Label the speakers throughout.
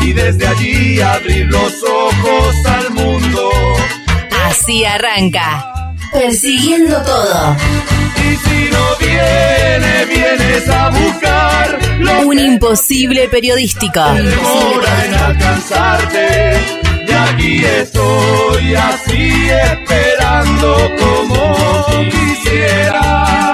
Speaker 1: y desde allí abrir los ojos al mundo.
Speaker 2: Así arranca. Persiguiendo todo.
Speaker 1: Y si no viene, vienes a buscar lo
Speaker 2: Un imposible periodístico.
Speaker 1: demora en alcanzarte. Y aquí estoy así esperando como quisiera.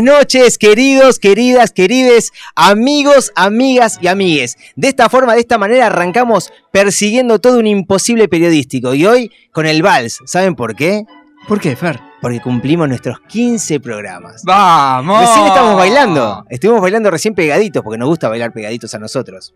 Speaker 3: Buenas noches, queridos, queridas, querides, amigos, amigas y amigues. De esta forma, de esta manera, arrancamos persiguiendo todo un imposible periodístico. Y hoy con el Vals. ¿Saben por qué?
Speaker 4: ¿Por qué, Fer?
Speaker 3: Porque cumplimos nuestros 15 programas.
Speaker 4: ¡Vamos!
Speaker 3: Recién estamos bailando. Estuvimos bailando recién pegaditos, porque nos gusta bailar pegaditos a nosotros.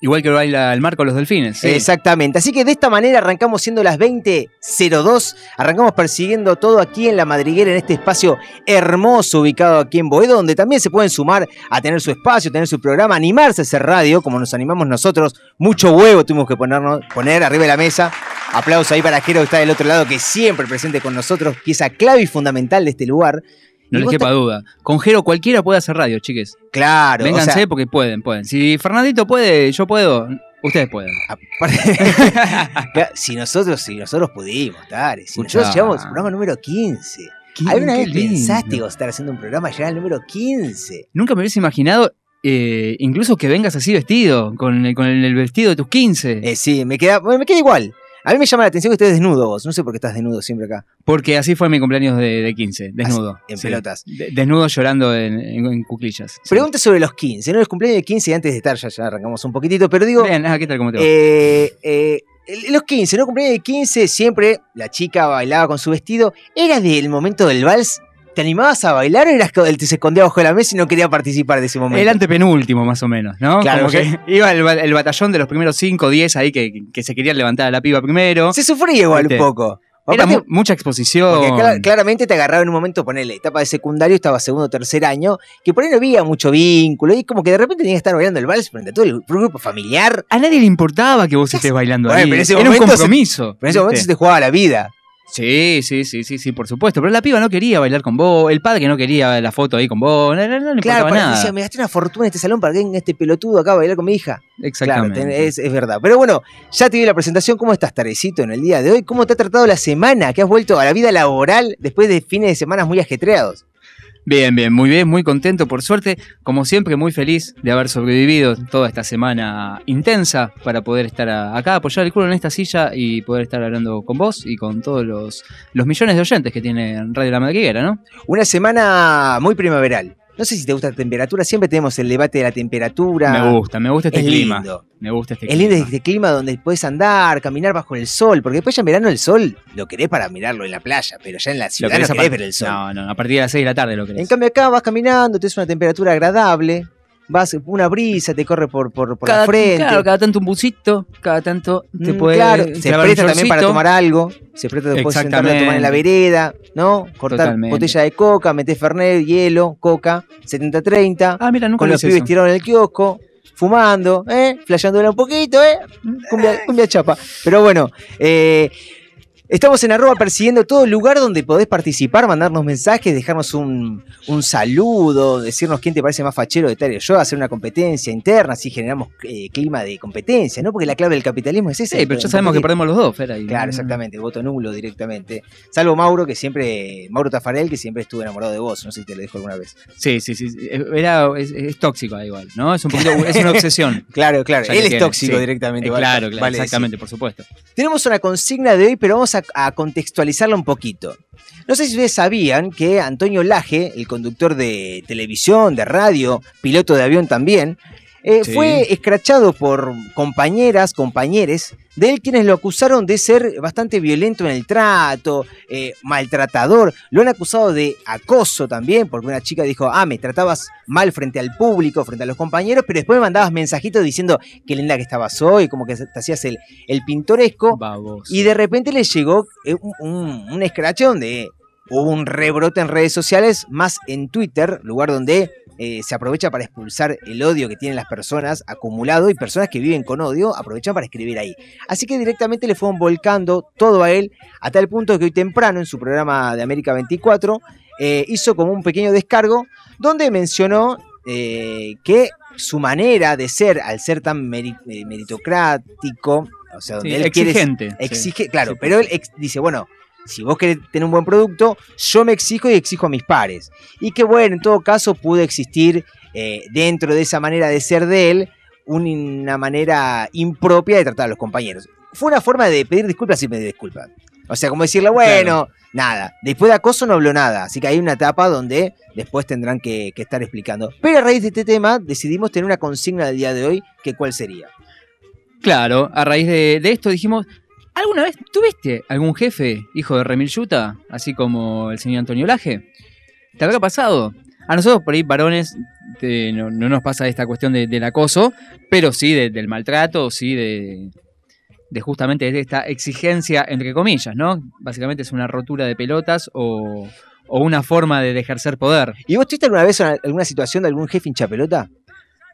Speaker 4: Igual que baila el marco los delfines.
Speaker 3: Exactamente. Así que de esta manera arrancamos siendo las 20.02. Arrancamos persiguiendo todo aquí en la madriguera, en este espacio hermoso ubicado aquí en Boedo, donde también se pueden sumar a tener su espacio, tener su programa, animarse a hacer radio, como nos animamos nosotros. Mucho huevo tuvimos que ponernos, poner arriba de la mesa. Aplauso ahí para Jero que está del otro lado, que siempre presente con nosotros, pieza clave y fundamental de este lugar.
Speaker 4: No les quepa duda. Con Jero cualquiera puede hacer radio, chiques.
Speaker 3: Claro, o
Speaker 4: Vénganse
Speaker 3: sea,
Speaker 4: porque pueden, pueden. Si Fernandito puede, yo puedo, ustedes pueden.
Speaker 3: aparte- si nosotros, si nosotros pudimos, dale, si
Speaker 4: Escuchá.
Speaker 3: nosotros llegamos al programa número 15.
Speaker 4: Qué-
Speaker 3: ¿Alguna vez
Speaker 4: lindo.
Speaker 3: pensaste estar haciendo un programa y llegar al número 15?
Speaker 4: Nunca me hubiese imaginado eh, incluso que vengas así vestido, con el, con el vestido de tus 15.
Speaker 3: Eh, sí, me queda, me queda igual. A mí me llama la atención que estés desnudo vos. No sé por qué estás desnudo siempre acá.
Speaker 4: Porque así fue mi cumpleaños de, de 15, desnudo.
Speaker 3: en
Speaker 4: Sí.
Speaker 3: pelotas.
Speaker 4: De- desnudo llorando en, en- en cuclillas. sí.
Speaker 3: Pregunta sobre los 15, ¿no? Los cumpleaños de 15 y antes de estar, ya, ya arrancamos un poquitito, pero digo,
Speaker 4: Bien, ah, ¿qué tal? ¿Cómo te va?
Speaker 3: eh, eh, los 15, ¿no? Cumpleaños de 15, siempre la chica bailaba con su vestido. ¿Era del momento del vals? ¿Te animabas a bailar o eras el que se escondía bajo la mesa y no quería participar de ese momento?
Speaker 4: El antepenúltimo, más o menos, ¿no?
Speaker 3: Claro,
Speaker 4: Como que iba el, ba- el batallón de los primeros 5 o 10 ahí que, que se querían levantar a la piba primero.
Speaker 3: Se sufría igual un poco.
Speaker 4: Era
Speaker 3: Aparte,
Speaker 4: mucha exposición.
Speaker 3: Porque cla- claramente te agarraba en un momento, ponele, etapa de secundario, estaba segundo o tercer año, que por ahí no había mucho vínculo, y como que de repente tenías que estar bailando el vals frente a todo el grupo familiar,
Speaker 4: A nadie le importaba que vos estés bailando
Speaker 3: Bueno,
Speaker 4: ahí.
Speaker 3: pero en ese
Speaker 4: Era un
Speaker 3: se-
Speaker 4: compromiso.
Speaker 3: pero en ese momento se te jugaba la vida.
Speaker 4: Sí, sí, sí, sí, sí, por supuesto. Pero la piba no quería bailar con vos, el padre no quería la foto ahí con vos, no, no, no le
Speaker 3: Claro,
Speaker 4: importaba nada.
Speaker 3: decía, me gasté una fortuna en este salón para que venga este pelotudo acá a bailar con mi hija. Claro,
Speaker 4: Exactamente.
Speaker 3: ten- es, es verdad. Pero bueno, ya te di la presentación. ¿Cómo estás, Tarecito, en el día de hoy? ¿Cómo te ha tratado la semana? ¿Que has vuelto a la vida laboral después de fines de semana muy ajetreados?
Speaker 4: Bien, bien, muy bien, muy contento, por suerte. Como siempre, muy feliz de haber sobrevivido toda esta semana intensa para poder estar acá, apoyar el culo en esta silla y poder estar hablando con vos y con todos los, los millones de oyentes que tiene Radio La Madriguera, ¿no?
Speaker 3: Una semana muy primaveral. No sé si te gusta la temperatura, siempre tenemos el debate de la temperatura.
Speaker 4: Me gusta, me gusta este
Speaker 3: es
Speaker 4: clima.
Speaker 3: lindo.
Speaker 4: Me gusta este
Speaker 3: Es
Speaker 4: clima.
Speaker 3: lindo este clima donde puedes andar, caminar bajo el sol, porque después ya en verano el sol lo querés para mirarlo en la playa, pero ya en la
Speaker 4: Lo
Speaker 3: ciudad
Speaker 4: querés
Speaker 3: no querés ver el sol.
Speaker 4: No, no, a partir de las 6 de la tarde lo querés.
Speaker 3: En cambio acá vas caminando, tienes una temperatura agradable, vas una brisa te corre por, por, por la frente.
Speaker 4: Claro, cada tanto un busito, cada tanto te
Speaker 3: Mm,
Speaker 4: puede
Speaker 3: claro, se presta también para tomar algo, se presta después sentarte a tomar en la vereda, ¿no? Cortar
Speaker 4: Totalmente.
Speaker 3: botella de coca, meter fernet, hielo, coca, 70-30,
Speaker 4: Ah, mira, nunca
Speaker 3: con
Speaker 4: lo
Speaker 3: los pibes
Speaker 4: eso.
Speaker 3: tirados en el kiosco, fumando, ¿eh? Flayándola un poquito, ¿eh? Cumbia, cumbia chapa. Pero bueno, eh, Estamos en arroba persiguiendo todo lugar donde podés participar, mandarnos mensajes, dejarnos un, un saludo, decirnos quién te parece más fachero de tal y yo, hacer una competencia interna, así generamos eh, clima de competencia, ¿no? Porque la clave del capitalismo es esa.
Speaker 4: Sí, pero ya sabemos que perdemos los dos, Fer. ahí.
Speaker 3: Claro, exactamente, voto nulo directamente. Salvo Mauro, que siempre, Mauro Tafarel, que siempre estuvo enamorado de vos, no sé si te lo dijo alguna vez.
Speaker 4: Sí, sí, sí. Era, es, es tóxico igual, ¿no? Es, un poquito, es una obsesión.
Speaker 3: Claro, claro, él es tóxico
Speaker 4: sí.
Speaker 3: directamente.
Speaker 4: Eh,
Speaker 3: vale-
Speaker 4: claro, claro,
Speaker 3: vale
Speaker 4: exactamente, por supuesto.
Speaker 3: Tenemos una consigna de hoy, pero vamos a, a contextualizarla un poquito. No sé si ustedes sabían que Antonio Laje, el conductor de televisión, de radio, piloto de avión también, eh,
Speaker 4: Sí.
Speaker 3: fue escrachado por compañeras, compañeres de él quienes lo acusaron de ser bastante violento en el trato, eh, maltratador. Lo han acusado de acoso también, porque una chica dijo, ah, me tratabas mal frente al público, frente a los compañeros, pero después me mandabas mensajitos diciendo qué linda que estabas hoy, como que te hacías el, el pintoresco.
Speaker 4: Baboso.
Speaker 3: Y de repente le llegó eh, un, un, un escrache donde hubo un rebrote en redes sociales, más en Twitter, lugar donde eh, se aprovecha para expulsar el odio que tienen las personas acumulado y personas que viven con odio aprovechan para escribir ahí. Así que directamente le fueron volcando todo a él, a tal punto que hoy temprano en su programa de América 24 eh, hizo como un pequeño descargo donde mencionó eh, que su manera de ser, al ser tan meri- meritocrático, o sea, donde
Speaker 4: Sí,
Speaker 3: él quiere
Speaker 4: exigente. sí.
Speaker 3: exige, claro,
Speaker 4: Sí.
Speaker 3: pero él ex- dice, bueno, si vos querés tener un buen producto, yo me exijo y exijo a mis pares. Y que bueno, en todo caso pudo existir eh, dentro de esa manera de ser de él un- una manera impropia de tratar a los compañeros. Fue una forma de pedir disculpas y pedir disculpas. O sea, como decirle, bueno, nada. Después de acoso no habló nada. Así que hay una etapa donde después tendrán que, que estar explicando. Pero a raíz de este tema decidimos tener una consigna del día de hoy, que cuál sería.
Speaker 4: Claro, a raíz de, de esto dijimos, ¿alguna vez tuviste algún jefe, hijo de Remil Yuta, así como el señor Antonio Laje? ¿Te habrá pasado? A nosotros por ahí, varones, no, no nos pasa esta cuestión de- del acoso, pero sí de- del maltrato, sí de, de justamente de esta exigencia, entre comillas, ¿no? Básicamente es una rotura de pelotas o, o una forma de, ejercer poder.
Speaker 3: ¿Y vos tuviste alguna vez alguna situación de algún jefe hincha pelota?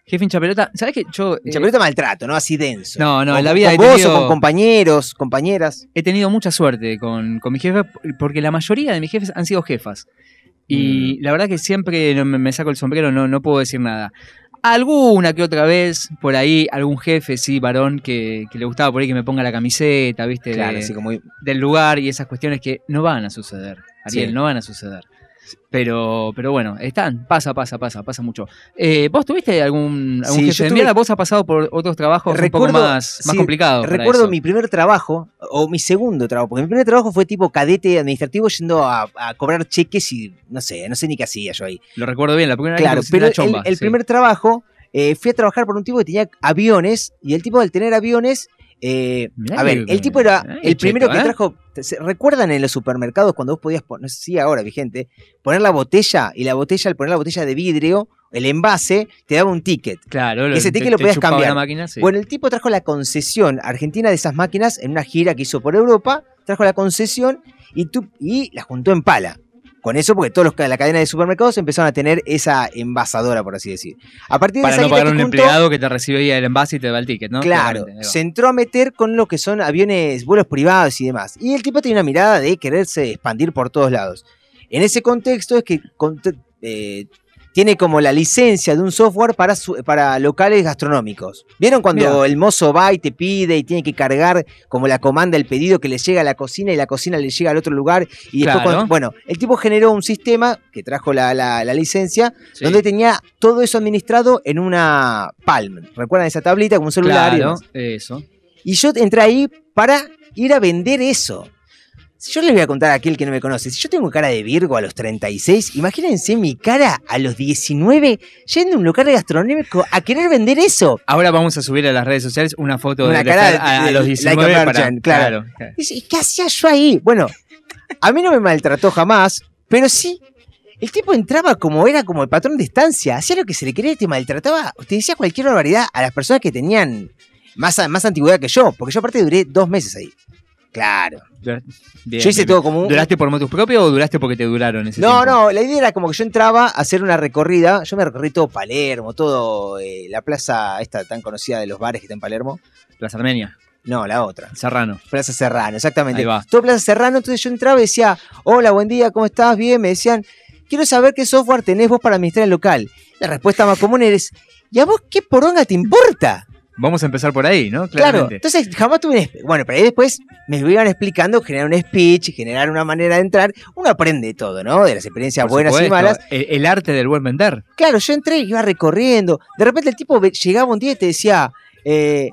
Speaker 4: Jefe hincha pelota, ¿sabes qué? Yo... eh,
Speaker 3: Hincha pelota maltrato, ¿no? Así denso.
Speaker 4: no, no, en la vida
Speaker 3: con
Speaker 4: he
Speaker 3: vos
Speaker 4: tenido-
Speaker 3: o con compañeros, compañeras.
Speaker 4: he tenido mucha suerte con, con mis jefes, porque la mayoría de mis jefes han sido jefas. Y
Speaker 3: Mm.
Speaker 4: la verdad que siempre me, saco el sombrero, no, no puedo decir nada. Alguna que otra vez, por ahí, algún jefe, sí, varón, que, que le gustaba por ahí que me ponga la camiseta, ¿viste? De-
Speaker 3: Claro, así como.
Speaker 4: del lugar y esas cuestiones que no van a suceder. Ariel,
Speaker 3: Sí.
Speaker 4: no van a suceder. Pero, pero bueno, están, pasa, pasa, pasa, pasa mucho. Eh, ¿Vos tuviste algún, algún
Speaker 3: Sí,
Speaker 4: jefe de
Speaker 3: tuve-
Speaker 4: mierda? ¿Vos has pasado por otros trabajos un poco más, más
Speaker 3: sí,
Speaker 4: complicados?
Speaker 3: Recuerdo mi primer trabajo, o mi segundo trabajo, porque mi primer trabajo fue tipo cadete administrativo yendo a, a cobrar cheques y no sé, no sé ni qué hacía yo ahí.
Speaker 4: Lo recuerdo bien, la primera vez que
Speaker 3: Claro, pero
Speaker 4: la
Speaker 3: el,
Speaker 4: chomba,
Speaker 3: el
Speaker 4: sí.
Speaker 3: primer trabajo eh, fui a trabajar por un tipo que tenía aviones y el tipo al tener aviones, eh, a ver, el tipo era el primero
Speaker 4: cheto,
Speaker 3: que
Speaker 4: ¿eh?
Speaker 3: trajo, ¿se- ¿recuerdan en los supermercados cuando vos podías poner, no sé si ahora vigente, poner la botella y la botella, al poner la botella de vidrio, el envase, te daba un ticket?
Speaker 4: Claro,
Speaker 3: Ese
Speaker 4: te-
Speaker 3: ticket lo podías cambiar.
Speaker 4: máquina, sí.
Speaker 3: Bueno, el tipo trajo la concesión argentina de esas máquinas en una gira que hizo por Europa, trajo la concesión y, tú, y la juntó en pala. Con eso, porque todos los la cadena de supermercados empezaron a tener esa envasadora, por así decir. A partir de
Speaker 4: para
Speaker 3: esa
Speaker 4: no pagar un empleado que te recibe ahí el envase y te da el ticket, ¿no?
Speaker 3: Claro, se entró a meter con lo que son aviones, vuelos privados y demás. Y el tipo tenía una mirada de quererse expandir por todos lados. En ese contexto es que cont- eh, tiene como la licencia de un software para, su- para locales gastronómicos. ¿Vieron cuando
Speaker 4: Mirá.
Speaker 3: el mozo va y te pide y tiene que cargar como la comanda, el pedido que le llega a la cocina y la cocina le llega al otro lugar? Y después,
Speaker 4: Claro.
Speaker 3: cuando- bueno, el tipo generó un sistema que trajo la, la- la licencia
Speaker 4: Sí.
Speaker 3: donde tenía todo eso administrado en una Palm. ¿Recuerdan esa tablita con un celular?
Speaker 4: Claro, eso.
Speaker 3: Y yo entré ahí para ir a vender eso. Yo les voy a contar a aquel que no me conoce. Si yo tengo cara de Virgo a los 36, imagínense mi cara a los 19 yendo a un local gastronómico a querer vender eso.
Speaker 4: Ahora vamos a subir a las redes sociales una foto
Speaker 3: Una
Speaker 4: de,
Speaker 3: cara de-
Speaker 4: a, a los
Speaker 3: like
Speaker 4: 19
Speaker 3: a
Speaker 4: para-
Speaker 3: claro.
Speaker 4: claro.
Speaker 3: ¿y ¿Qué hacía yo ahí? Bueno, a mí no me maltrató jamás, pero sí. El tipo entraba como era como el patrón de estancia, hacía lo que se le quería y te maltrataba, te decía cualquier barbaridad a las personas que tenían más, más antigüedad que yo, porque yo aparte duré dos meses ahí. Claro.
Speaker 4: Bien,
Speaker 3: yo hice
Speaker 4: bien,
Speaker 3: todo como un,
Speaker 4: ¿Duraste por motus propio o duraste porque te duraron ese
Speaker 3: No,
Speaker 4: tiempo?
Speaker 3: no, la idea era como que yo entraba a hacer una recorrida. Yo me recorrí todo Palermo, todo eh, la plaza esta tan conocida de los bares que está en Palermo.
Speaker 4: Plaza Armenia,
Speaker 3: No, la otra.
Speaker 4: Serrano.
Speaker 3: Plaza Serrano, exactamente.
Speaker 4: Ahí va.
Speaker 3: Todo Plaza Serrano, entonces yo entraba y decía, hola, buen día, ¿cómo estás? Bien, me decían, quiero saber qué software tenés vos para administrar el local. La respuesta más común es, ¿y a vos qué poronga te importa?
Speaker 4: Vamos a empezar por ahí, ¿no?
Speaker 3: Claro,
Speaker 4: Claramente.
Speaker 3: entonces jamás tuve un... Bueno, pero ahí después me iban explicando, generar un speech, generar una manera de entrar. Uno aprende todo, ¿no? De las experiencias
Speaker 4: Por
Speaker 3: buenas y malas.
Speaker 4: El, el arte del buen vender.
Speaker 3: Claro, yo entré y iba recorriendo. De repente el tipo llegaba un día y te decía, eh,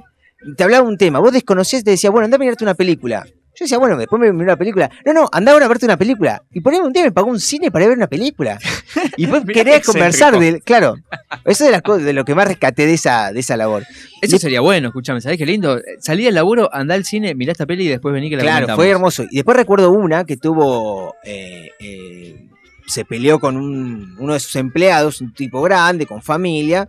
Speaker 3: te hablaba un tema, vos desconocías y te decía, bueno, anda a mirarte una película. Yo decía, bueno, después me miré una película. No, no, anda ahora a verte una película. Y por ahí un día me pagó un cine para ir a ver una película. Y vos querés conversar de, claro, eso es de, las cosas, de lo que más rescaté de esa, de esa labor.
Speaker 4: Eso
Speaker 3: Y-
Speaker 4: sería bueno, escúchame, ¿sabés qué lindo? Salí del laburo, andá al cine, mirá esta peli y después vení que la
Speaker 3: Claro,
Speaker 4: comentamos.
Speaker 3: fue hermoso. Y después recuerdo una que tuvo. eh, eh, se peleó con un- uno de sus empleados, un tipo grande, con familia.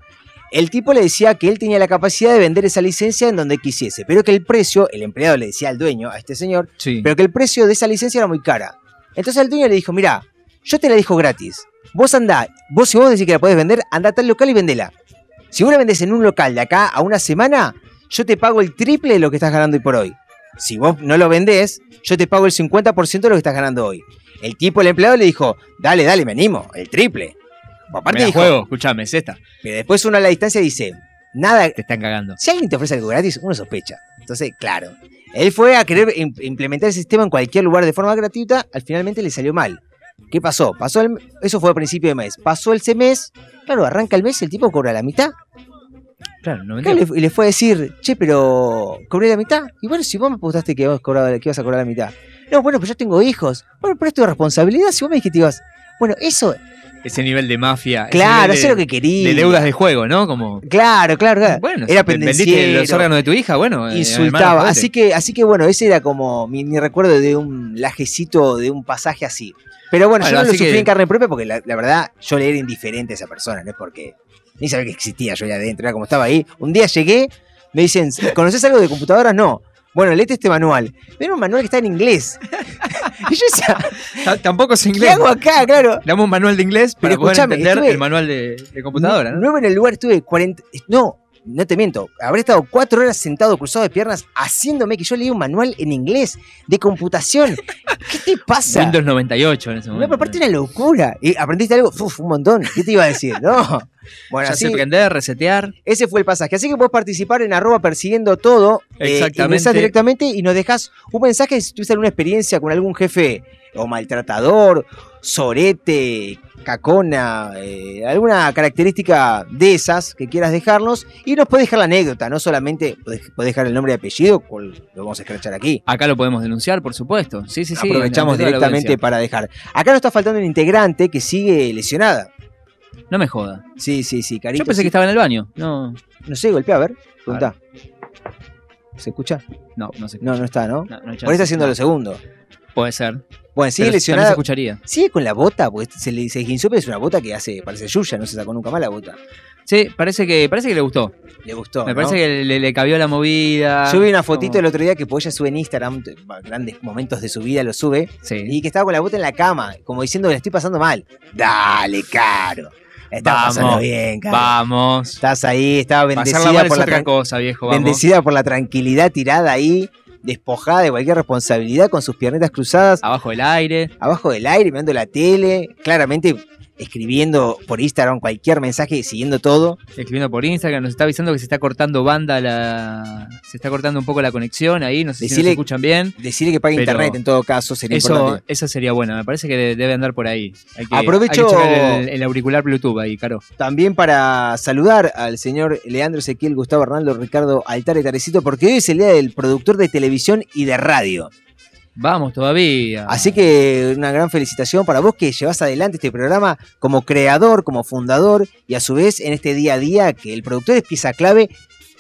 Speaker 3: El tipo le decía que él tenía la capacidad de vender esa licencia en donde quisiese, pero que el precio, el empleado le decía al dueño, a este señor,
Speaker 4: Sí.
Speaker 3: pero que el precio de esa licencia era muy cara. Entonces el dueño le dijo, mira, yo te la dejo gratis. Vos andá, vos si vos decís que la podés vender, andá a tal local y vendela. Si vos la vendés en un local de acá a una semana, yo te pago el triple de lo que estás ganando hoy por hoy. Si vos no lo vendés, yo te pago el 50% de lo que estás ganando hoy. El tipo, el empleado, le dijo, dale, dale, me animo, el triple. Aparte dijo,
Speaker 4: juego, escúchame, es esta.
Speaker 3: pero después uno a la distancia dice, nada,
Speaker 4: Te están cagando.
Speaker 3: si alguien te ofrece algo gratis, uno sospecha. Entonces, claro. Él fue a querer im- implementar el sistema en cualquier lugar de forma gratuita, al finalmente le salió mal. ¿Qué pasó? Pasó el- eso fue a principio de mes. Pasó ese mes, claro, arranca el mes y el tipo cobra la mitad.
Speaker 4: Claro, no
Speaker 3: Claro, y le fue a decir, che, pero cobré la mitad. Y bueno, si vos me apostaste que, vos cobraba- que ibas a cobrar la mitad. No, bueno, pues yo tengo hijos. Bueno, pero es tu responsabilidad. Si vos me dijiste que ibas. Bueno, eso,
Speaker 4: Ese nivel de mafia.
Speaker 3: claro, eso es lo que quería.
Speaker 4: De deudas de juego, ¿no? Como.
Speaker 3: Claro, claro, claro.
Speaker 4: Bueno,
Speaker 3: Era pendenciero.
Speaker 4: los órganos de tu hija, bueno. eh, hermano,
Speaker 3: insultaba. así que, así que bueno, ese era como mi, mi recuerdo de un lajecito, de un pasaje así. Pero bueno,
Speaker 4: Bueno,
Speaker 3: yo no lo sufrí
Speaker 4: que-
Speaker 3: en carne propia porque la, la verdad yo le era indiferente a esa persona, no es porque ni sabía que existía yo ahí adentro, era como estaba ahí. Un día llegué, me dicen, ¿conoces algo de computadoras? No. Bueno, léete este manual. Era un manual que está en inglés. y yo decía,
Speaker 4: Ta- Tampoco es
Speaker 3: ¿qué
Speaker 4: inglés.
Speaker 3: hago acá? Claro.
Speaker 4: Le damos un manual de inglés para
Speaker 3: Pero
Speaker 4: poder entender
Speaker 3: estuve-
Speaker 4: el manual de, de computadora, ¿no?
Speaker 3: Nueve en el lugar, estuve 40. No, no te miento. Habré estado cuatro horas sentado cruzado de piernas haciéndome que yo leía un manual en inglés de computación. ¿Qué te pasa?
Speaker 4: Windows 98 en ese
Speaker 3: No,
Speaker 4: momento.
Speaker 3: pero aparte una locura. ¿Y aprendiste algo? Uf, un montón. ¿Qué te iba a decir? No. Bueno,
Speaker 4: ya
Speaker 3: así,
Speaker 4: sé prender, resetear.
Speaker 3: ese fue el pasaje. Así que puedes participar en arroba persiguiendo todo. eh,
Speaker 4: Exactamente.
Speaker 3: ingresás directamente y nos dejas un mensaje si tuviste alguna experiencia con algún jefe o maltratador, sorete, cacona, eh, alguna característica de esas que quieras dejarnos. Y nos puedes dejar la anécdota, no solamente podés dejar el nombre y apellido, cual lo vamos a escrachar aquí.
Speaker 4: Acá lo podemos denunciar, por supuesto. Sí, sí, sí.
Speaker 3: Aprovechamos directamente para dejar. Acá nos está faltando un integrante que sigue lesionada.
Speaker 4: No me joda.
Speaker 3: Sí, sí, sí, Carito.
Speaker 4: Yo pensé
Speaker 3: sí.
Speaker 4: que estaba en el baño. No,
Speaker 3: No sé, golpea, a ver. Pregunta. ¿Se escucha?
Speaker 4: no, no sé.
Speaker 3: No, no está, ¿no?
Speaker 4: No,
Speaker 3: Por
Speaker 4: chance.
Speaker 3: está haciendo lo segundo.
Speaker 4: Puede ser.
Speaker 3: Bueno, sigue
Speaker 4: Pero también se
Speaker 3: lesionada.
Speaker 4: escucharía.
Speaker 3: Sigue con la bota, porque se le se esguinzó, pero es una bota que hace, parece Yuya, no se sacó nunca más la bota.
Speaker 4: Sí, parece que, parece que le gustó.
Speaker 3: Le gustó.
Speaker 4: Me
Speaker 3: ¿no?
Speaker 4: parece que le, le cabió la movida.
Speaker 3: Yo vi una fotito
Speaker 4: Como-
Speaker 3: el otro día que pues ella sube en Instagram, grandes momentos de su vida lo sube,
Speaker 4: Sí.
Speaker 3: y que estaba con la bota en la cama, como diciendo que la estoy pasando mal. Dale, caro.
Speaker 4: Vamos,
Speaker 3: pasando bien, caro.
Speaker 4: Vamos.
Speaker 3: Estás ahí, estaba bendecida por la
Speaker 4: otra cosa, viejo. Vamos.
Speaker 3: bendecida por la tranquilidad tirada ahí, despojada de cualquier responsabilidad, con sus piernitas cruzadas,
Speaker 4: Abajo del aire.
Speaker 3: abajo del aire, mirando la tele, claramente escribiendo por Instagram cualquier mensaje, siguiendo todo.
Speaker 4: Escribiendo por Instagram. Nos está avisando que se está cortando banda la. Se está cortando un poco la conexión ahí. No sé si
Speaker 3: Decile-
Speaker 4: nos escuchan bien.
Speaker 3: Decirle que pague internet en todo caso sería
Speaker 4: Eso,
Speaker 3: importante.
Speaker 4: eso sería bueno. Me parece que de- debe andar por ahí. Hay que,
Speaker 3: Aprovecho-
Speaker 4: hay que checar el, el auricular Bluetooth ahí, Caro.
Speaker 3: También para saludar al señor Leandro Ezequiel, Gustavo Hernando, Ricardo Altare Tarecito, porque hoy es el día del productor de televisión y de radio.
Speaker 4: Vamos todavía.
Speaker 3: Así que una gran felicitación para vos que llevas adelante este programa como creador, como fundador y a su vez en este día a día que el productor es pieza clave,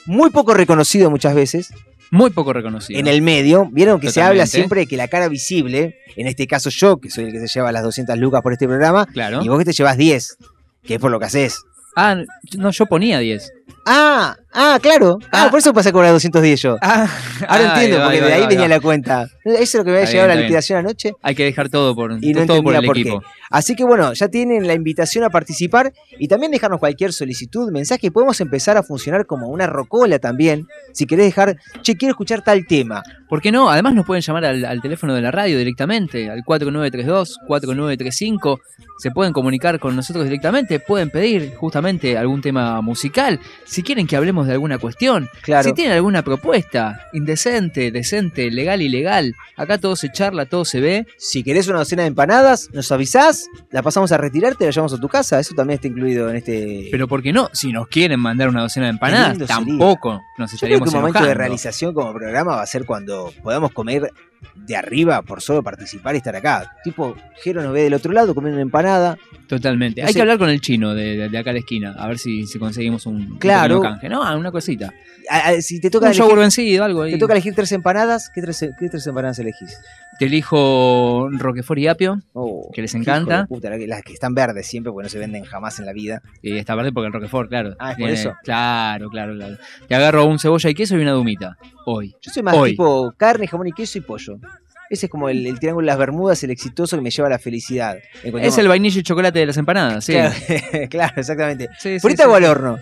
Speaker 3: muy poco reconocido muchas veces
Speaker 4: Muy poco reconocido.
Speaker 3: en el medio. Vieron que se habla siempre de que la cara visible, en este caso yo, que soy el que se lleva las 200 lucas por este programa,
Speaker 4: Claro.
Speaker 3: y vos que te llevas 10, que es por lo que haces.
Speaker 4: Ah, no, yo ponía 10.
Speaker 3: Ah, ah, claro. Ah,
Speaker 4: Ah.
Speaker 3: por eso pasé a cobrar 210 yo.
Speaker 4: Ah,
Speaker 3: Ahora entiendo,
Speaker 4: va,
Speaker 3: porque
Speaker 4: va,
Speaker 3: de ahí
Speaker 4: va,
Speaker 3: venía la cuenta. Eso es lo que me había llegado
Speaker 4: bien,
Speaker 3: la
Speaker 4: bien.
Speaker 3: liquidación anoche.
Speaker 4: Hay que dejar todo por,
Speaker 3: Y no
Speaker 4: todo por el
Speaker 3: por qué.
Speaker 4: equipo.
Speaker 3: Así que bueno, ya tienen la invitación a participar y también dejarnos cualquier solicitud, mensaje. Podemos empezar a funcionar como una rocola también. Si querés dejar, che, quiero escuchar tal tema.
Speaker 4: ¿Por qué no? Además nos pueden llamar al, al teléfono de la radio directamente, al 4932-4935. Se pueden comunicar con nosotros directamente, pueden pedir justamente algún tema musical. Si quieren que hablemos de alguna cuestión,
Speaker 3: Claro.
Speaker 4: si tienen alguna propuesta, indecente, decente, legal, ilegal, acá todo se charla, todo se ve.
Speaker 3: Si querés una docena de empanadas, nos avisás, la pasamos a retirar, te la llevamos a tu casa. Eso también está incluido en este.
Speaker 4: Pero ¿por qué no? Si nos quieren mandar una docena de empanadas,
Speaker 3: lindo sería.
Speaker 4: tampoco nos
Speaker 3: Yo creo
Speaker 4: estaríamos
Speaker 3: que un momento de realización como programa va a ser cuando podamos comer de arriba por solo participar y estar acá. Tipo, Jero nos ve del otro lado comiendo una empanada.
Speaker 4: Totalmente.
Speaker 3: No
Speaker 4: Hay
Speaker 3: sé.
Speaker 4: que hablar con el chino de, de- de acá a la esquina, a ver si, si conseguimos un
Speaker 3: Claro.
Speaker 4: canje. No, una cosita.
Speaker 3: A- a- si te toca,
Speaker 4: Un
Speaker 3: elegir,
Speaker 4: vencido, algo ahí.
Speaker 3: te toca elegir tres empanadas, ¿qué tres, qué tres empanadas elegís?
Speaker 4: Te elijo Roquefort y Apio,
Speaker 3: Oh,
Speaker 4: que les encanta.
Speaker 3: hijo puta, las que están verdes siempre, porque no se venden jamás en la vida.
Speaker 4: Y está verde porque el Roquefort, claro.
Speaker 3: Ah, ¿es por
Speaker 4: tiene-
Speaker 3: eso?
Speaker 4: Claro, claro, claro. Te agarro un cebolla y queso y una dumita. Hoy.
Speaker 3: Yo soy más
Speaker 4: Hoy.
Speaker 3: tipo carne, jamón y queso y pollo. Ese es como el, el triángulo de las Bermudas, el exitoso que me lleva a la felicidad. En cualquier
Speaker 4: Es el vainilla y chocolate de las empanadas, sí.
Speaker 3: Claro, claro, exactamente.
Speaker 4: Sí, sí,
Speaker 3: ¿Frita
Speaker 4: sí,
Speaker 3: o al horno?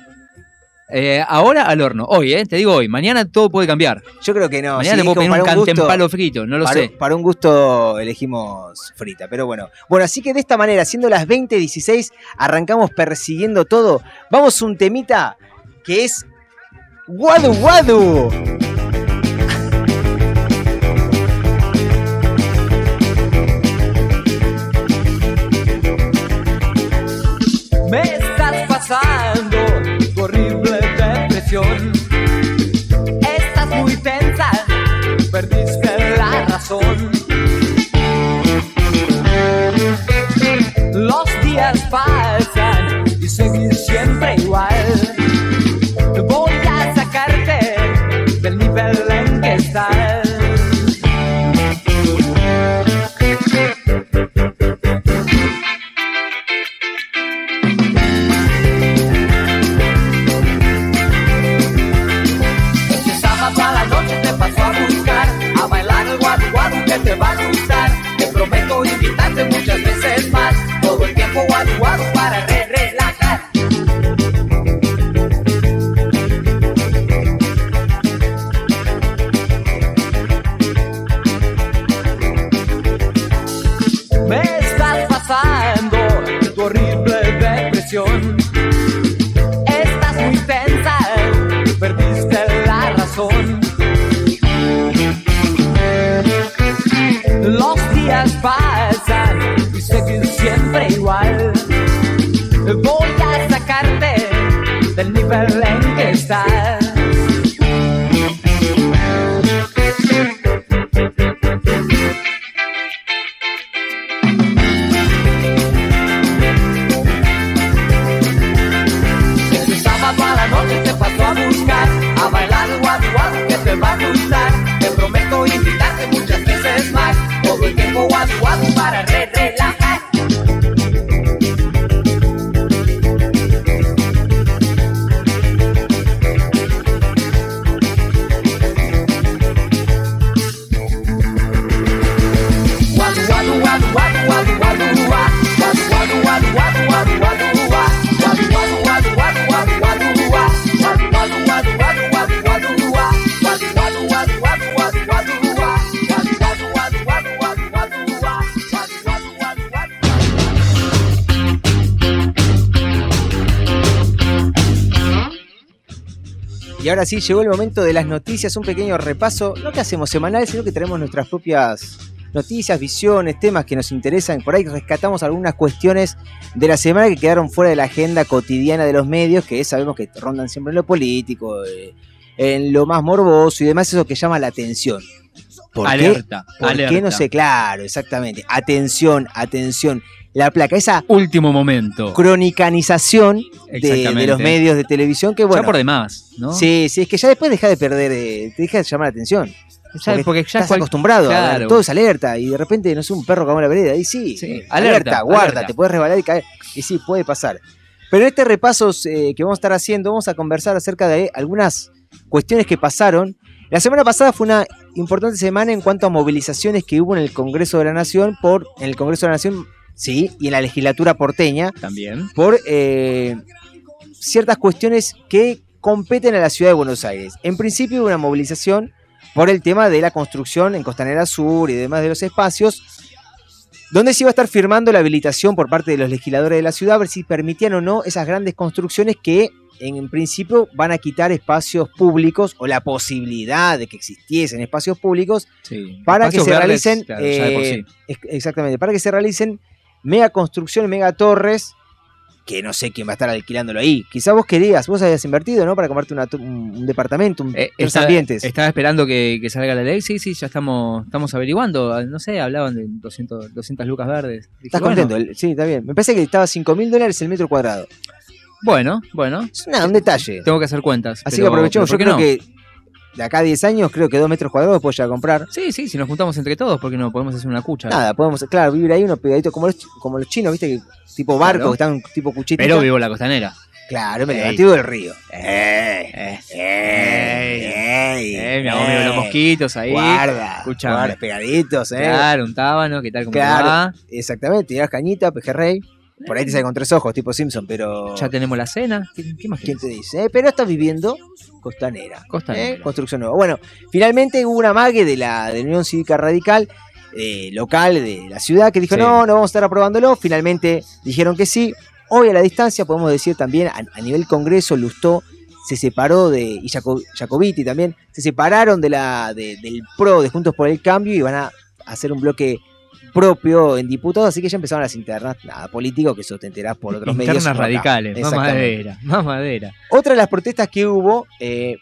Speaker 4: Eh, ahora al horno. Hoy, eh. Te digo hoy. Mañana todo puede cambiar.
Speaker 3: Yo creo que no.
Speaker 4: Mañana
Speaker 3: sí,
Speaker 4: te puedo pedir un cantempalo frito. No lo
Speaker 3: para,
Speaker 4: sé.
Speaker 3: para un gusto elegimos frita, pero bueno. Bueno, así que de esta manera, siendo las 20.16, arrancamos persiguiendo todo. Vamos un temita que es Guadu Guadu.
Speaker 5: La razón. Los días pasan y seguir siempre igual.
Speaker 3: Sí, llegó el momento de las noticias, un pequeño repaso, no que hacemos semanal, sino que traemos nuestras propias noticias, visiones, temas que nos interesan. Por ahí rescatamos algunas cuestiones de la semana que quedaron fuera de la agenda cotidiana de los medios, que sabemos que rondan siempre en lo político, eh, en lo más morboso y demás, eso que llama la atención. ¿Por qué?
Speaker 4: alerta.
Speaker 3: ¿Por
Speaker 4: alerta.
Speaker 3: qué? No sé, claro, exactamente. Atención, atención. La placa, esa
Speaker 4: Último momento.
Speaker 3: cronicanización de, los medios de televisión que bueno.
Speaker 4: ya por demás, ¿no?
Speaker 3: Sí, sí, es que ya después deja de perder, eh, te deja de llamar la atención.
Speaker 4: Ya, porque ya
Speaker 3: Estás
Speaker 4: cual-
Speaker 3: acostumbrado, a ver,
Speaker 4: claro.
Speaker 3: todo es alerta y de repente, no sé, un perro cagó en la vereda. Y sí,
Speaker 4: Sí, alerta,
Speaker 3: guarda,
Speaker 4: alerta.
Speaker 3: te puedes rebalar y caer. Y sí, puede pasar. Pero en este repaso eh, que vamos a estar haciendo, vamos a conversar acerca de algunas cuestiones que pasaron. La semana pasada fue una importante semana en cuanto a movilizaciones que hubo en el Congreso de la Nación, por, en el Congreso de la Nación, sí, y en la legislatura porteña,
Speaker 4: También.
Speaker 3: por eh, ciertas cuestiones que competen a la ciudad de Buenos Aires. En principio hubo una movilización por el tema de la construcción en Costanera Sur y demás de los espacios, donde se iba a estar firmando la habilitación por parte de los legisladores de la ciudad, a ver si permitían o no esas grandes construcciones que en principio van a quitar espacios públicos o la posibilidad de que existiesen espacios públicos
Speaker 4: Sí.
Speaker 3: para que se
Speaker 4: verdes,
Speaker 3: realicen
Speaker 4: claro,
Speaker 3: eh,
Speaker 4: sí.
Speaker 3: exactamente para que se realicen mega construcciones mega torres que no sé quién va a estar alquilándolo ahí. Quizás vos querías, vos habías invertido, ¿no? Para comprarte una un, un departamento, un,
Speaker 4: Eh,
Speaker 3: tres
Speaker 4: estaba-
Speaker 3: ambientes.
Speaker 4: Estaba esperando que, que salga la ley. Sí, sí, ya estamos, estamos averiguando. Ah, No sé, hablaban de 200, 200 lucas verdes. Dije,
Speaker 3: ¿Estás
Speaker 4: bueno,
Speaker 3: contento? Sí, está bien. Me parece que estaba 5 mil dólares el metro cuadrado.
Speaker 4: Bueno, bueno.
Speaker 3: Es nada, un detalle.
Speaker 4: Tengo que hacer cuentas.
Speaker 3: Así
Speaker 4: pero-
Speaker 3: que aprovechemos. Yo creo que de acá a 10 años, creo que 2 metros cuadrados puedo llegar a comprar.
Speaker 4: Sí, sí, si nos juntamos entre todos, ¿por qué no? Podemos hacer una cucha.
Speaker 3: Nada, podemos, claro, vivir ahí uno pegadito como los, como los chinos, ¿viste? Que, tipo barco,
Speaker 4: Claro.
Speaker 3: que están tipo cuchitita.
Speaker 4: Pero vivo en la costanera.
Speaker 3: Claro, me levanté del río.
Speaker 4: Eh,
Speaker 3: ¡Ey!
Speaker 4: Ey.
Speaker 3: ¡Ey!
Speaker 4: Eh, mi amigo, los mosquitos ahí.
Speaker 3: Guarda,
Speaker 4: Escuchame.
Speaker 3: guarda, pegaditos, ¿eh?
Speaker 4: Claro, un tábano, ¿qué tal? ¿Cómo
Speaker 3: Claro.
Speaker 4: va?
Speaker 3: Exactamente, tirás cañita, pejerrey. Por ahí te sale con tres ojos, tipo Simpson, pero.
Speaker 4: Ya tenemos la cena. ¿Qué, qué más
Speaker 3: ¿Quién te dice? Eh, Pero estás viviendo costanera.
Speaker 4: Costanera.
Speaker 3: ¿eh? Construcción nueva. Bueno, finalmente hubo una mague de la, de la Unión Cívica Radical eh, local de la ciudad que dijo:
Speaker 4: Sí.
Speaker 3: no, no vamos a estar aprobándolo. Finalmente dijeron que sí. Hoy a la distancia podemos decir también, a, a nivel Congreso, Lustó se separó de. y Jaco- Jacobiti también, se separaron de la, de- del PRO, de Juntos por el Cambio, y van a hacer un bloque propio en diputados, así que ya empezaron las internas, nada, político, que eso te enterás por otros medios.
Speaker 4: Internas
Speaker 3: por acá.
Speaker 4: radicales, más madera, más madera.
Speaker 3: Otra de las protestas que hubo, eh,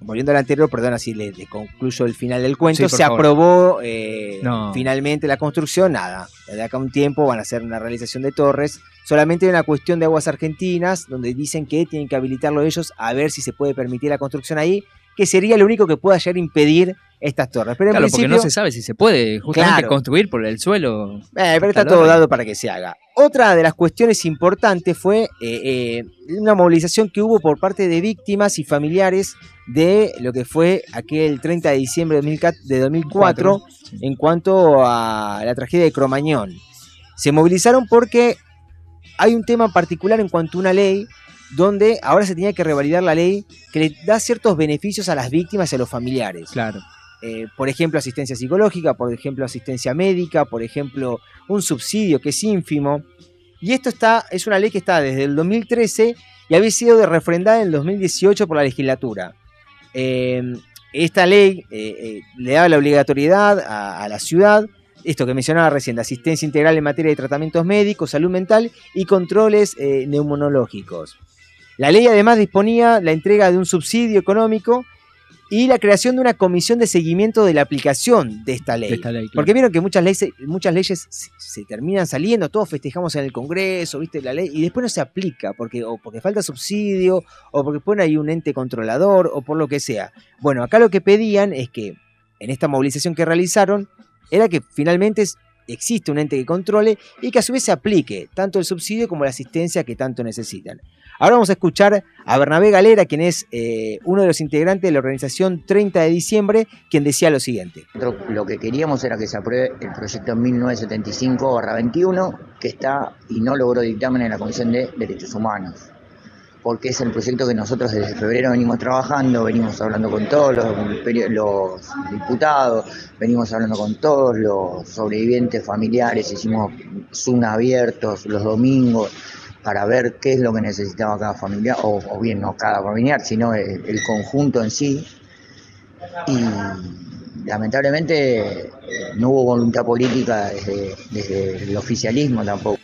Speaker 3: volviendo al anterior, perdón, así le, le concluyo el final del cuento,
Speaker 4: Sí,
Speaker 3: se
Speaker 4: favor.
Speaker 3: aprobó eh,
Speaker 4: No.
Speaker 3: finalmente la construcción, nada, de acá un tiempo van a hacer una realización de torres, solamente hay una cuestión de aguas argentinas, donde dicen que tienen que habilitarlo ellos a ver si se puede permitir la construcción ahí, que sería lo único que pueda llegar a impedir estas torres. Pero
Speaker 4: Claro, porque no se sabe si se puede justamente
Speaker 3: Claro.
Speaker 4: construir por el suelo.
Speaker 3: eh, pero está todo dado para que se haga. Otra de las cuestiones importantes fue eh, eh, una movilización que hubo por parte de víctimas y familiares de lo que fue aquel 30 de diciembre de 2004 de 2004
Speaker 4: Sí.
Speaker 3: en cuanto a la tragedia de Cromañón. Se movilizaron porque hay un tema particular en cuanto a una ley donde ahora se tenía que revalidar la ley que le da ciertos beneficios a las víctimas y a los familiares
Speaker 4: Claro.
Speaker 3: eh, por ejemplo, asistencia psicológica, por ejemplo, asistencia médica, por ejemplo, un subsidio que es ínfimo. Y esto está, es una ley que está desde el 2013 y había sido de refrendada en el 2018 por la legislatura. Eh, esta ley eh, le daba la obligatoriedad a, a la ciudad, esto que mencionaba recién, de asistencia integral en materia de tratamientos médicos, salud mental y controles eh, neumonológicos. La ley además disponía la entrega de un subsidio económico y la creación de una comisión de seguimiento de la aplicación de esta ley.
Speaker 4: de esta ley, claro.
Speaker 3: Porque vieron que muchas leyes, muchas leyes se, se terminan saliendo, todos festejamos en el Congreso, ¿viste? La ley, y después no se aplica, porque, o porque falta subsidio, o porque pone ahí un ente controlador, o por lo que sea. Bueno, acá lo que pedían es que en esta movilización que realizaron, era que finalmente existe un ente que controle y que a su vez se aplique tanto el subsidio como la asistencia que tanto necesitan. Ahora vamos a escuchar a Bernabé Galera, quien es eh, uno de los integrantes de la organización 30 de diciembre, quien decía lo siguiente.
Speaker 6: Lo que queríamos era que se apruebe el proyecto 1975-21 que está y no logró dictamen en la Comisión de Derechos Humanos. Porque es el proyecto que nosotros desde febrero venimos trabajando, venimos hablando con todos los, los diputados, venimos hablando con todos los sobrevivientes familiares, hicimos Zoom abiertos los domingos para ver qué es lo que necesitaba cada familiar, o, o bien no cada familiar, sino el, el conjunto en sí. Y lamentablemente eh, no hubo voluntad política desde, desde el oficialismo tampoco.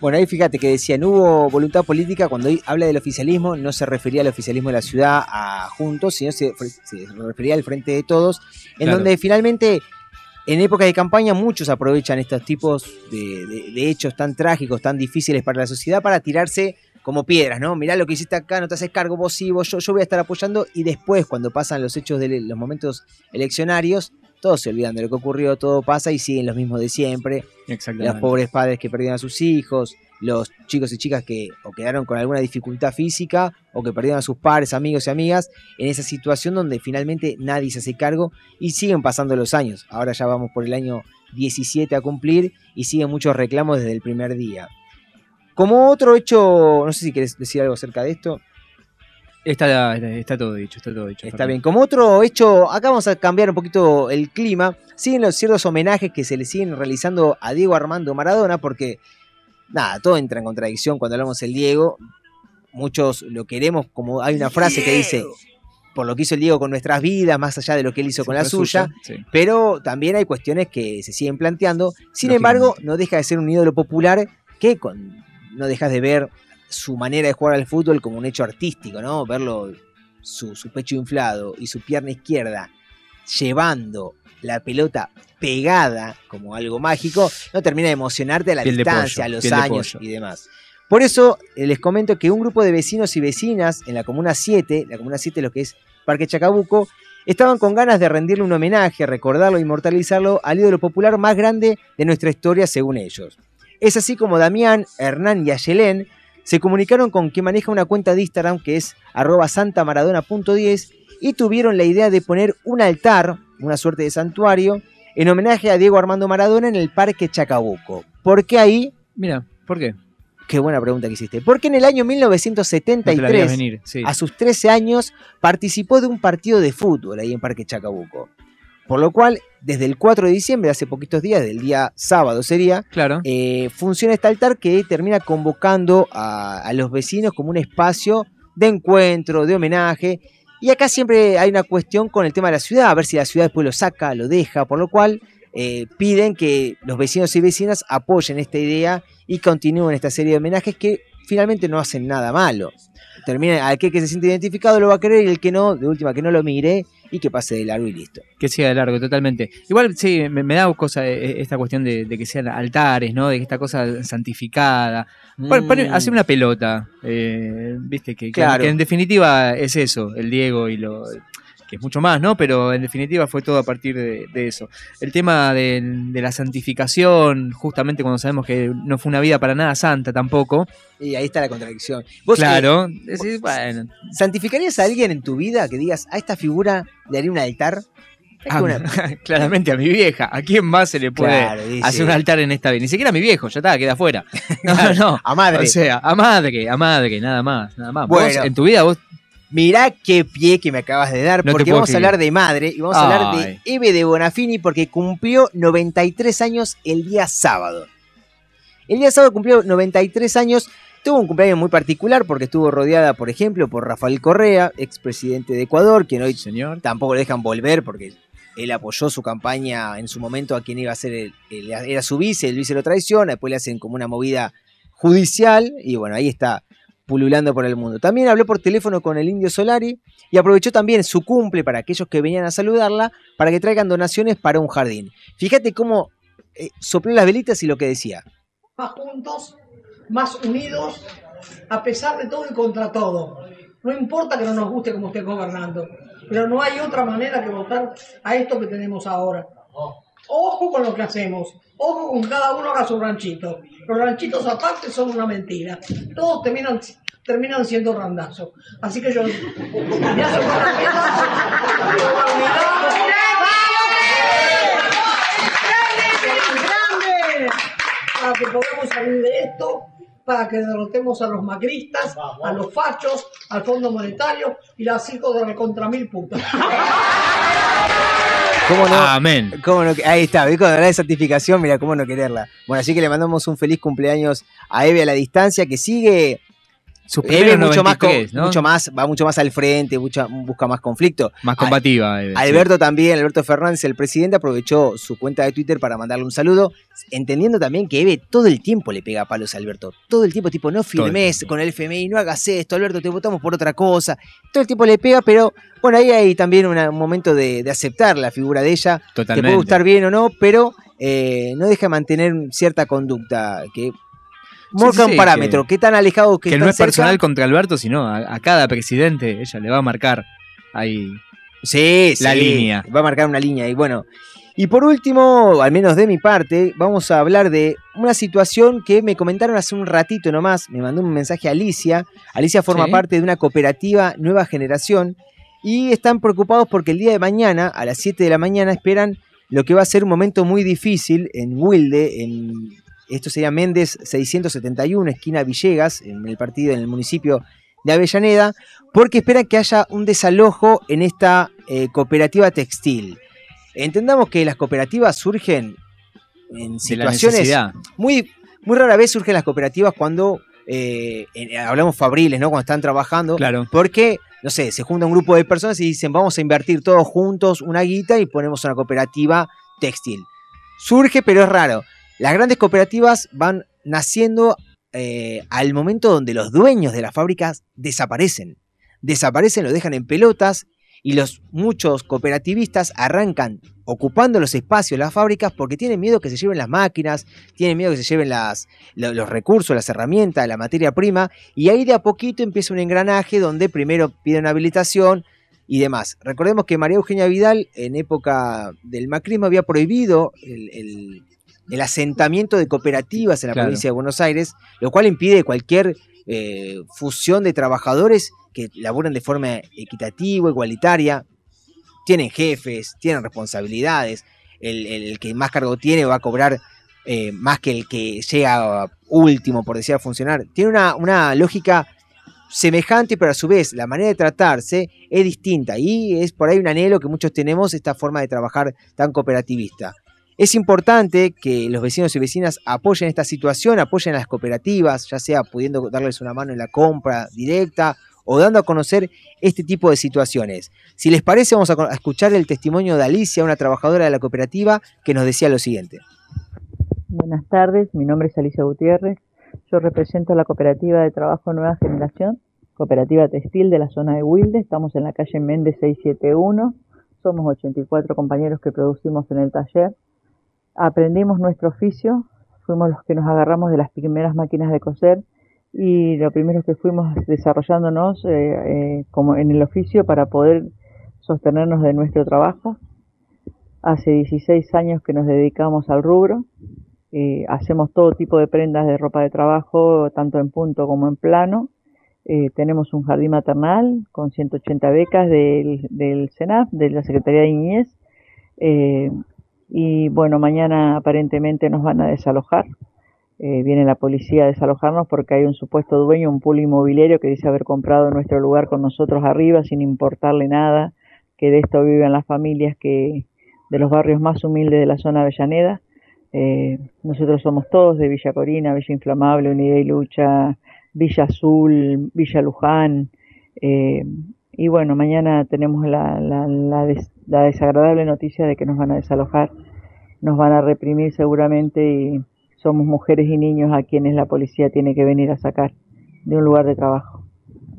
Speaker 3: Bueno, ahí fíjate que decía, no hubo voluntad política, cuando habla del oficialismo, no se refería al oficialismo de la ciudad a Juntos, sino se, se refería al Frente de Todos, en
Speaker 4: Claro.
Speaker 3: donde finalmente en época de campaña muchos aprovechan estos tipos de, de- de hechos tan trágicos, tan difíciles para la sociedad, para tirarse como piedras, ¿no? Mirá lo que hiciste acá, no te haces cargo vos, sí, vos, yo, yo voy a estar apoyando, y después, cuando pasan los hechos de los momentos eleccionarios, todos se olvidan de lo que ocurrió, todo pasa y siguen los mismos de siempre,
Speaker 4: Exactamente.
Speaker 3: los pobres padres que perdieron a sus hijos, los chicos y chicas que o quedaron con alguna dificultad física o que perdieron a sus padres, amigos y amigas, en esa situación donde finalmente nadie se hace cargo y siguen pasando los años. Ahora ya vamos por el año 17 a cumplir y siguen muchos reclamos desde el primer día. Como otro hecho, no sé si quieres decir algo acerca de esto.
Speaker 4: Está, está todo dicho, está todo dicho.
Speaker 3: Está bien. Como otro hecho, acá vamos a cambiar un poquito el clima. Siguen los ciertos homenajes que se le siguen realizando a Diego Armando Maradona, porque nada, todo entra en contradicción cuando hablamos del Diego. Muchos lo queremos, como hay una frase que dice, por lo que hizo el Diego con nuestras vidas, más allá de lo que él hizo con la suya.
Speaker 4: Sí.
Speaker 3: Pero también hay cuestiones que se siguen planteando. Sin embargo, no deja de ser un ídolo popular que con no dejas de ver su manera de jugar al fútbol como un hecho artístico, ¿no? Verlo, su, su pecho inflado y su pierna izquierda llevando la pelota pegada como algo mágico, no termina de emocionarte a la
Speaker 4: Piel
Speaker 3: distancia,
Speaker 4: pollo,
Speaker 3: a los años y demás. Por eso eh, les comento que un grupo de vecinos y vecinas en la Comuna 7, la Comuna 7 lo que es Parque Chacabuco, estaban con ganas de rendirle un homenaje, recordarlo inmortalizarlo al ídolo popular más grande de nuestra historia según ellos. Es así como Damián, Hernán y Ayelén se comunicaron con quien maneja una cuenta de Instagram que es arroba santamaradona.10 y tuvieron la idea de poner un altar, una suerte de santuario, en homenaje a Diego Armando Maradona en el Parque Chacabuco. ¿Por qué ahí?
Speaker 4: Mira, ¿por qué?
Speaker 3: Qué buena pregunta que hiciste. Porque en el año
Speaker 4: No te la veías
Speaker 3: 1973,
Speaker 4: venir, sí.
Speaker 3: a sus 13 años, participó de un partido de fútbol ahí en Parque Chacabuco. Por lo cual, desde el 4 de diciembre, hace poquitos días, del día sábado sería,
Speaker 4: Claro.
Speaker 3: eh, funciona este altar que termina convocando a, a los vecinos como un espacio de encuentro, de homenaje. Y acá siempre hay una cuestión con el tema de la ciudad, a ver si la ciudad después lo saca, lo deja, por lo cual eh, piden que los vecinos y vecinas apoyen esta idea y continúen esta serie de homenajes que finalmente no hacen nada malo. Termina, aquel que se siente identificado lo va a querer y el que no, de última que no lo mire y que pase de largo y listo.
Speaker 4: Que siga de largo, totalmente. Igual, sí, me, me da cosa eh, esta cuestión de, de que sean altares, ¿no? De que esta cosa santificada.
Speaker 3: Mm.
Speaker 4: hacer una pelota, eh, viste, que, que-
Speaker 3: Claro.
Speaker 4: que en definitiva es eso, el Diego y lo que es mucho más, ¿no? Pero en definitiva fue todo a partir de, de eso. El tema de, de la santificación, justamente cuando sabemos que no fue una vida para nada santa tampoco.
Speaker 3: Y ahí está la contradicción. Vos, eh,
Speaker 4: Claro, decir, bueno,
Speaker 3: ¿Santificarías a alguien en tu vida que digas, a esta figura le haría un altar? Es que
Speaker 4: a-
Speaker 3: una-
Speaker 4: claramente a mi vieja. ¿A quién más se le puede
Speaker 3: Claro,
Speaker 4: hacer un altar en esta vida? Ni siquiera a mi viejo, ya está, queda afuera. No, no.
Speaker 3: A madre.
Speaker 4: O sea, a madre, a madre, nada más, nada más.
Speaker 3: Bueno.
Speaker 4: Vos, en tu vida vos
Speaker 3: Mirá qué pie que me acabas de dar,
Speaker 4: No
Speaker 3: porque vamos a hablar de madre y vamos a hablar de. Eve de Bonafini porque cumplió 93 años el día sábado. El día sábado cumplió 93 años, tuvo un cumpleaños muy particular porque estuvo rodeada, por ejemplo, por Rafael Correa, expresidente de Ecuador, quien hoy
Speaker 4: señor.
Speaker 3: tampoco lo dejan volver porque él apoyó su campaña en su momento a quien iba a ser el, el- era su vice, el vice lo traiciona, después le hacen como una movida judicial y bueno, ahí está pululando por el mundo. También habló por teléfono con el Indio Solari y aprovechó también su cumple para aquellos que venían a saludarla para que traigan donaciones para un jardín. Fíjate cómo eh, sopló las velitas y lo que decía.
Speaker 7: más juntos, más unidos, a pesar de todo y contra todo. No importa que no nos guste como esté gobernando, pero no hay otra manera que votar a esto que tenemos ahora. Ojo con lo que hacemos, ojo con cada uno haga su ranchito. Los ranchitos aparte son una mentira. Todos terminan, terminan siendo randazos. Así que yo... para que podamos salir de esto, para que derrotemos a los macristas, a los fachos, al Fondo Monetario y las hijos de recontra mil putas.
Speaker 3: ¿Cómo no?
Speaker 4: Amén.
Speaker 3: ¿Cómo no? Ahí está, ¿ves? De certificación, mira, cómo no quererla. Bueno, así que le mandamos un feliz cumpleaños a Eve a la distancia, que sigue Eve mucho más, con-
Speaker 4: 93, ¿no?
Speaker 3: mucho más, va mucho más al frente, mucha- busca más conflicto.
Speaker 4: Más combativa. Eve, sí.
Speaker 3: Alberto también, Alberto Fernández, el presidente, aprovechó su cuenta de Twitter para mandarle un saludo, entendiendo también que Eve todo el tiempo le pega palos a Alberto. Todo el tiempo, tipo, no
Speaker 4: el tiempo.
Speaker 3: con el FMI, no hagas esto, Alberto, te votamos por otra cosa. Todo el tiempo le pega, pero bueno, ahí hay también una- un momento de, de aceptar la figura de ella. Te
Speaker 4: Totalmente.
Speaker 3: puede gustar bien o no, pero eh, no deja de mantener cierta conducta que marca un parámetro. ¿Qué tan alejado que,
Speaker 4: Que no es
Speaker 3: cerca?
Speaker 4: personal contra Alberto, sino a, a cada presidente ella le va a marcar ahí.
Speaker 3: Sí,
Speaker 4: La
Speaker 3: sí,
Speaker 4: línea.
Speaker 3: Va a marcar una línea. Y bueno. Y por último, al menos de mi parte, vamos a hablar de una situación que me comentaron hace un ratito nomás. Me mandó un mensaje a Alicia. Alicia forma
Speaker 4: Sí.
Speaker 3: parte de una cooperativa Nueva Generación. Y están preocupados porque el día de mañana, a las 7 de la mañana, esperan lo que va a ser un momento muy difícil en Wilde, en esto sería Méndez 671, esquina Villegas, en el partido, en el municipio de Avellaneda, porque esperan que haya un desalojo en esta eh, cooperativa textil. Entendamos que las cooperativas surgen en situaciones muy, muy rara vez surgen las cooperativas cuando eh, en- hablamos fabriles, ¿no? Cuando están trabajando.
Speaker 4: Claro.
Speaker 3: Porque, no sé, se junta un grupo de personas y dicen, vamos a invertir todos juntos una guita y ponemos una cooperativa textil. Surge, pero es raro. Las grandes cooperativas van naciendo eh, al momento donde los dueños de las fábricas desaparecen. Desaparecen, lo dejan en pelotas y los muchos cooperativistas arrancan ocupando los espacios las fábricas porque tienen miedo que se lleven las máquinas, tienen miedo que se lleven los recursos, las herramientas, la materia prima, y ahí de a poquito empieza un engranaje donde primero piden habilitación y demás. Recordemos que María Eugenia Vidal en época del macrismo había prohibido el- el asentamiento de cooperativas en la
Speaker 4: Claro.
Speaker 3: provincia de Buenos Aires, lo cual impide cualquier eh, fusión de trabajadores que laburan de forma equitativa, igualitaria, tienen jefes, tienen responsabilidades, el, el- el que más cargo tiene va a cobrar eh, más que el que llega último, por decir, a funcionar. Tiene una, una lógica semejante, pero a su vez la manera de tratarse es distinta y es por ahí un anhelo que muchos tenemos, esta forma de trabajar tan cooperativista. Es importante que los vecinos y vecinas apoyen esta situación, apoyen a las cooperativas, ya sea pudiendo darles una mano en la compra directa o dando a conocer este tipo de situaciones. Si les parece, vamos a escuchar el testimonio de Alicia, una trabajadora de la cooperativa, que nos decía lo siguiente.
Speaker 8: Buenas tardes, mi nombre es Alicia Gutiérrez. Yo represento a la cooperativa de trabajo Nueva Generación, cooperativa textil de la zona de Wilde. Estamos en la calle Méndez 671. Somos 84 compañeros que producimos en el taller. Aprendimos nuestro oficio, fuimos los que nos agarramos de las primeras máquinas de coser y lo primero que fuimos desarrollándonos eh, eh, como en el oficio para poder sostenernos de nuestro trabajo. Hace 16 años que nos dedicamos al rubro. Hacemos todo tipo de prendas de ropa de trabajo, tanto en punto como en plano. Eh, tenemos un jardín maternal con 180 becas del, del de la Secretaría de Niñez. Y bueno, mañana aparentemente nos van a desalojar. Eh, viene la policía a desalojarnos porque hay un supuesto dueño, un pool inmobiliario que dice haber comprado nuestro lugar con nosotros arriba sin importarle nada, que de esto viven las familias que de los barrios más humildes de la zona Avellaneda. Eh, nosotros somos todos de Villa Corina, Villa Inflamable, Unidad y Lucha, Villa Azul, Villa Luján. eh, y bueno, mañana tenemos la, la, la, des- la desagradable noticia de que nos van a desalojar, nos van a reprimir seguramente y somos mujeres y niños a quienes la policía tiene que venir a sacar de un lugar de trabajo.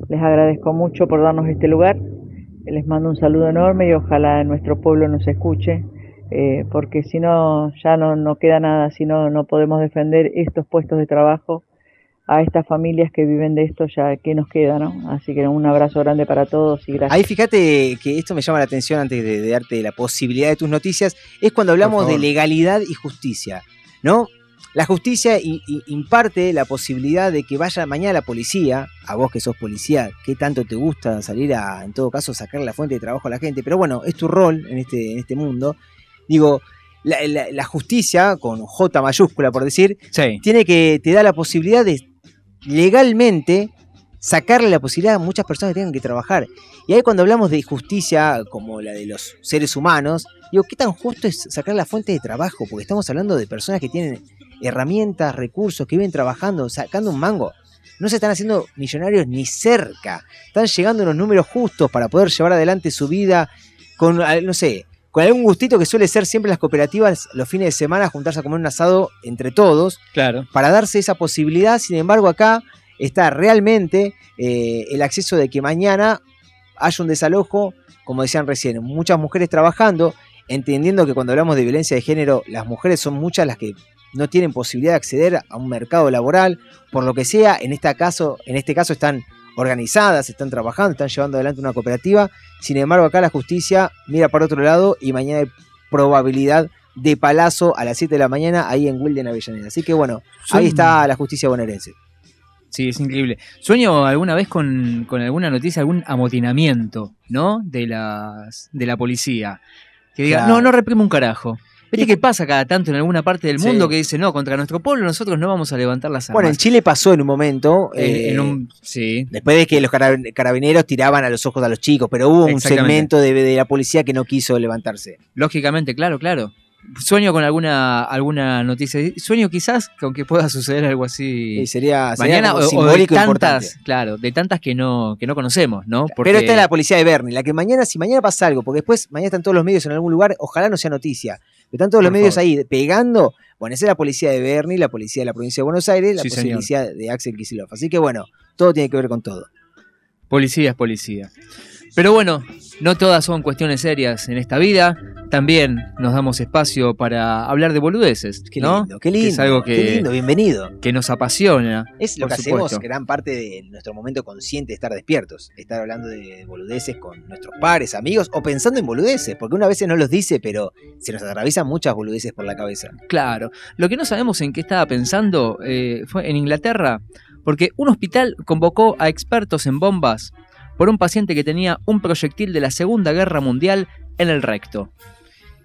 Speaker 8: Les agradezco mucho por darnos este lugar, les mando un saludo enorme y ojalá nuestro pueblo nos escuche eh, porque si no, ya no, no queda nada, si no, no podemos defender estos puestos de trabajo a estas familias que viven de esto, ya que nos queda, ¿no? Así que un abrazo grande para todos y gracias.
Speaker 3: Ahí fíjate que esto me llama la atención antes de, de darte la posibilidad de tus noticias, es cuando hablamos de legalidad y justicia, ¿no? La justicia i- i- imparte la posibilidad de que vaya mañana la policía, a vos que sos policía, qué tanto te gusta salir a, en todo caso, sacar la fuente de trabajo a la gente, pero bueno, es tu rol en este, en este mundo. Digo, la, la- la justicia, con J mayúscula por decir,
Speaker 4: Sí.
Speaker 3: tiene que, te da la posibilidad de legalmente sacarle la posibilidad a muchas personas que tengan que trabajar. Y ahí cuando hablamos de justicia como la de los seres humanos, digo, ¿qué tan justo es sacar la fuente de trabajo? Porque estamos hablando de personas que tienen herramientas, recursos, que viven trabajando, sacando un mango. No se están haciendo millonarios ni cerca. Están llegando a unos números justos para poder llevar adelante su vida con, ah, no sé, con algún gustito que suele ser siempre las cooperativas los fines de semana, juntarse a comer un asado entre todos
Speaker 4: Claro.
Speaker 3: para darse esa posibilidad. Sin embargo, acá está realmente eh, el acceso de que mañana haya un desalojo, como decían recién, muchas mujeres trabajando, entendiendo que cuando hablamos de violencia de género, las mujeres son muchas las que no tienen posibilidad de acceder a un mercado laboral, por lo que sea, en este caso, en este caso están organizadas, están trabajando, están llevando adelante una cooperativa. Sin embargo, acá la justicia mira para otro lado y mañana hay probabilidad de palazo a las 7 de la mañana ahí en Wilden Avellaneda. Así que bueno, ahí está la justicia bonaerense.
Speaker 4: Sí, es increíble. Sueño alguna vez con, con alguna noticia, algún amotinamiento, ¿no? De las de la policía. Que diga,
Speaker 3: Claro.
Speaker 4: no, no reprime un carajo. ¿Viste qué pasa cada tanto en alguna parte del
Speaker 3: Sí.
Speaker 4: mundo que dice, no, contra nuestro pueblo nosotros no vamos a levantar las armas?
Speaker 3: Bueno, en Chile pasó en un momento.
Speaker 4: En-
Speaker 3: eh,
Speaker 4: en un- sí.
Speaker 3: Después de que los cara- carabineros tiraban a los ojos a los chicos, pero hubo un segmento de, de la policía que no quiso levantarse.
Speaker 4: Lógicamente, claro, claro. Sueño con alguna alguna noticia. Sueño quizás con que pueda suceder algo así.
Speaker 3: Y sería, sería
Speaker 4: Mañana o- o, de
Speaker 3: simbólico importante.
Speaker 4: tantas, claro, de tantas que no que no conocemos, ¿no?
Speaker 3: Pero esta es la policía de Bernie, la que mañana, si mañana pasa algo, porque después mañana están todos los medios en algún lugar, ojalá no sea noticia. Están todos los
Speaker 4: Por
Speaker 3: medios
Speaker 4: favor.
Speaker 3: ahí pegando. Bueno, esa es la policía de Bernie, la policía de la provincia de Buenos Aires, la
Speaker 4: Sí, señor.
Speaker 3: policía de Axel Kicillof. Así que bueno, todo tiene que ver con todo.
Speaker 4: Policía es policía. Pero bueno, no todas son cuestiones serias en esta vida. También nos damos espacio para hablar de boludeces,
Speaker 3: Qué
Speaker 4: ¿no?
Speaker 3: lindo, qué lindo.
Speaker 4: Que es algo que,
Speaker 3: Qué lindo, bienvenido.
Speaker 4: que nos apasiona.
Speaker 3: Es lo que hacemos
Speaker 4: supuesto.
Speaker 3: gran parte de nuestro momento consciente de estar despiertos, estar hablando de boludeces con nuestros pares, amigos o pensando en boludeces, porque una vez no los dice, pero se nos atraviesan muchas boludeces por la cabeza.
Speaker 4: Claro. Lo que no sabemos en qué estaba pensando eh, fue en Inglaterra, porque un hospital convocó a expertos en bombas por un paciente que tenía un proyectil de la Segunda Guerra Mundial en el recto.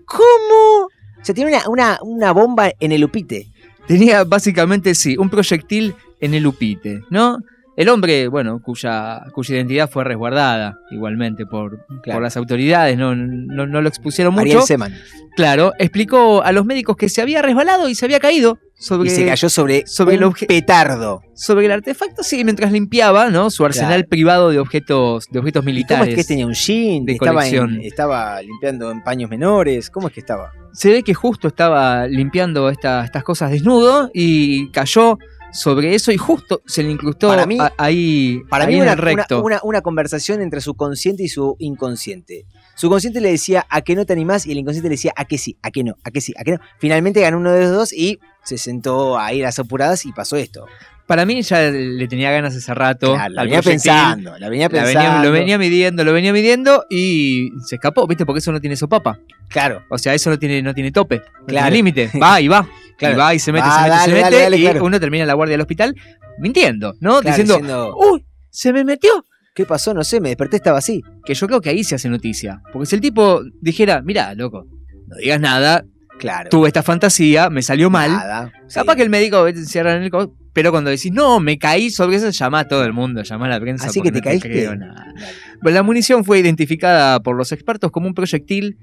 Speaker 3: ¿Cómo? O sea, tiene una, una, una bomba en el upite.
Speaker 4: Tenía básicamente, sí, un proyectil en el upite, ¿no? El hombre, bueno, cuya, cuya identidad fue resguardada igualmente por,
Speaker 3: Claro.
Speaker 4: por las autoridades, no, no, no lo expusieron mucho.
Speaker 3: Ariel Seman.
Speaker 4: Claro, explicó a los médicos que se había resbalado y se había caído sobre,
Speaker 3: Y se cayó sobre,
Speaker 4: sobre el
Speaker 3: un petardo.
Speaker 4: sobre el artefacto, sí, mientras limpiaba, ¿no? Su arsenal
Speaker 3: Claro.
Speaker 4: privado de objetos, de objetos
Speaker 3: ¿Y ¿Cómo
Speaker 4: militares.
Speaker 3: es que tenía un jean?
Speaker 4: de
Speaker 3: estaba, en-
Speaker 4: colección.
Speaker 3: estaba limpiando en paños menores. ¿Cómo es que estaba?
Speaker 4: Se ve que justo estaba limpiando esta- estas cosas desnudo y cayó sobre eso y justo se le incrustó
Speaker 3: Para mí-
Speaker 4: a- ahí,
Speaker 3: Para
Speaker 4: ahí
Speaker 3: mí una,
Speaker 4: recto.
Speaker 3: una, una- una conversación entre su consciente y su inconsciente. Su consciente le decía a que no te animás y el inconsciente le decía a que sí, a que no, a que sí, a que no. Finalmente ganó uno de los dos y se sentó ahí a las apuradas y pasó esto.
Speaker 4: Para mí ya le tenía ganas hace rato.
Speaker 3: Claro, la venía pensando, la venía
Speaker 4: La venía-
Speaker 3: pensando.
Speaker 4: lo venía midiendo, lo venía midiendo y se escapó, ¿viste? Porque eso no tiene sopapa.
Speaker 3: Claro,
Speaker 4: O sea, eso no tiene, no tiene tope, no
Speaker 3: Claro.
Speaker 4: límite. Va y va.
Speaker 3: Claro.
Speaker 4: Y va y se mete,
Speaker 3: Va,
Speaker 4: se mete,
Speaker 3: dale,
Speaker 4: se mete.
Speaker 3: dale, dale,
Speaker 4: y
Speaker 3: claro.
Speaker 4: uno termina en la guardia del hospital mintiendo, ¿no?
Speaker 3: claro,
Speaker 4: diciendo,
Speaker 3: diciendo,
Speaker 4: uy, se me metió.
Speaker 3: ¿qué pasó? No sé, me desperté, estaba así.
Speaker 4: Que yo creo que ahí se hace noticia. Porque si el tipo dijera, mira, loco, no digas nada,
Speaker 3: Claro.
Speaker 4: tuve esta fantasía, me salió mal.
Speaker 3: Nada.
Speaker 4: Capaz
Speaker 3: sí.
Speaker 4: que el médico cierra en el pero cuando decís, no, me caí sobre eso, llama a todo el mundo, llama a la prensa.
Speaker 3: Así que te
Speaker 4: no
Speaker 3: caíste.
Speaker 4: creo nada. La munición fue identificada por los expertos como un proyectil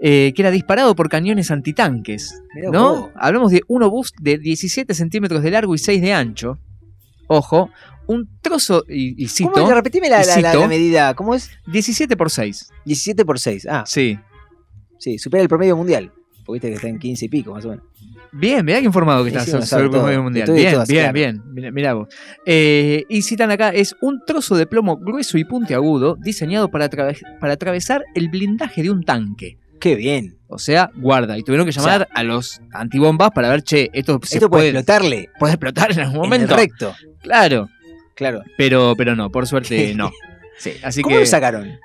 Speaker 4: eh, que era disparado por cañones antitanques.
Speaker 3: Mirá
Speaker 4: ¿No?
Speaker 3: vos.
Speaker 4: Hablamos de un obús de 17 centímetros de largo y 6 de ancho. Ojo, un trozo, y, y cito,
Speaker 3: ¿Cómo es? Repetime la,
Speaker 4: y
Speaker 3: la- la-
Speaker 4: cito.
Speaker 3: la medida. ¿Cómo es?
Speaker 4: 17 por 6.
Speaker 3: 17 por 6. Ah,
Speaker 4: Sí.
Speaker 3: sí, supera el promedio mundial. Porque viste que está en 15 y pico, más o menos.
Speaker 4: Bien, mirá qué informado que
Speaker 3: Sí,
Speaker 4: estás
Speaker 3: sí,
Speaker 4: sobre el promedio mundial.
Speaker 3: Estoy
Speaker 4: Bien,
Speaker 3: todas,
Speaker 4: bien,
Speaker 3: claro.
Speaker 4: bien. Mirá, mirá vos. Eh, y citan acá, es un trozo de plomo grueso y puntiagudo diseñado para, para atravesar el blindaje de un tanque.
Speaker 3: Qué bien.
Speaker 4: O sea, guarda. Y tuvieron que
Speaker 3: sea,
Speaker 4: llamar a los antibombas para ver, che, esto, se
Speaker 3: Esto puede
Speaker 4: puede,
Speaker 3: explotarle
Speaker 4: puede explotar en algún momento.
Speaker 3: recto.
Speaker 4: Claro,
Speaker 3: Claro.
Speaker 4: pero, pero no, por suerte no. Sí, así
Speaker 3: ¿Cómo
Speaker 4: que.
Speaker 3: lo sacaron?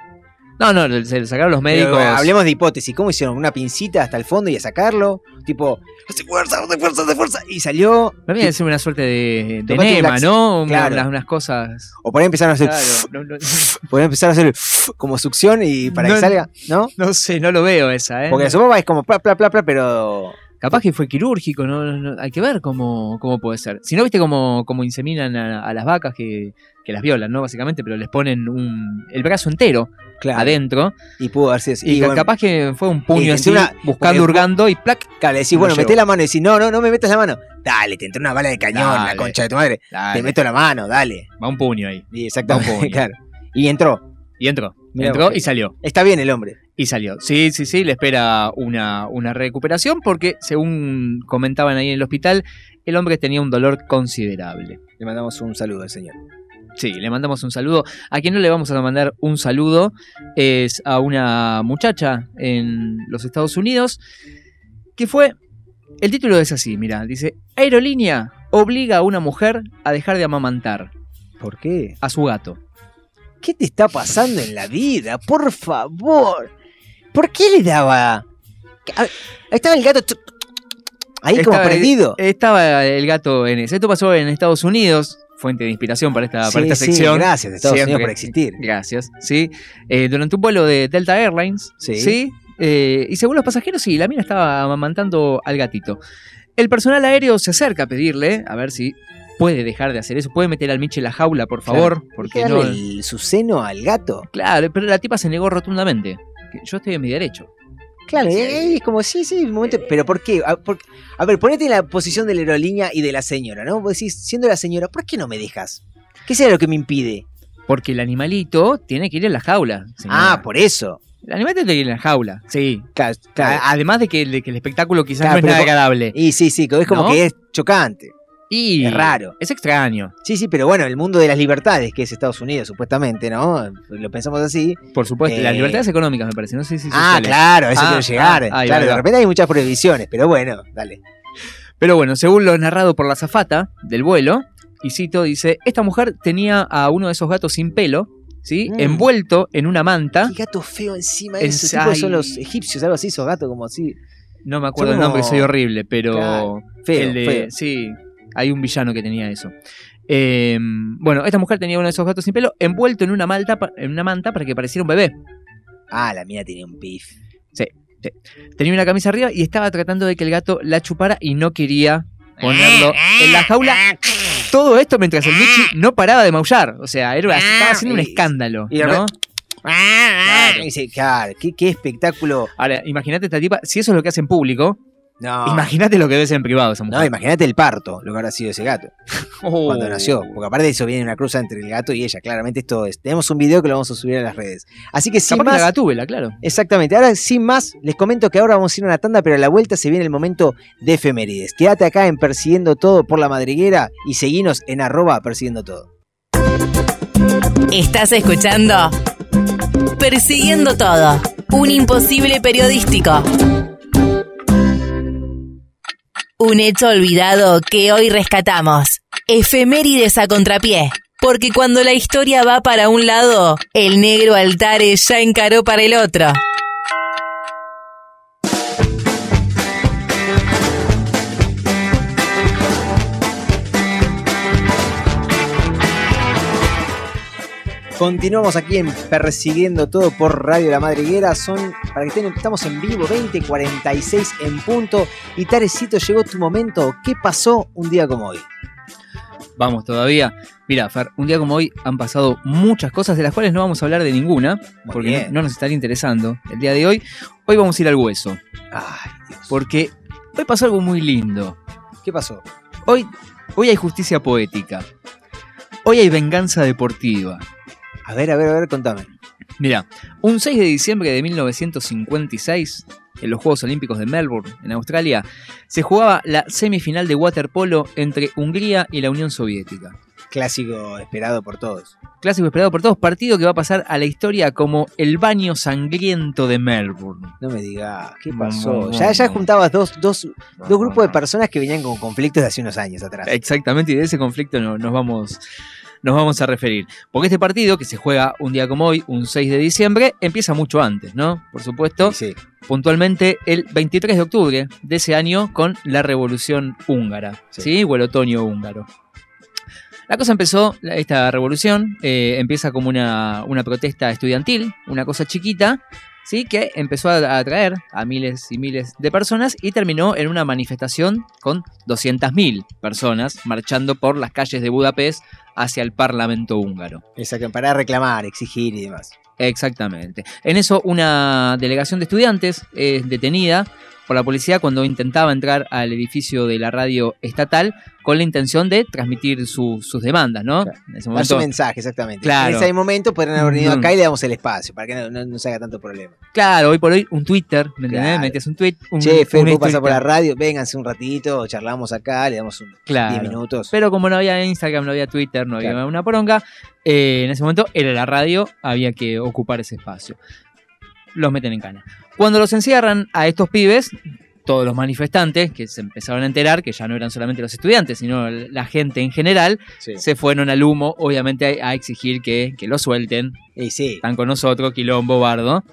Speaker 4: No, no, se lo sacaron los médicos.
Speaker 3: Pero, hablemos de hipótesis. ¿Cómo hicieron? ¿Una pincita hasta el fondo y a sacarlo? Tipo, hace fuerza, hace fuerza, hace fuerza. Y salió.
Speaker 4: Me viene a ser una suerte de, de enema, ¿no?
Speaker 3: Claro.
Speaker 4: Unas, unas cosas.
Speaker 3: O por ahí empezaron a hacer.
Speaker 4: Claro, no, no-
Speaker 3: empezaron a hacer como succión y para
Speaker 4: No,
Speaker 3: que salga. ¿no?
Speaker 4: no sé, no lo veo esa, ¿eh?
Speaker 3: Porque la sopa es como pla, pla, pla, pla, pero.
Speaker 4: Capaz que fue quirúrgico, no, no- hay que ver cómo, cómo puede ser. Si no, viste cómo, cómo inseminan a, a las vacas que, que las violan, ¿no? Básicamente, pero les ponen un, el brazo entero
Speaker 3: Claro.
Speaker 4: adentro.
Speaker 3: Y pudo haber sido así.
Speaker 4: Y,
Speaker 3: Y bueno,
Speaker 4: capaz que fue un puño así,
Speaker 3: encima-
Speaker 4: buscando,
Speaker 3: porque-
Speaker 4: hurgando y plac.
Speaker 3: claro, le decís, bueno, meté la mano y decís, no, no, no me metas la mano. Dale, te entró una bala de cañón, la concha de tu madre.
Speaker 4: Dale,
Speaker 3: Te meto la mano, dale.
Speaker 4: Va un puño ahí.
Speaker 3: Y exactamente,
Speaker 4: Va un puño.
Speaker 3: claro. Y entró.
Speaker 4: Y entró.
Speaker 3: Mirá
Speaker 4: entró y salió.
Speaker 3: Está bien el hombre.
Speaker 4: Y salió. Sí, sí, sí, le espera una, una recuperación porque, según comentaban ahí en el hospital, el hombre tenía un dolor considerable.
Speaker 3: Le mandamos un saludo al señor.
Speaker 4: Sí, le mandamos un saludo. A quien no le vamos a mandar un saludo es a una muchacha en los Estados Unidos que fue... El título es así, mira, dice, Aerolínea obliga a una mujer a dejar de amamantar
Speaker 3: ¿Por qué?
Speaker 4: a su gato.
Speaker 3: ¿Qué te está pasando en la vida? Por favor. ¿Por qué le daba? Ahí estaba el gato ahí como perdido.
Speaker 4: Estaba el gato en eso. Esto pasó en Estados Unidos, fuente de inspiración para esta, para
Speaker 3: Sí,
Speaker 4: esta
Speaker 3: sí,
Speaker 4: sección.
Speaker 3: gracias, Estados
Speaker 4: Siempre.
Speaker 3: Unidos por existir.
Speaker 4: Gracias, sí. Eh, durante un vuelo de Delta Airlines,
Speaker 3: Sí.
Speaker 4: Eh, y según los pasajeros, sí, la mina estaba amamantando al gatito. El personal aéreo se acerca a pedirle, a ver si puede dejar de hacer eso. Puede meter al Miche en la jaula, por favor,
Speaker 3: Claro.
Speaker 4: porque no.
Speaker 3: el- su seno al gato.
Speaker 4: Claro, pero la tipa se negó rotundamente. Que Yo estoy en mi derecho.
Speaker 3: Claro, ahí es como, sí, sí, un momento. Pero ¿por qué? A, por- a ver, ponete en la posición de la aerolínea y de la señora, ¿no? Vos decís, siendo la señora, ¿por qué no me dejas? ¿Qué será lo que me impide?
Speaker 4: Porque el animalito tiene que ir en la jaula. señora.
Speaker 3: Ah, por eso.
Speaker 4: El animal tiene que ir en la jaula, sí.
Speaker 3: Claro, claro.
Speaker 4: A- Además de que, de que el espectáculo quizás
Speaker 3: Claro,
Speaker 4: no es nada agradable.
Speaker 3: Y sí, sí, es como
Speaker 4: ¿No?
Speaker 3: que es chocante.
Speaker 4: Y
Speaker 3: Es raro.
Speaker 4: Es extraño,
Speaker 3: Sí, sí, pero bueno, el mundo de las libertades, que es Estados Unidos, supuestamente, ¿no? Lo pensamos así.
Speaker 4: por supuesto.
Speaker 3: Eh,
Speaker 4: Las libertades económicas, me parece. No sé si
Speaker 3: Ah,
Speaker 4: sociales.
Speaker 3: claro, eso
Speaker 4: Ah,
Speaker 3: quiero llegar.
Speaker 4: ah, ahí
Speaker 3: claro,
Speaker 4: ahí
Speaker 3: de repente hay muchas prohibiciones, pero bueno, dale.
Speaker 4: Pero bueno, según lo narrado por la zafata del vuelo, y cito, dice, esta mujer tenía a uno de esos gatos sin pelo, ¿sí?
Speaker 3: Mm.
Speaker 4: Envuelto en una manta.
Speaker 3: Qué gato feo encima
Speaker 4: En-
Speaker 3: eso. Tipo son los egipcios, algo así, esos gatos como así.
Speaker 4: No me acuerdo el nombre, soy horrible, pero...
Speaker 3: Claro, feo,
Speaker 4: de-
Speaker 3: feo.
Speaker 4: Sí, hay un villano que tenía eso. Eh, bueno, esta mujer tenía uno de esos gatos sin pelo envuelto en una, malta, en una manta para que pareciera un bebé.
Speaker 3: Ah, la mía tenía un pif.
Speaker 4: Tenía una camisa arriba y estaba tratando de que el gato la chupara y no quería ponerlo en la jaula. Todo esto mientras el Michi no paraba de maullar. O sea, era, estaba haciendo un escándalo. ¿no?
Speaker 3: Claro, dice, claro, qué, qué espectáculo.
Speaker 4: Ahora, imagínate esta tipa, si eso es lo que hace en público,
Speaker 3: No,
Speaker 4: imagínate lo que ser en privado esa mujer.
Speaker 3: no imagínate el parto, lo que habrá sido ese gato.
Speaker 4: Oh.
Speaker 3: cuando nació. Porque aparte de eso viene una cruza entre el gato y ella. Claramente esto es. Tenemos un video que lo vamos a subir a las redes. Así que sin
Speaker 4: Capaz que
Speaker 3: más.
Speaker 4: la gatúbela, claro.
Speaker 3: Exactamente. Ahora, sin más, les comento que ahora vamos a ir a una tanda, pero a la vuelta se viene el momento de efemérides. Quédate acá en Persiguiendo Todo por la Madriguera y seguinos en arroba Persiguiendo Todo.
Speaker 2: Estás escuchando Persiguiendo Todo, un imposible periodístico. Un hecho olvidado que hoy rescatamos. Efemérides a contrapié. Porque cuando la historia va para un lado, el negro Altares ya encaró para el otro.
Speaker 3: Continuamos aquí en Persiguiendo Todo por Radio La Madriguera. Son, para que estén, estamos en vivo, 20.46 en punto. Y Tarecito, llegó tu momento. ¿Qué pasó un día como hoy?
Speaker 4: Vamos todavía. Mira, Fer, un día como hoy han pasado muchas cosas de las cuales no vamos a hablar de ninguna,
Speaker 3: Muy
Speaker 4: porque no, no nos estaría interesando el día de hoy. Hoy vamos a ir al hueso,
Speaker 3: Ay, Dios.
Speaker 4: porque hoy pasó algo muy lindo.
Speaker 3: ¿Qué pasó?
Speaker 4: Hoy, hoy hay justicia poética. Hoy hay venganza deportiva.
Speaker 3: A ver, a ver, a ver, contame.
Speaker 4: Mira, un 6 de diciembre de 1956, en los Juegos Olímpicos de Melbourne, en Australia, se jugaba la semifinal de waterpolo entre Hungría y la Unión Soviética.
Speaker 3: Clásico esperado por todos.
Speaker 4: Clásico esperado por todos, partido que va a pasar a la historia como el baño sangriento de Melbourne.
Speaker 3: No me digas, ¿qué
Speaker 4: No,
Speaker 3: pasó?
Speaker 4: no,
Speaker 3: ya, ya
Speaker 4: no.
Speaker 3: juntabas dos, dos, dos grupos de personas que venían con conflictos de hace unos años atrás.
Speaker 4: Exactamente, y de ese conflicto no- nos, vamos, nos vamos a referir. Porque este partido, que se juega un día como hoy, un 6 de diciembre, empieza mucho antes, ¿no? Por supuesto,
Speaker 3: Sí,
Speaker 4: puntualmente el 23 de octubre de ese año con la Revolución Húngara,
Speaker 3: Sí.
Speaker 4: ¿sí? O el otoño húngaro. La cosa empezó, esta revolución eh, empieza como una, una protesta estudiantil, una cosa chiquita, ¿sí? que empezó a atraer a miles y miles de personas y terminó en una manifestación con 200.000 personas marchando por las calles de Budapest hacia el Parlamento húngaro.
Speaker 3: Exacto, para reclamar, exigir y demás.
Speaker 4: Exactamente. En eso, una delegación de estudiantes es detenida por la policía cuando intentaba entrar al edificio de la radio estatal con la intención de transmitir su- sus demandas, ¿no?
Speaker 3: Claro.
Speaker 4: En ese
Speaker 3: Dar su
Speaker 4: momento,
Speaker 3: mensaje, exactamente.
Speaker 4: Claro.
Speaker 3: En ese momento podrían haber venido
Speaker 4: Mm.
Speaker 3: acá y le damos el espacio, para que no, no- no se haga tanto problema.
Speaker 4: claro, hoy por hoy un Twitter, ¿me entendés?
Speaker 3: Claro.
Speaker 4: Metías un tweet, un,
Speaker 3: che, vos pasar por la radio, vénganse un ratito, charlamos acá, le damos un 10
Speaker 4: Claro.
Speaker 3: minutos.
Speaker 4: Pero como no había Instagram, no había Twitter, no había una poronga, eh, en ese momento era la radio, había que ocupar ese espacio. Los meten en cana. Cuando los encierran a estos pibes, todos los manifestantes que se empezaron a enterar que ya no eran solamente los estudiantes, sino la gente en general,
Speaker 3: Sí.
Speaker 4: se fueron al humo, obviamente, a, exigir que, que lo suelten.
Speaker 3: Y sí,
Speaker 4: Están con nosotros, quilombo, bardo.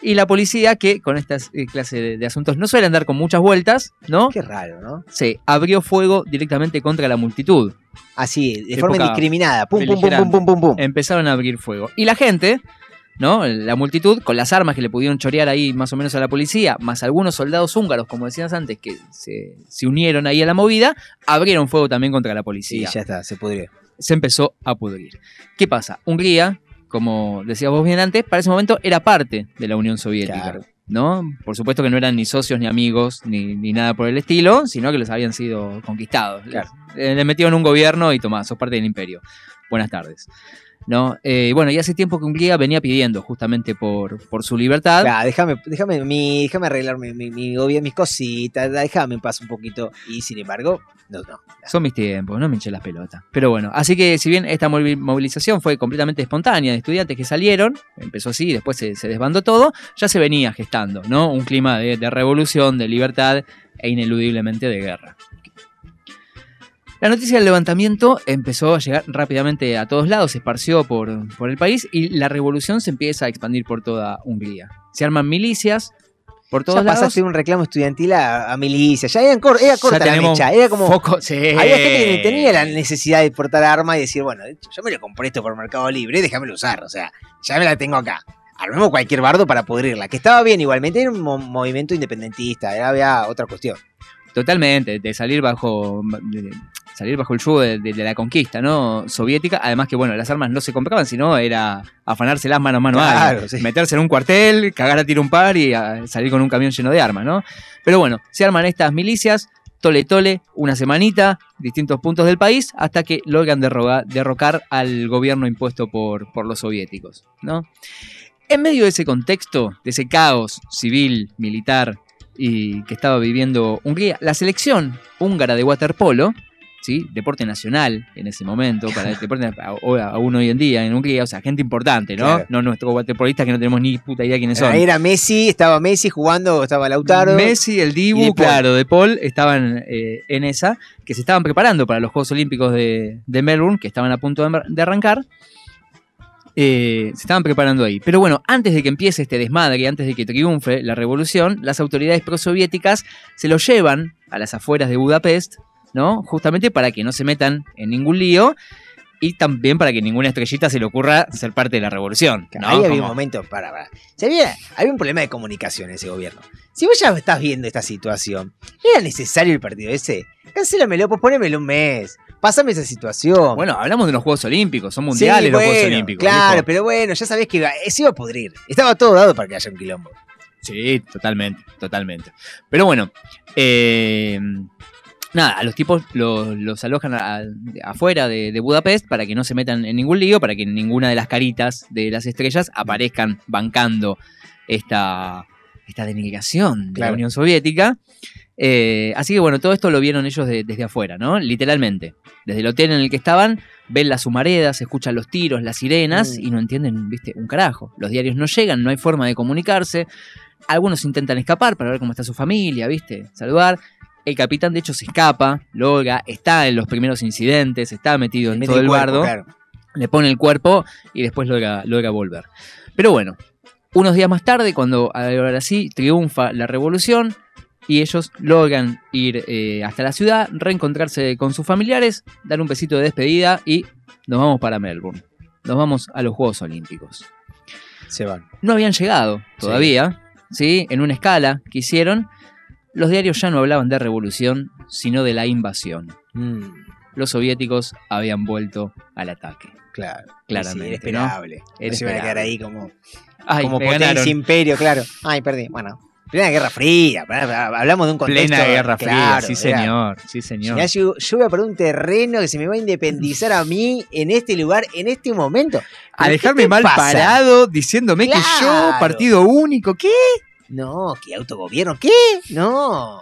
Speaker 4: Y la policía, que con estas eh, clases de, de asuntos no suelen dar con muchas vueltas, ¿no?
Speaker 3: qué raro, ¿no?
Speaker 4: Se abrió fuego directamente contra la multitud.
Speaker 3: Así, de
Speaker 4: Época
Speaker 3: forma indiscriminada. Pum, pum, pum, pum, pum, pum, pum.
Speaker 4: empezaron a abrir fuego. Y la gente, ¿no? La multitud, con las armas que le pudieron chorear ahí más o menos a la policía, más algunos soldados húngaros, como decías antes, que se, se unieron ahí a la movida, abrieron fuego también contra la
Speaker 3: Sí,
Speaker 4: policía.
Speaker 3: ya está, se pudrió.
Speaker 4: Se empezó a pudrir. ¿Qué pasa? Hungría, como decías vos bien antes, para ese momento era parte de la Unión Soviética.
Speaker 3: Claro.
Speaker 4: ¿No? Por supuesto que no eran ni socios, ni amigos, ni, ni nada por el estilo, sino que los habían sido conquistados.
Speaker 3: Claro.
Speaker 4: Le, le metieron un gobierno y tomá, sos parte del imperio. buenas tardes. ¿No? Eh, bueno, y hace tiempo que Hungría venía pidiendo justamente por, por su libertad.
Speaker 3: Ya, déjame, déjame, mi, déjame arreglar mi, mi, mis cositas, déjame en paz un poquito. Y sin embargo, no, no.
Speaker 4: Son mis tiempos, no me hinché las pelotas. Pero bueno, así que si bien esta movi- movilización fue completamente espontánea de estudiantes que salieron, empezó así, después se, se desbandó todo, ya se venía gestando, ¿no? Un clima de, de revolución, de libertad e ineludiblemente de guerra. La noticia del levantamiento empezó a llegar rápidamente a todos lados, se esparció por, por el país y la revolución se empieza a expandir por toda Hungría. Se arman milicias por todos
Speaker 3: ya
Speaker 4: lados.
Speaker 3: pasaste un reclamo estudiantil a, a milicia, ya eran cor- era
Speaker 4: Ya
Speaker 3: corta la
Speaker 4: tenemos
Speaker 3: mecha, era como...
Speaker 4: foco- sí.
Speaker 3: Había gente que tenía la necesidad de portar arma y decir, bueno, yo me lo compré esto por Mercado Libre, déjamelo usar, o sea, ya me la tengo acá. Armemos cualquier bardo para pudrirla, que estaba bien igualmente, era un mo- movimiento independentista, era, había otra cuestión.
Speaker 4: Totalmente, de salir bajo de salir bajo el yugo de, de- de la conquista, ¿no? Soviética. Además que, bueno, las armas no se compraban, sino era afanárselas mano a mano a
Speaker 3: Claro, sí.
Speaker 4: Meterse en un cuartel, cagar a tiro un par y a salir con un camión lleno de armas, ¿no? Pero bueno, se arman estas milicias, tole tole, una semanita, distintos puntos del país, hasta que logran derroga- derrocar al gobierno impuesto por, por los soviéticos, ¿no? En medio de ese contexto, de ese caos civil, militar y que estaba viviendo Hungría, la selección húngara de waterpolo, ¿sí? deporte nacional en ese momento, para el deporte aún hoy en día en Hungría, o sea, gente importante, ¿no?
Speaker 3: Claro.
Speaker 4: No nuestros waterpolistas que no tenemos ni puta idea quiénes son.
Speaker 3: Ahí era Messi, estaba Messi jugando, estaba Lautaro.
Speaker 4: Messi, el Dibu,
Speaker 3: De
Speaker 4: claro, de Paul, estaban eh, en esa, que se estaban preparando para los Juegos Olímpicos de, de Melbourne, que estaban a punto de, de arrancar. Eh, se estaban preparando ahí. Pero bueno, antes de que empiece este desmadre, antes de que triunfe la revolución, las autoridades prosoviéticas se lo llevan a las afueras de Budapest, ¿no? Justamente para que no se metan en ningún lío y también para que ninguna estrellita se le ocurra ser parte de la revolución. ¿no?
Speaker 3: Ahí había
Speaker 4: Como-
Speaker 3: un momento, para, para. Si había, había un problema de comunicación en ese gobierno. Si vos ya estás viendo esta situación, ¿era necesario el partido ese? Cancélamelo, pues ponémelo un mes. Pásame esa situación.
Speaker 4: Bueno, hablamos de los Juegos Olímpicos, son
Speaker 3: Sí,
Speaker 4: mundiales los Juegos Olímpicos.
Speaker 3: Claro, pero bueno, ya sabés que iba- eh, se iba a pudrir. Estaba todo dado para que haya un quilombo.
Speaker 4: Sí, totalmente, totalmente. Pero bueno, eh, nada, a los tipos los, los alojan a- afuera de, de Budapest para que no se metan en ningún lío, para que ninguna de las caritas de las estrellas aparezcan bancando esta, esta denigración de
Speaker 3: Claro.
Speaker 4: la Unión Soviética. Eh, así que bueno, todo esto lo vieron ellos de- desde afuera, ¿no? Literalmente. Desde el hotel en el que estaban, ven las humaredas, escuchan los tiros, las sirenas
Speaker 3: Mm.
Speaker 4: y no entienden, viste, un carajo. Los diarios no llegan, no hay forma de comunicarse. Algunos intentan escapar para ver cómo está su familia, viste, saludar. El capitán, de hecho, se escapa, logra, está en los primeros incidentes, está metido en todo el
Speaker 3: cuerpo,
Speaker 4: bardo
Speaker 3: claro.
Speaker 4: le pone el cuerpo y después logra, logra volver. Pero bueno, unos días más tarde, cuando ahora sí triunfa la revolución y ellos logran ir eh, hasta la ciudad, reencontrarse con sus familiares, dar un besito de despedida y nos vamos para Melbourne. Nos vamos a los Juegos Olímpicos.
Speaker 3: Se van.
Speaker 4: No habían llegado todavía, ¿sí? En una escala que hicieron, los diarios ya no hablaban de revolución, sino de la invasión.
Speaker 3: Mm,
Speaker 4: Los soviéticos habían vuelto al ataque.
Speaker 3: claro.
Speaker 4: Claramente,
Speaker 3: Sí, era esperable.
Speaker 4: Era
Speaker 3: No se iban a quedar ahí como,
Speaker 4: Ay,
Speaker 3: como potencia
Speaker 4: ganaron.
Speaker 3: imperio, claro. Ay, perdí. Bueno. Plena Guerra Fría. Hablamos de un contexto.
Speaker 4: Plena Guerra Fría,
Speaker 3: claro,
Speaker 4: sí
Speaker 3: era-
Speaker 4: señor, sí señor.
Speaker 3: Yo, yo voy a perder un terreno que se me va a independizar a mí en este lugar, en este momento.
Speaker 4: A
Speaker 3: ¿Pero qué
Speaker 4: dejarme mal
Speaker 3: pasa?
Speaker 4: parado diciéndome que yo, partido único, ¿qué?
Speaker 3: No, que autogobierno, ¿qué? No.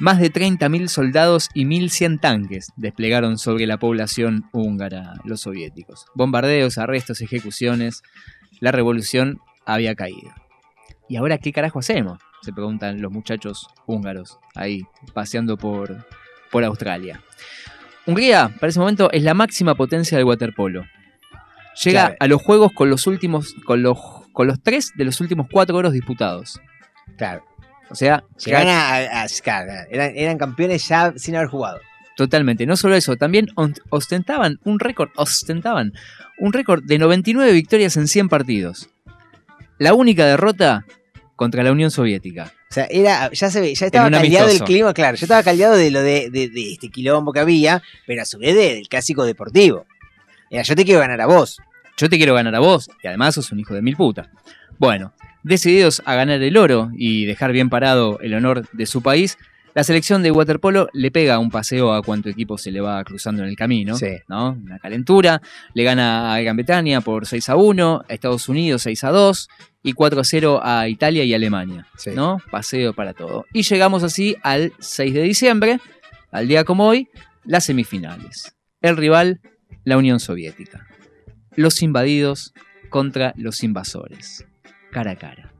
Speaker 4: Más de 30.000 soldados y 1.100 tanques desplegaron sobre la población húngara los soviéticos. Bombardeos, arrestos, ejecuciones. La revolución había caído. ¿Y ahora qué carajo hacemos? Se preguntan los muchachos húngaros ahí paseando por, por Australia. Hungría, para ese momento, es la máxima potencia del waterpolo. Llega
Speaker 3: Claro.
Speaker 4: a los juegos con los últimos, con los, con los tres de los últimos cuatro oros disputados.
Speaker 3: Claro.
Speaker 4: O sea,
Speaker 3: Llegan a, a- eran, eran campeones ya sin haber jugado.
Speaker 4: Totalmente. No solo eso, también ostentaban un récord, ostentaban un récord de 99 victorias en 100 partidos. La única derrota contra la Unión Soviética.
Speaker 3: O sea, era, ya se ve, ya estaba caldeado el clima, claro. Ya estaba caldeado de lo de, de- de este quilombo que había, pero a su vez de- del clásico deportivo. Era, yo te quiero ganar a vos.
Speaker 4: Yo te quiero ganar a vos y además sos un hijo de mil puta. Bueno, decididos a ganar el oro y dejar bien parado el honor de su país, La selección de waterpolo le pega un paseo a cuanto equipo se le va cruzando en el camino,
Speaker 3: Sí.
Speaker 4: ¿no? Una calentura, le gana a Gran Bretaña por 6 a 1, a Estados Unidos 6 a 2 y 4 a 0 a Italia y Alemania,
Speaker 3: Sí.
Speaker 4: ¿no? Paseo para todo. Y llegamos así al 6 de diciembre, al día como hoy, las semifinales. El rival, la Unión Soviética. Los invadidos contra los invasores. Cara a cara.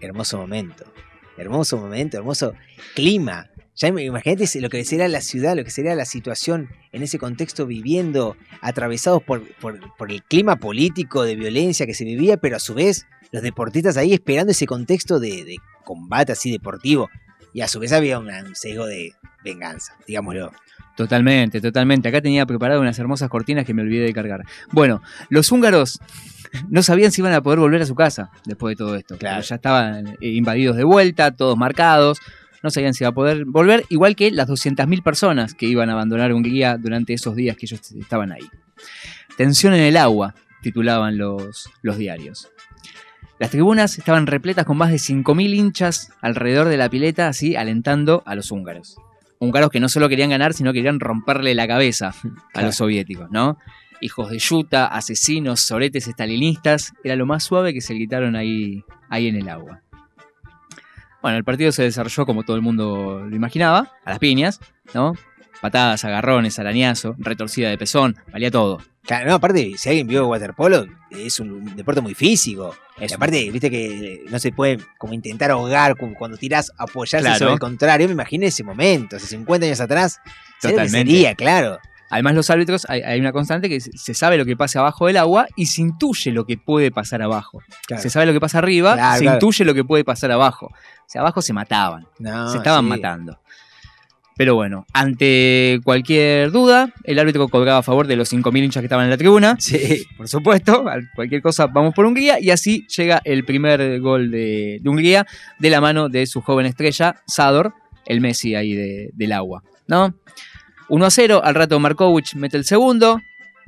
Speaker 3: Hermoso momento. Hermoso momento, hermoso clima. Ya im- imagínate lo que sería la ciudad, lo que sería la situación en ese contexto viviendo, atravesados por, el clima político de violencia que se vivía, pero a su vez los deportistas ahí esperando ese contexto de combate así deportivo. Y a su vez había un sesgo de venganza, digámoslo.
Speaker 4: Totalmente, totalmente. Acá tenía preparado unas hermosas cortinas que me olvidé de cargar. Bueno, los húngaros no sabían si iban a poder volver a su casa después de todo esto.
Speaker 3: Claro.
Speaker 4: Ya estaban eh, invadidos de vuelta, todos marcados. No sabían si iban a poder volver, igual que las 200.000 personas que iban a abandonar Hungría durante esos días que ellos estaban ahí. Tensión en el agua, titulaban los, los diarios. Las tribunas estaban repletas con más de 5.000 hinchas alrededor de la pileta, así alentando a los húngaros. Húngaros que no solo querían ganar, sino querían romperle la cabeza a los soviéticos, ¿no? Hijos de yuta, asesinos, soretes estalinistas, era lo más suave que se gritaron ahí, ahí en el agua. Bueno, el partido se desarrolló como todo el mundo lo imaginaba, a las piñas, ¿no? Patadas, agarrones, arañazo, retorcida de pezón, valía todo.
Speaker 3: Claro, no, aparte, si alguien vio waterpolo, es un deporte muy físico. Y aparte, viste que no se puede como intentar ahogar cu- cuando tirás apoyarse
Speaker 4: Claro.
Speaker 3: sobre el contrario. Me imaginé ese momento, hace 50 años atrás. ¿sabés lo que
Speaker 4: Totalmente.
Speaker 3: sería, claro.
Speaker 4: Además, los árbitros, hay, hay una constante que se sabe lo que pasa abajo del agua y se intuye lo que puede pasar abajo.
Speaker 3: Claro.
Speaker 4: Se sabe lo que pasa arriba,
Speaker 3: Claro,
Speaker 4: se intuye lo que puede pasar abajo. O sea, abajo se mataban,
Speaker 3: No,
Speaker 4: se estaban
Speaker 3: sí.
Speaker 4: matando. Pero bueno, ante cualquier duda, el árbitro colgaba a favor de los 5.000 hinchas que estaban en la tribuna.
Speaker 3: Sí.
Speaker 4: Por supuesto, cualquier cosa vamos por Hungría. Y así llega el primer gol de, de Hungría de la mano de su joven estrella, Sador, el Messi ahí de- del agua. ¿no? 1 a 0, al rato Markovic mete el segundo.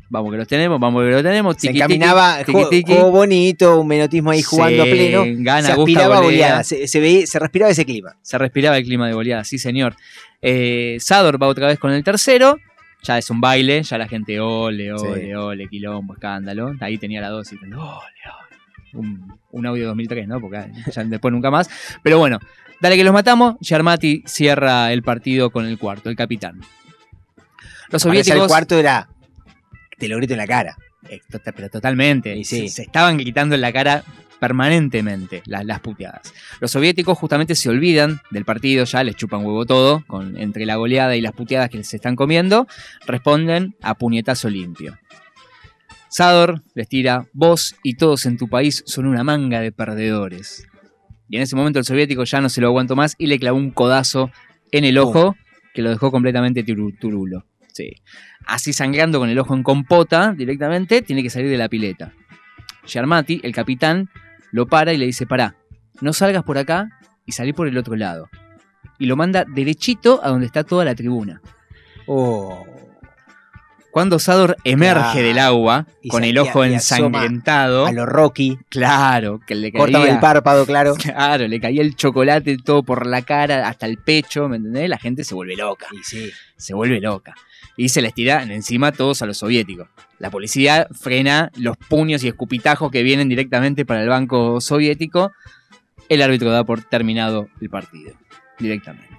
Speaker 4: Vamos que los tenemos, vamos que los tenemos.
Speaker 3: Se
Speaker 4: Tiki, tiki,
Speaker 3: encaminaba, juego, juego bonito, un menotismo ahí jugando
Speaker 4: Se
Speaker 3: a pleno.
Speaker 4: gana,
Speaker 3: se aspiraba goleada, se, se veía- se respiraba ese clima.
Speaker 4: Se respiraba el clima de goleada, sí señor. Eh, Sador va otra vez con el tercero. Ya es un baile, ya la gente ole, ole,
Speaker 3: Sí.
Speaker 4: ole, quilombo, escándalo. Ahí tenía la dosis, ole, ole. Un, un audio 2003, ¿no? Porque ya después nunca más. Pero bueno, dale que los matamos. Yarmati cierra el partido con el cuarto, el capitán. Los soviéticos.
Speaker 3: el cuarto era. Te lo grito en la cara.
Speaker 4: Eh, tota- pero totalmente.
Speaker 3: Sí, sí.
Speaker 4: Se, se estaban gritando en la cara permanentemente la- las puteadas. Los soviéticos justamente se olvidan del partido, ya les chupan huevo todo, con, entre la goleada y las puteadas que se están comiendo, responden a puñetazo limpio. Sador les tira, vos y todos en tu país son una manga de perdedores. Y en ese momento el soviético ya no se lo aguantó más y le clavó un codazo en el ojo que lo dejó completamente turulo. Sí. Así sangrando con el ojo en compota directamente, tiene que salir de la pileta. Yarmati, el capitán, lo para y le dice, pará, no salgas por acá y salí por el otro lado. Y lo manda derechito a donde está toda la tribuna.
Speaker 3: Oh.
Speaker 4: Cuando Sador emerge del agua,
Speaker 3: Y
Speaker 4: con el ojo ensangrentado,
Speaker 3: A lo Rocky.
Speaker 4: claro, que le caía,
Speaker 3: el párpado, claro.
Speaker 4: claro, le caía el chocolate todo por la cara hasta el pecho, ¿me entendés? La gente se vuelve loca.
Speaker 3: Y sí.
Speaker 4: se vuelve loca. Y se les tira encima todos a los soviéticos. La policía frena los puños y escupitajos que vienen directamente para el banco soviético. El árbitro da por terminado el partido. Directamente.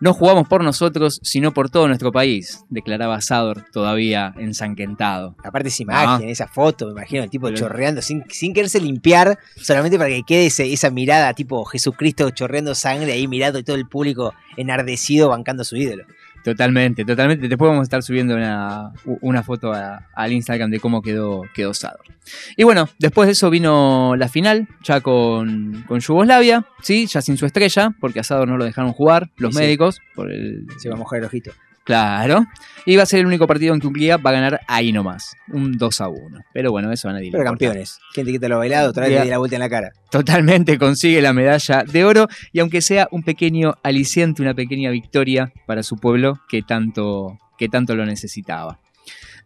Speaker 4: No jugamos por nosotros, sino por todo nuestro país, declaraba Sador, todavía ensangrentado.
Speaker 3: Aparte esa imagen,
Speaker 4: Ah.
Speaker 3: esa foto, me imagino el tipo chorreando sin, sin quererse limpiar, solamente para que quede ese- esa mirada tipo Jesucristo chorreando sangre ahí mirando y todo el público enardecido bancando a su ídolo.
Speaker 4: Totalmente, totalmente. Después vamos a estar subiendo una, una foto a- al Instagram de cómo quedó, quedó Sador. Y bueno, después de eso vino la final, ya con, con Yugoslavia, ¿sí? ya sin su estrella, porque a Sador no lo dejaron jugar los
Speaker 3: Sí, sí.
Speaker 4: médicos. Por el,
Speaker 3: Se va a mojar el ojito.
Speaker 4: Claro. Y va a ser el único partido en que Hungría va a ganar ahí nomás, un 2 a 1. Pero bueno, eso a nadie le
Speaker 3: Pero campeones. ¿Quién te quita lo bailado? Otra vez le di la vuelta en la cara.
Speaker 4: totalmente consigue la medalla de oro y aunque sea un pequeño aliciente, una pequeña victoria para su pueblo que tanto, que tanto lo necesitaba.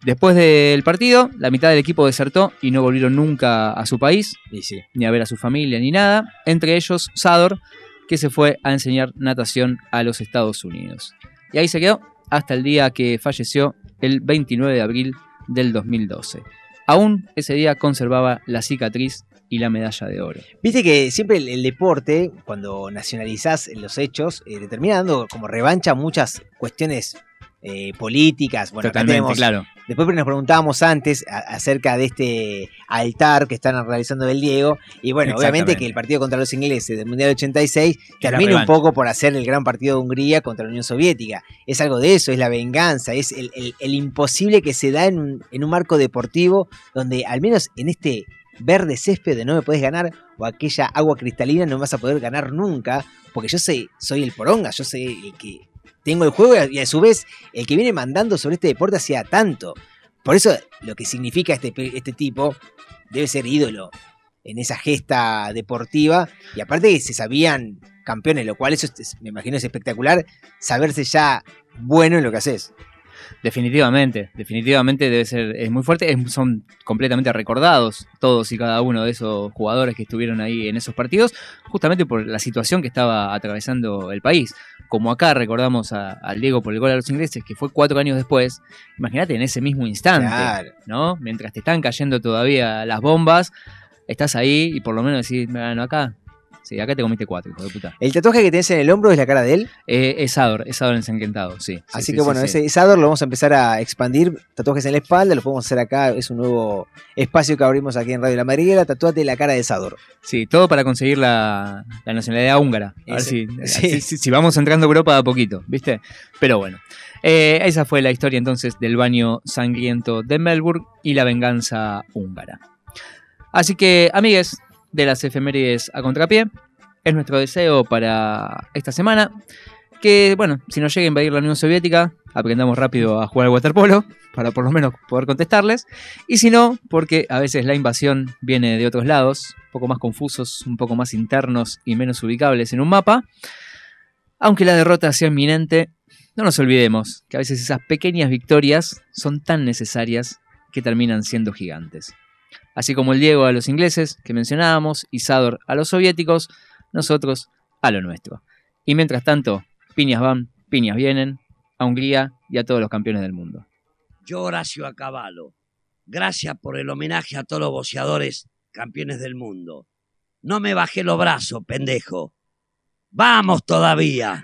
Speaker 4: Después del partido, la mitad del equipo desertó y no volvieron nunca a su país,
Speaker 3: Y sí.
Speaker 4: ni a ver a su familia, ni nada. Entre ellos, Sador, que se fue a enseñar natación a los Estados Unidos. Y ahí se quedó hasta el día que falleció el 29 de abril del 2012. Aún ese día conservaba la cicatriz y la medalla de oro.
Speaker 3: Viste que siempre el, el deporte, cuando nacionalizás los hechos, eh, te termina dando como revancha muchas cuestiones eh, políticas. Bueno,
Speaker 4: Totalmente,
Speaker 3: tenemos-
Speaker 4: claro.
Speaker 3: Después nos preguntábamos antes a- acerca de este altar que están realizando del Diego. Y bueno, obviamente que el partido contra los ingleses del Mundial 86
Speaker 4: la
Speaker 3: termina un poco por hacer el gran partido de Hungría contra la Unión Soviética. Es algo de eso, es la venganza, es el, el- el imposible que se da en un, en un marco deportivo donde al menos en este verde césped de no me puedes ganar o aquella agua cristalina no me vas a poder ganar nunca porque yo sé, soy el poronga, yo soy el que tengo el juego y a su vez el que viene mandando sobre este deporte hacía tanto. Por eso lo que significa este, este tipo debe ser ídolo en esa gesta deportiva. Y aparte que se sabían campeones, lo cual eso es- me imagino es espectacular, saberse ya bueno en lo que haces.
Speaker 4: Definitivamente, definitivamente debe ser, es muy fuerte, son completamente recordados todos y cada uno de esos jugadores que estuvieron ahí en esos partidos, justamente por la situación que estaba atravesando el país. Como acá recordamos a- al Diego por el gol a los ingleses, que fue cuatro años después, imagínate en ese mismo instante,
Speaker 3: Claro.
Speaker 4: ¿no? Mientras te están cayendo todavía las bombas, estás ahí y por lo menos decís, bueno, acá, sí, acá te comiste cuatro, hijo de puta.
Speaker 3: El tatuaje que tenés en el hombro es la cara de él.
Speaker 4: Eh, es Ador, es Ador ensangrentado, sí. sí,
Speaker 3: Así
Speaker 4: sí,
Speaker 3: que
Speaker 4: sí,
Speaker 3: bueno, ese Sador lo vamos a empezar a expandir. Tatuajes en la espalda, lo podemos hacer acá. Es un nuevo espacio que abrimos aquí en Radio La Madriguera. Tatuate la cara de Sador.
Speaker 4: Sí, todo para conseguir la, la nacionalidad húngara. A ver si, vamos entrando a Europa a poquito, ¿viste? Pero bueno. Eh, esa fue la historia entonces del baño sangriento de Melbourne y la venganza húngara. Así que, amigues de las efemérides a contrapié, es nuestro deseo para esta semana que, bueno, si nos llega a invadir la Unión Soviética, aprendamos rápido a jugar al waterpolo, para por lo menos poder contestarles. Y si no, porque a veces la invasión viene de otros lados, un poco más confusos, un poco más internos y menos ubicables en un mapa. Aunque la derrota sea inminente, no nos olvidemos que a veces esas pequeñas victorias son tan necesarias que terminan siendo gigantes. Así como el Diego a los ingleses que mencionábamos y Sador a los soviéticos, nosotros a lo nuestro. Y mientras tanto, piñas van, piñas vienen, a Hungría y a todos los campeones del mundo.
Speaker 9: Yo, Horacio Acabalo, gracias por el homenaje a todos los boxeadores campeones del mundo. No me bajé los brazos, pendejo. ¡Vamos todavía!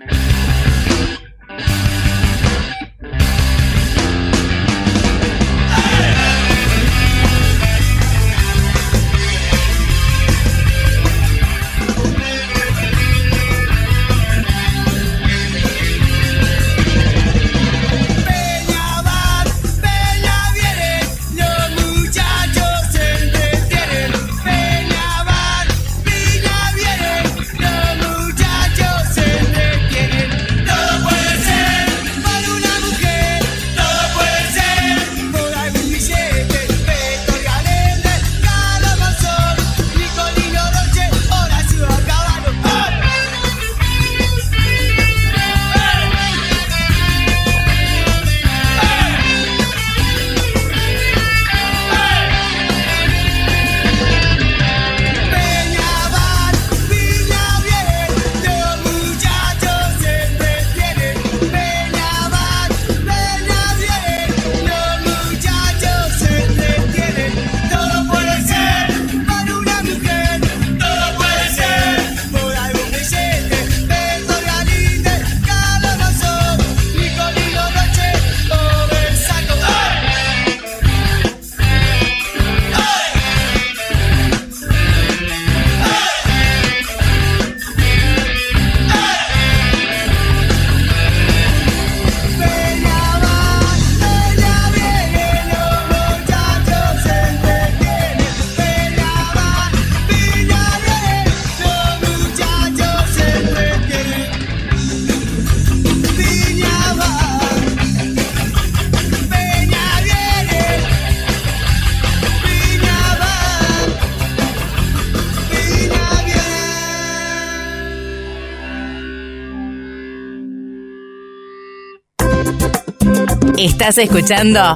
Speaker 2: Estás escuchando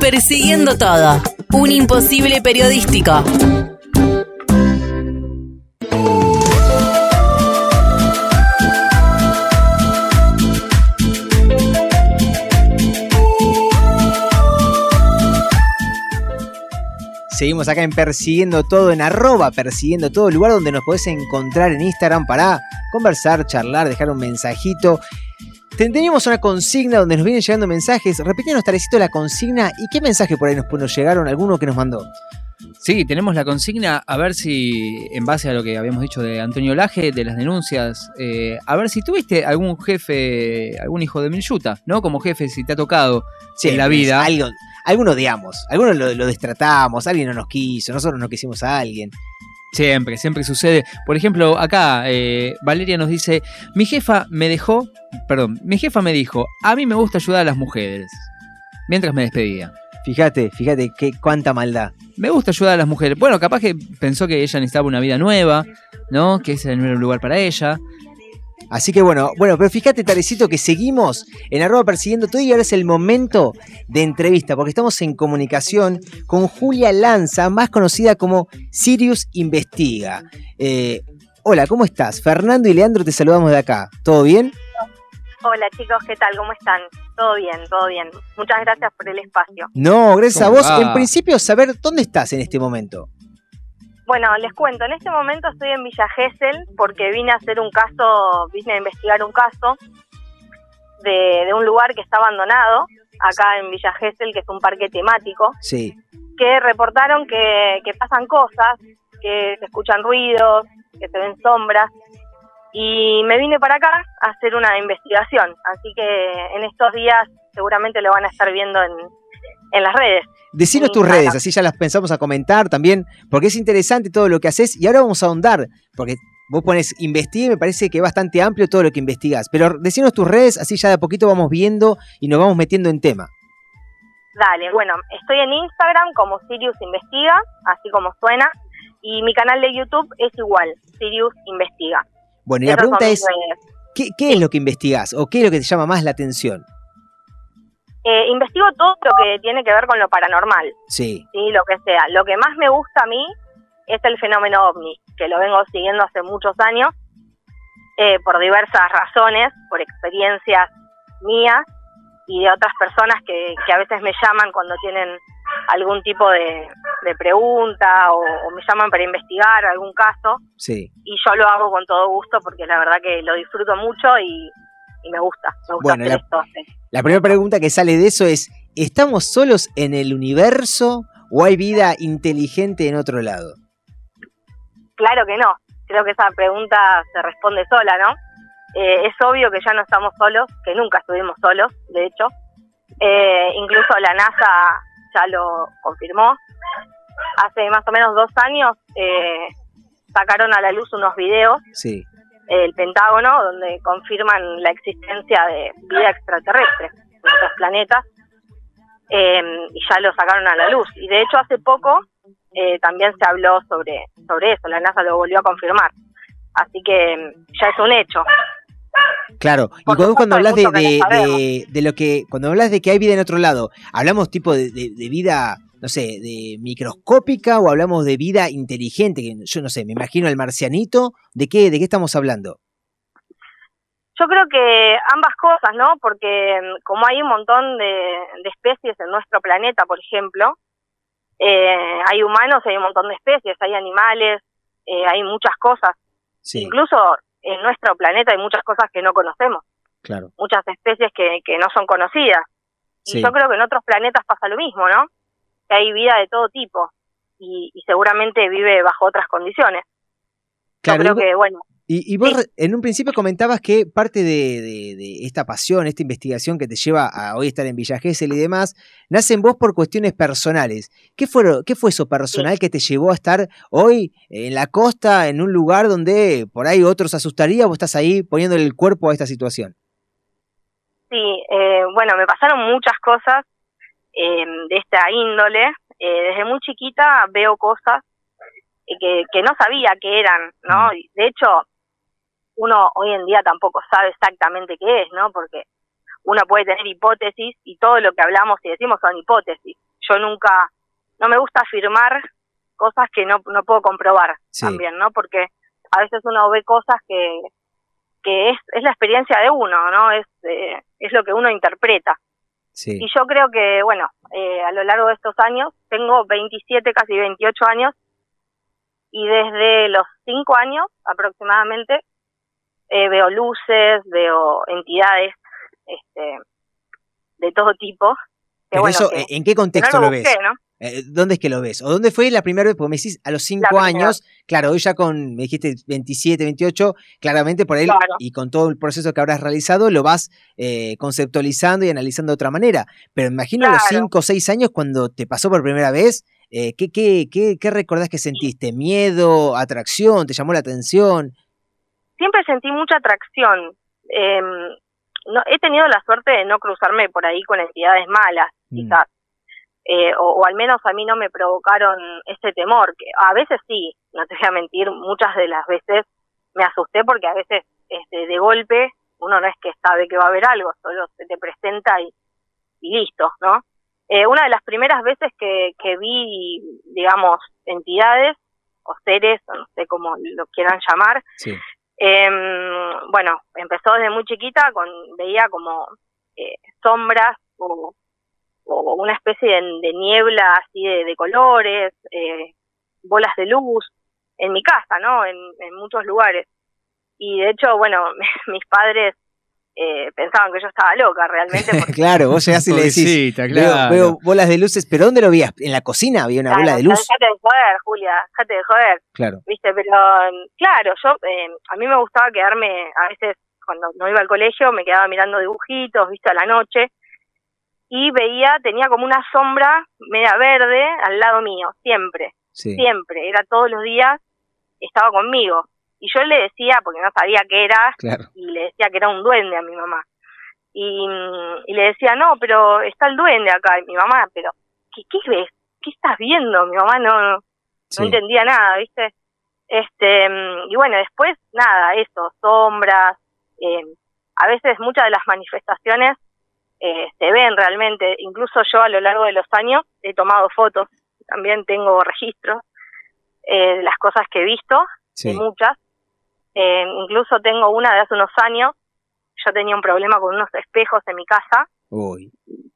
Speaker 2: Persiguiendo Todo, un imposible periodístico.
Speaker 3: Seguimos acá en Persiguiendo Todo, en arroba Persiguiendo Todo, lugar donde nos podés encontrar en Instagram para conversar, charlar, dejar un mensajito. Ten- Teníamos una consigna donde nos vienen llegando mensajes. Repetíanos, Tarecito, la consigna y qué mensaje por ahí nos, nos llegaron, alguno que nos mandó.
Speaker 4: Sí, tenemos la consigna, a ver si, en base a lo que habíamos dicho de Antonio Laje, de las denuncias, eh, a ver si tuviste algún jefe, algún hijo de Milyuta, ¿no? Como jefe, si te ha tocado en la vida.
Speaker 3: Algo, algunos odiamos, algunos lo, lo destratamos, alguien no nos quiso, nosotros no quisimos a alguien.
Speaker 4: Siempre, siempre sucede. Por ejemplo, acá eh, Valeria nos dice, mi jefa me dejó, perdón, mi jefa me dijo, a mí me gusta ayudar a las mujeres, mientras me despedía.
Speaker 3: Fíjate, fíjate qué, cuánta maldad.
Speaker 4: Me gusta ayudar a las mujeres. Bueno, capaz que pensó que ella necesitaba una vida nueva, ¿no? Que ese no era un lugar para ella.
Speaker 3: Así que bueno, bueno, pero fíjate, Tarecito, que seguimos en arroba persiguiendo todo y ahora es el momento de entrevista, porque estamos en comunicación con Julia Lanza, más conocida como Sirius Investiga. Eh, hola, ¿cómo estás? Fernando y Leandro te saludamos de acá. ¿Todo bien?
Speaker 10: Hola chicos, ¿qué tal? ¿Cómo están? Todo bien, todo bien. Muchas gracias por el espacio.
Speaker 3: No, gracias a
Speaker 4: ¿Cómo
Speaker 3: vos.
Speaker 4: va?
Speaker 3: En principio, saber dónde estás en este momento.
Speaker 10: Bueno, les cuento, en este momento estoy en Villa Gesell porque vine a hacer un caso, vine a investigar un caso de, de un lugar que está abandonado, acá en Villa Gesell, que es un parque temático,
Speaker 3: Sí.
Speaker 10: que reportaron que, que pasan cosas, que se escuchan ruidos, que se ven sombras. Y me vine para acá a hacer una investigación, así que en estos días seguramente lo van a estar viendo en, en las redes.
Speaker 3: Decinos tus
Speaker 10: Instagram.
Speaker 3: redes, así ya las pensamos a comentar también, porque es interesante todo lo que haces y ahora vamos a ahondar, porque vos pones investiga y me parece que es bastante amplio todo lo que investigás, pero decinos tus redes, así ya de a poquito vamos viendo y nos vamos metiendo en tema.
Speaker 10: Dale, bueno, estoy en Instagram como Sirius Investiga, así como suena, y mi canal de YouTube es igual, Sirius Investiga.
Speaker 3: Bueno, y la
Speaker 10: Esas son
Speaker 3: pregunta es. ¿qué, qué es lo que investigás o qué es lo que te llama más la atención?
Speaker 10: Eh, investigo todo lo que tiene que ver con lo paranormal,
Speaker 3: Sí,
Speaker 10: sí, lo que sea. Lo que más me gusta a mí es el fenómeno ovni, que lo vengo siguiendo hace muchos años, eh, por diversas razones, por experiencias mías y de otras personas que, que a veces me llaman cuando tienen algún tipo de, de pregunta o, o me llaman para investigar algún caso
Speaker 3: sí.
Speaker 10: y yo lo hago con todo gusto porque la verdad que lo disfruto mucho y, y me gusta, me gusta
Speaker 3: Bueno,
Speaker 10: hacer
Speaker 3: la-
Speaker 10: esto.
Speaker 3: La primera pregunta que sale de eso es, ¿estamos solos en el universo o hay vida inteligente en otro lado?
Speaker 10: Claro que no, creo que esa pregunta se responde sola, ¿no? Eh, es obvio que ya no estamos solos, que nunca estuvimos solos, de hecho. Eh, incluso la NASA ya lo confirmó. Hace más o menos dos años eh, sacaron a la luz unos videos
Speaker 3: Sí.
Speaker 10: El Pentágono, donde confirman la existencia de vida extraterrestre en otros planetas, eh, y ya lo sacaron a la luz. Y de hecho hace poco eh, también se habló sobre, sobre eso, la NASA lo volvió a confirmar. Así que mm, ya es un hecho.
Speaker 3: Claro, y cuando, hablas de, de- de- de lo que, cuando hablas de que hay vida en otro lado, ¿hablamos tipo de vida, no sé, de microscópica o hablamos de vida inteligente? Que yo no sé, me imagino el marcianito, ¿de qué, de qué estamos hablando?
Speaker 10: Yo creo que ambas cosas, ¿no? Porque mm, como hay un montón de, de especies en nuestro planeta, por ejemplo, eh, hay humanos, hay un montón de especies, hay animales, eh, hay muchas cosas.
Speaker 3: Sí,
Speaker 10: Incluso en nuestro planeta hay muchas cosas que no conocemos,
Speaker 3: claro.
Speaker 10: muchas especies que, que no son conocidas. Y yo creo que en otros planetas pasa lo mismo, ¿no? Que hay vida de todo tipo y, y seguramente vive bajo otras condiciones.
Speaker 3: Claro,
Speaker 10: yo creo que, bueno,
Speaker 3: Y, y vos en un principio comentabas que parte de, de- de esta pasión, esta investigación que te lleva a hoy estar en Villa Gesell y demás, nace en vos por cuestiones personales. ¿Qué fue, lo- qué fue eso personal que te llevó a estar hoy en la costa, en un lugar donde por ahí otros asustaría, vos estás ahí poniéndole el cuerpo a esta situación?
Speaker 10: Sí, eh, bueno, me pasaron muchas cosas eh, de esta índole. Eh, desde muy chiquita veo cosas que, que no sabía que eran, ¿no? Y De hecho, uno hoy en día tampoco sabe exactamente qué es, ¿no? Porque uno puede tener hipótesis y todo lo que hablamos y decimos son hipótesis. Yo nunca, no me gusta afirmar cosas que no, no puedo comprobar
Speaker 3: Sí.
Speaker 10: también, ¿no? Porque a veces uno ve cosas que, que es, es la experiencia de uno, ¿no? Es, eh, es lo que uno interpreta.
Speaker 3: Sí.
Speaker 10: Y yo creo que, bueno, eh, a lo largo de estos años tengo 27, casi 28 años, y desde los 5 años aproximadamente eh, veo luces, veo entidades este, de todo tipo. Que
Speaker 3: Pero
Speaker 10: bueno,
Speaker 3: eso,
Speaker 10: que-
Speaker 3: ¿en qué
Speaker 10: que no
Speaker 3: contexto lo,
Speaker 10: busqué,
Speaker 3: ves?
Speaker 10: ¿no?
Speaker 3: Eh, ¿Dónde es que lo ves? ¿O dónde fue la primera vez? Porque me decís a los 5
Speaker 10: primera.
Speaker 3: años, claro, hoy ya con, me dijiste 27, 28, claramente por él
Speaker 10: Claro.
Speaker 3: y con todo el proceso que habrás realizado, lo vas eh, conceptualizando y analizando de otra manera. Pero imagino a los
Speaker 10: Claro.
Speaker 3: 5 o 6 años, cuando te pasó por primera vez, eh, ¿qué, qué, qué, ¿qué recordás que sentiste? ¿Miedo? ¿Atracción? ¿Te llamó la atención?
Speaker 10: siempre sentí mucha atracción. Eh, no, he tenido la suerte de no cruzarme por ahí con entidades malas,
Speaker 3: Mm.
Speaker 10: Eh, o, o al menos a mí no me provocaron ese temor, que a veces sí, no te voy a mentir, muchas de las veces me asusté porque a veces este, de golpe uno no es que sabe que va a haber algo, solo se te presenta y, y listo, ¿no? Eh, una de las primeras veces que, que vi, digamos, entidades o seres, o no sé cómo lo quieran llamar,
Speaker 3: Sí.
Speaker 10: Em, bueno, empezó desde muy chiquita, con veía como eh, sombras o, o una especie de, de niebla así de, de colores, eh, bolas de luz, en mi casa, ¿no? En, en muchos lugares. Y de hecho, bueno, mis padres eh, pensaban que yo estaba loca realmente. Porque,
Speaker 3: claro, vos llegás y le decís,
Speaker 4: Pobrecita,
Speaker 3: veo,
Speaker 4: claro.
Speaker 3: veo bolas de luces, pero ¿dónde lo vías? ¿En la cocina había una
Speaker 10: Claro,
Speaker 3: bola de luz?
Speaker 10: Dejate de joder, Julia, dejate de joder.
Speaker 3: Claro.
Speaker 10: ¿viste? Pero mm, claro, yo eh, a mí me gustaba quedarme, a veces cuando no iba al colegio, me quedaba mirando dibujitos, ¿viste? A la noche, y veía, tenía como una sombra media verde al lado mío, siempre,
Speaker 3: Sí.
Speaker 10: siempre, era todos los días, estaba conmigo. Y yo le decía, porque no sabía qué era,
Speaker 3: Claro.
Speaker 10: y le decía que era un duende a mi mamá. Y, y le decía, no, pero está el duende acá. Y mi mamá, pero, ¿qué, qué ves? ¿Qué estás viendo? Mi mamá no, no
Speaker 3: Sí.
Speaker 10: entendía nada, ¿viste? Este, mm, y bueno, después, nada, eso, sombras, eh, a veces muchas de las manifestaciones eh, se ven realmente, incluso yo a lo largo de los años he tomado fotos, también tengo registros eh, de las cosas que he visto,
Speaker 3: Sí.
Speaker 10: muchas, Eh, incluso tengo una de hace unos años, yo tenía un problema con unos espejos en mi casa,
Speaker 3: Uy.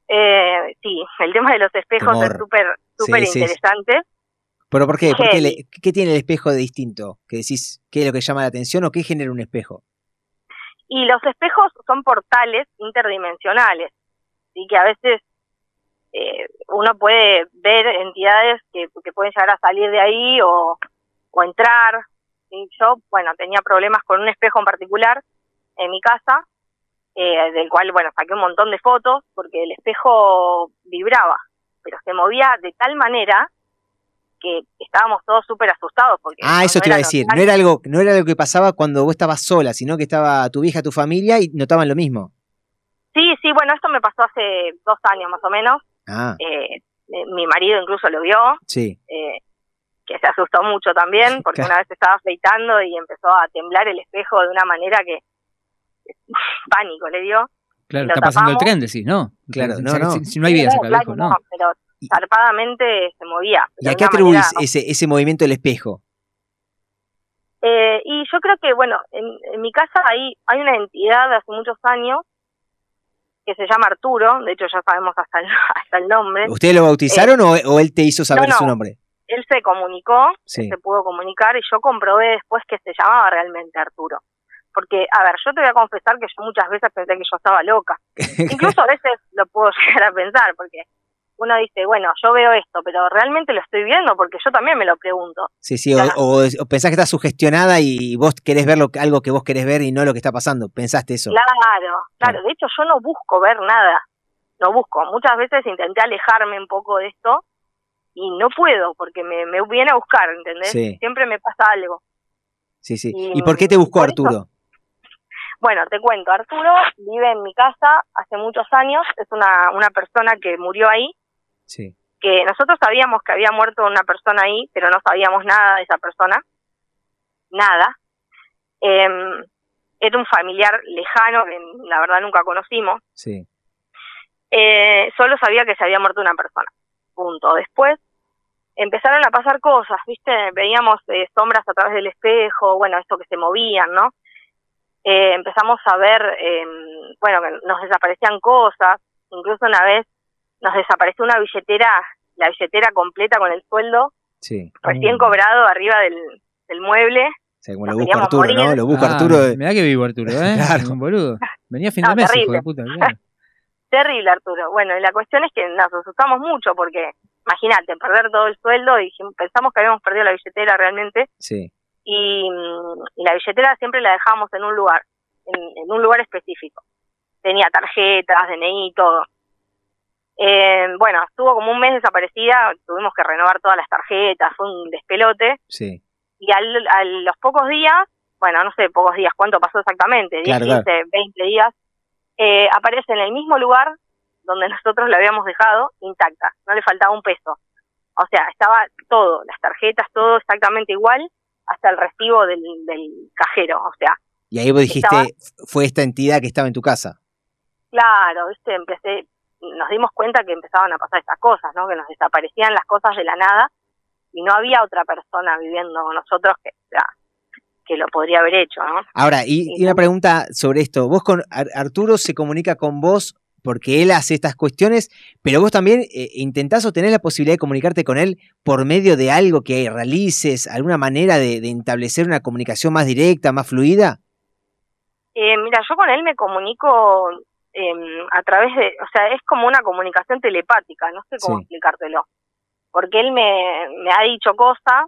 Speaker 10: eh, sí, el tema de los espejos
Speaker 3: Temor.
Speaker 10: es súper, súper
Speaker 3: Sí, sí, sí.
Speaker 10: interesante.
Speaker 3: ¿Pero por qué? ¿Por qué, le- qué tiene el espejo de distinto? ¿Que decís qué es lo que llama la atención o qué genera un espejo?
Speaker 10: Y los espejos son portales interdimensionales, y que a veces eh, uno puede ver entidades que, que pueden llegar a salir de ahí o, o entrar. Y yo, bueno, tenía problemas con un espejo en particular en mi casa, eh, del cual, bueno, saqué un montón de fotos porque el espejo vibraba, pero se movía de tal manera que estábamos todos súper asustados. Porque
Speaker 3: Ah,
Speaker 10: no-
Speaker 3: eso
Speaker 10: no
Speaker 3: te iba a decir.
Speaker 10: normal.
Speaker 3: No era algo, no era algo que pasaba cuando vos estabas sola, sino que estaba tu vieja, tu familia y notaban lo mismo.
Speaker 10: Sí, sí, bueno, esto me pasó hace dos años más o menos.
Speaker 3: Ah,
Speaker 10: Eh, eh, mi marido incluso lo vio,
Speaker 3: sí.
Speaker 10: eh, que se asustó mucho también, porque
Speaker 3: Claro.
Speaker 10: una vez estaba afeitando y empezó a temblar el espejo de una manera que pánico le dio.
Speaker 4: Claro, está pasando el tren, decís, ¿no?
Speaker 3: Claro,
Speaker 4: Si-
Speaker 3: no,
Speaker 4: si,
Speaker 3: no.
Speaker 4: si- si no hay vida,
Speaker 10: No,
Speaker 4: el
Speaker 10: claro,
Speaker 4: espejo, ¿no?
Speaker 10: pero zarpadamente se movía.
Speaker 3: ¿Y a qué atribuís
Speaker 10: manera-
Speaker 3: ese, ese movimiento del espejo?
Speaker 10: Eh, y yo creo que, bueno, en, en mi casa hay, hay una entidad de hace muchos años que se llama Arturo, de hecho ya sabemos hasta el, hasta el nombre.
Speaker 3: ¿Ustedes lo bautizaron o, o él te hizo saber
Speaker 10: Eh, no,
Speaker 3: su
Speaker 10: no.
Speaker 3: nombre?
Speaker 10: Él se comunicó,
Speaker 3: Sí.
Speaker 10: se pudo comunicar y yo comprobé después que se llamaba realmente Arturo. Porque, a ver, yo te voy a confesar que yo muchas veces pensé que yo estaba loca. Incluso a veces lo puedo llegar a pensar, porque uno dice, bueno, yo veo esto, pero realmente lo estoy viendo porque yo también me lo pregunto.
Speaker 3: Sí, sí, o, o- o pensás que estás sugestionada y vos querés ver lo, que- algo que vos querés ver y no lo que está pasando. ¿Pensaste eso?
Speaker 10: Claro, claro. De hecho, yo no busco ver nada. No busco. Muchas veces intenté alejarme un poco de esto y no puedo porque me, me viene a buscar, ¿entendés?
Speaker 3: Sí.
Speaker 10: Siempre me pasa algo.
Speaker 3: Sí, sí.
Speaker 10: Y-
Speaker 3: ¿Y por qué te buscó Arturo?
Speaker 10: Bueno, te cuento, Arturo vive en mi casa hace muchos años, es una, una persona que murió ahí,
Speaker 3: Sí.
Speaker 10: que nosotros sabíamos que había muerto una persona ahí, pero no sabíamos nada de esa persona, nada. Em, era un familiar lejano que la verdad nunca conocimos,
Speaker 3: Sí.
Speaker 10: eh, solo sabía que se había muerto una persona, punto. Después empezaron a pasar cosas, ¿viste? Veíamos eh, sombras a través del espejo, bueno, esto que se movían, ¿no? Eh, empezamos a ver, eh, bueno, que nos desaparecían cosas, incluso una vez nos desapareció una billetera la billetera completa con el sueldo,
Speaker 3: Sí.
Speaker 10: recién cobrado arriba del, del mueble.
Speaker 3: O sea, como lo busca Arturo, ¿no?
Speaker 10: morir.
Speaker 3: Lo busca
Speaker 4: Ah,
Speaker 3: Arturo. de-
Speaker 4: Mirá que vivo Arturo, ¿eh?
Speaker 3: Claro.
Speaker 4: Un boludo. Venía a fin
Speaker 10: No,
Speaker 4: de mes, hijo
Speaker 10: terrible.
Speaker 4: de puta.
Speaker 10: Terrible, Arturo. Bueno, y la cuestión es que nos asustamos mucho porque, imagínate, perder todo el sueldo y dijimos- pensamos que habíamos perdido la billetera realmente
Speaker 3: Sí.
Speaker 10: y, y la billetera siempre la dejábamos en un lugar, en, en un lugar específico. Tenía tarjetas, DNI, todo. Eh, bueno, estuvo como un mes desaparecida, tuvimos que renovar todas las tarjetas, fue un despelote.
Speaker 3: Sí.
Speaker 10: Y al, a los pocos días, bueno, no sé, pocos días, ¿cuánto pasó exactamente? 10,
Speaker 3: Claro, claro.
Speaker 10: 15, 20 días, eh, aparece en el mismo lugar donde nosotros la habíamos dejado, intacta, no le faltaba un peso. O sea, estaba todo, las tarjetas, todo exactamente igual, hasta el recibo del, del cajero. O sea,
Speaker 3: Y ahí vos dijiste,
Speaker 10: Estaba-
Speaker 3: fue esta entidad que estaba en tu casa.
Speaker 10: claro, ¿viste? Empecé, nos dimos cuenta que empezaban a pasar estas cosas, ¿no? Que nos desaparecían las cosas de la nada y no había otra persona viviendo con nosotros que, que lo podría haber hecho, ¿no?
Speaker 3: Ahora, y, y una pregunta sobre esto. Vos con Ar- Arturo se comunica con vos porque él hace estas cuestiones, pero vos también eh, intentás o tenés la posibilidad de comunicarte con él por medio de algo que realices, alguna manera de, de establecer una comunicación más directa, más fluida.
Speaker 10: Eh, mira, yo con él me comunico eh, a través de, o sea, es como una comunicación telepática, no sé cómo
Speaker 3: Sí.
Speaker 10: explicártelo. Porque él me, me ha dicho cosas,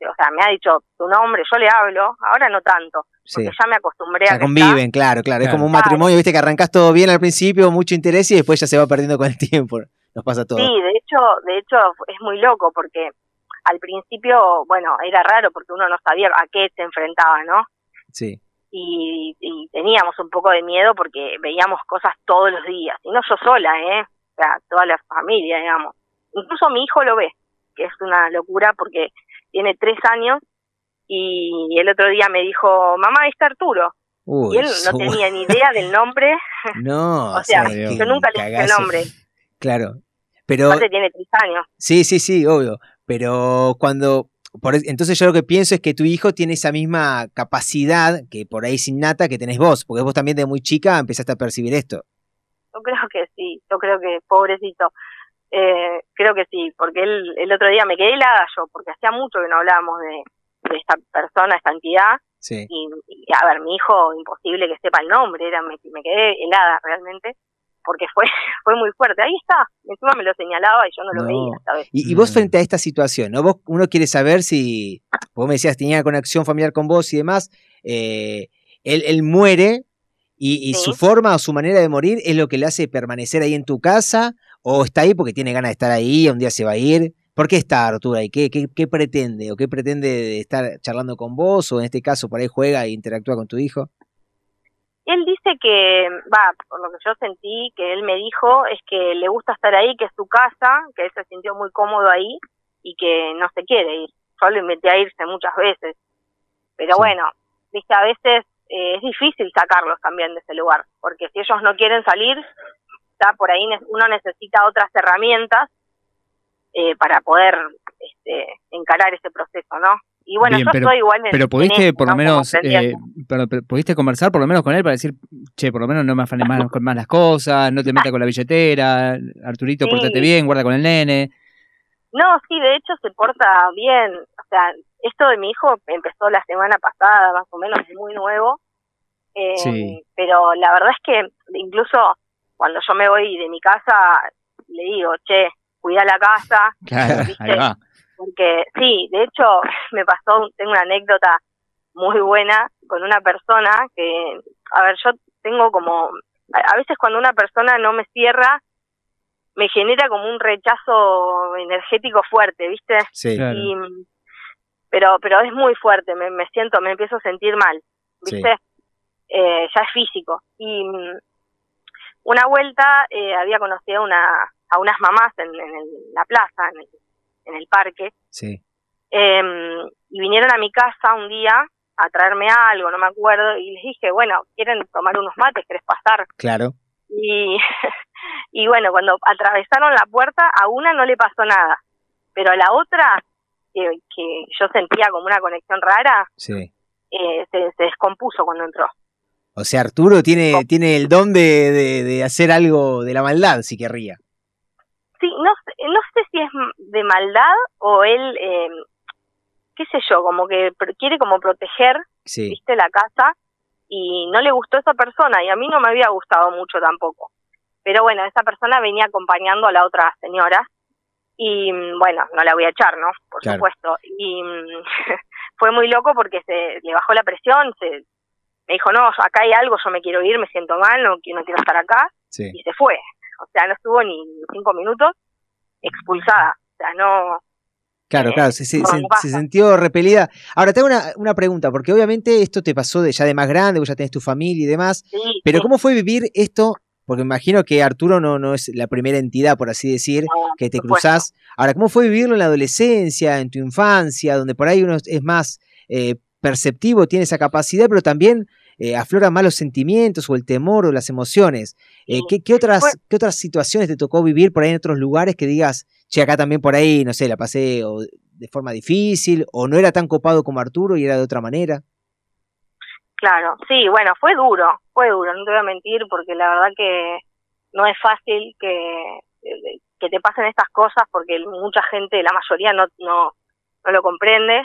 Speaker 10: o sea, me ha dicho tu nombre, yo le hablo, ahora no tanto,
Speaker 3: Sí.
Speaker 10: porque ya me acostumbré
Speaker 3: O
Speaker 10: a que
Speaker 3: conviven, claro, claro. Es como un
Speaker 10: Claro.
Speaker 3: matrimonio, viste que arrancás todo bien al principio, mucho interés y después ya se va perdiendo con el tiempo. Nos pasa todo.
Speaker 10: Sí, de hecho, de hecho es muy loco porque al principio, bueno, era raro porque uno no sabía a qué se enfrentaba, ¿no?
Speaker 3: Sí.
Speaker 10: Y, y teníamos un poco de miedo porque veíamos cosas todos los días, y no yo sola, ¿eh? O sea, toda la familia, digamos. Incluso mi hijo lo ve, que es una locura porque tiene tres años y el otro día me dijo, mamá, ahí está Arturo.
Speaker 3: Uy,
Speaker 10: y él no
Speaker 3: so-
Speaker 10: tenía ni idea del nombre,
Speaker 3: No,
Speaker 10: o sea, yo nunca le dije el nombre.
Speaker 3: Claro. Pero
Speaker 10: Aparte tiene tres años.
Speaker 3: Sí, sí, sí, obvio. Pero cuando. Por entonces yo lo que pienso es que tu hijo tiene esa misma capacidad que por ahí es innata que tenés vos, porque vos también de muy chica empezaste a percibir esto.
Speaker 10: Yo creo que sí, yo creo que, pobrecito, eh, creo que sí, porque él, el otro día me quedé helada yo, porque hacía mucho que no hablábamos de, de esta persona, esta entidad,
Speaker 3: Sí.
Speaker 10: y, y, a ver, mi hijo, imposible que sepa el nombre, era me, me quedé helada realmente, porque fue fue muy fuerte. Ahí está, encima me lo señalaba y yo no lo
Speaker 3: No.
Speaker 10: veía, ¿sabes?
Speaker 3: Y, y vos frente a esta situación, ¿no? Vos, uno quiere saber si, vos me decías, tenía conexión familiar con vos y demás, eh, él, él muere y, y
Speaker 10: Sí.
Speaker 3: su forma o su manera de morir es lo que le hace permanecer ahí en tu casa o está ahí porque tiene ganas de estar ahí, un día se va a ir. ¿Por qué está Arturo ahí? ¿Qué, qué, qué pretende? ¿O qué pretende de estar charlando con vos? ¿O en este caso por ahí juega e interactúa con tu hijo?
Speaker 10: Él dice que, va, por lo que yo sentí, que él me dijo, es que le gusta estar ahí, que es su casa, que él se sintió muy cómodo ahí y que no se quiere ir. Yo lo invité a irse muchas veces. Pero
Speaker 3: Sí.
Speaker 10: bueno, viste, a veces eh, es difícil sacarlos también de ese lugar, porque si ellos no quieren salir, ya por ahí uno necesita otras herramientas eh, para poder este, encarar ese proceso, ¿no? Y bueno,
Speaker 4: Bien,
Speaker 10: yo
Speaker 4: pero-
Speaker 10: estoy igual en
Speaker 4: Pero
Speaker 10: en
Speaker 4: pudiste
Speaker 10: eso,
Speaker 4: por lo menos, eh, pero, pero pudiste conversar por lo menos con él para decir, che, por lo menos no me afanes más con más las cosas, no te metas con la billetera, Arturito,
Speaker 10: Sí.
Speaker 4: pórtate bien, guarda con el nene.
Speaker 10: No, sí, de hecho se porta bien. O sea, esto de mi hijo empezó la semana pasada, más o menos, es muy nuevo. Eh,
Speaker 4: Sí.
Speaker 10: Pero la verdad es que incluso cuando yo me voy de mi casa, le digo, che, cuida la casa.
Speaker 4: Claro,
Speaker 10: ¿viste?
Speaker 4: ahí va.
Speaker 10: Porque sí, de hecho me pasó, tengo una anécdota muy buena con una persona que, a ver, yo tengo como, a, veces cuando una persona no me cierra, me genera como un rechazo energético fuerte, ¿viste?
Speaker 3: Sí.
Speaker 4: Claro.
Speaker 10: Y, pero, pero es muy fuerte, me, me siento, me empiezo a sentir mal, ¿viste? Eh, ya es físico. Y mm, una vuelta eh, había conocido una, a unas mamás en, en el- la plaza, en el, en el parque,
Speaker 3: Sí.
Speaker 10: eh, y vinieron a mi casa un día a traerme algo, no me acuerdo, y les dije, bueno, ¿quieren tomar unos mates? ¿Querés pasar?
Speaker 3: Claro.
Speaker 10: Y, y bueno, cuando atravesaron la puerta, a una no le pasó nada, pero a la otra, que, que yo sentía como una conexión rara,
Speaker 3: Sí.
Speaker 10: eh, se, se descompuso cuando entró.
Speaker 3: O sea, Arturo tiene, tiene el don de, de- de hacer algo de la maldad, si querría.
Speaker 10: Sí, no, sé- no sé si es de maldad o él, eh, qué sé yo, como que quiere como proteger,
Speaker 3: Sí.
Speaker 10: viste, la casa y no le gustó esa persona y a mí no me había gustado mucho tampoco. Pero bueno, esa persona venía acompañando a la otra señora y mm, bueno, no la voy a echar, ¿no? Por
Speaker 3: Claro.
Speaker 10: supuesto. Y mm, fue muy loco porque se le bajó la presión, se, me dijo, no, acá hay algo, yo me quiero ir, me siento mal, no, no quiero estar acá
Speaker 3: Sí.
Speaker 10: y se fue. O sea, no estuvo ni cinco minutos expulsada. O sea, no,
Speaker 3: Claro, claro, se, sintió repelida. Ahora, te hago una, una pregunta, porque obviamente esto te pasó de ya de más grande, vos ya tenés tu familia y demás,
Speaker 10: sí,
Speaker 3: pero
Speaker 10: sí,
Speaker 3: ¿cómo fue vivir esto? Porque me imagino que Arturo no, no es la primera entidad, por así decir,
Speaker 10: no,
Speaker 3: que te cruzás. Ahora, ¿cómo fue vivirlo en la adolescencia, en tu infancia, donde por ahí uno es más eh, perceptivo, tiene esa capacidad, pero también eh, afloran más los sentimientos o el temor o las emociones? Eh. ¿qué, qué otras, ¿Qué otras situaciones te tocó vivir por ahí en otros lugares que digas, che, acá también por ahí, no sé, la pasé o de forma difícil, o no era tan copado como Arturo y era de otra manera?
Speaker 10: Claro, sí, bueno, fue duro, fue duro, no te voy a mentir, porque la verdad que no es fácil que, que te pasen estas cosas, porque mucha gente, la mayoría no, no, no lo comprende,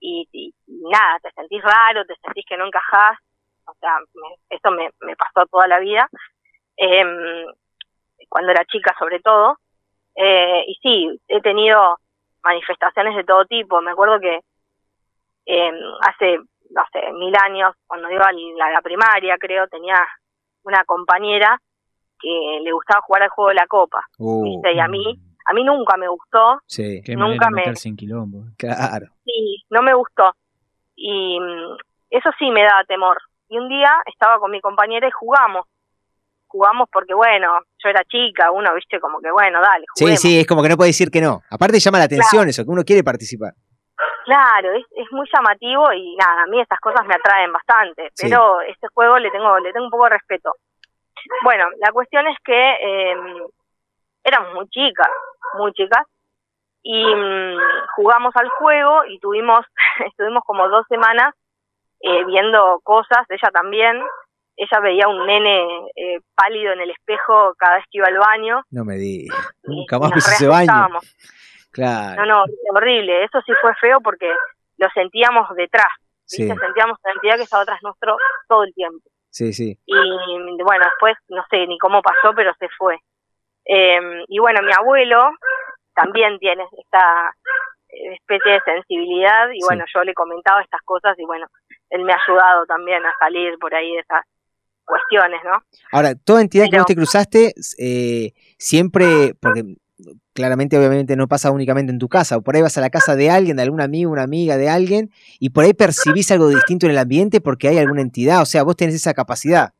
Speaker 10: y, y- y nada, te sentís raro, te sentís que no encajás, o sea, me- esto me, me pasó toda la vida, em, cuando era chica sobre todo, eh, y sí, he tenido manifestaciones de todo tipo, me acuerdo que em, hace no sé, mil años, cuando iba a la, la primaria, creo, tenía una compañera que le gustaba jugar al juego de la copa,
Speaker 3: Uh,
Speaker 10: ¿viste? Y a mí, a mí nunca me gustó,
Speaker 3: sí,
Speaker 10: Nunca me-
Speaker 4: en quilombo.
Speaker 3: claro.
Speaker 10: sí, no me gustó. Y mm, eso sí me daba temor. Y un día estaba con mi compañera y jugamos. Jugamos porque, bueno, yo era chica, uno, viste, como que, bueno, dale,
Speaker 3: Sí,
Speaker 10: juguemos.
Speaker 3: sí, es como que no puede decir que no. Aparte llama la atención eso, que uno quiere participar.
Speaker 10: Claro, es, es muy llamativo y nada, a mí estas cosas me atraen bastante,
Speaker 3: Sí.
Speaker 10: pero este juego le tengo le tengo un poco de respeto. Bueno, la cuestión es que eh, éramos muy chicas, muy chicas, y mm, jugamos al juego y tuvimos, estuvimos como dos semanas eh, viendo cosas, ella también, ella veía un nene eh, pálido en el espejo cada vez que iba al baño.
Speaker 3: No me digas. Nunca más piso ese baño. Claro.
Speaker 10: No, no, horrible. Eso sí fue feo porque lo sentíamos detrás.
Speaker 3: Sí.
Speaker 10: Sentíamos la entidad que estaba atrás nuestro todo el tiempo.
Speaker 3: sí, sí.
Speaker 10: Y bueno, después no sé ni cómo pasó, pero se fue. Eh, y bueno, mi abuelo también tiene esta eh, especie de sensibilidad y
Speaker 3: Sí.
Speaker 10: bueno, yo le comentaba estas cosas y bueno, él me ha ayudado también a salir por ahí de esas cuestiones, ¿no?
Speaker 3: Ahora, toda entidad que vos te cruzaste, eh, siempre, porque claramente obviamente no pasa únicamente en tu casa, o por ahí vas a la casa de alguien, de algún amigo, una amiga, de alguien, y por ahí percibís algo distinto en el ambiente porque hay alguna entidad, o sea, vos tenés esa capacidad.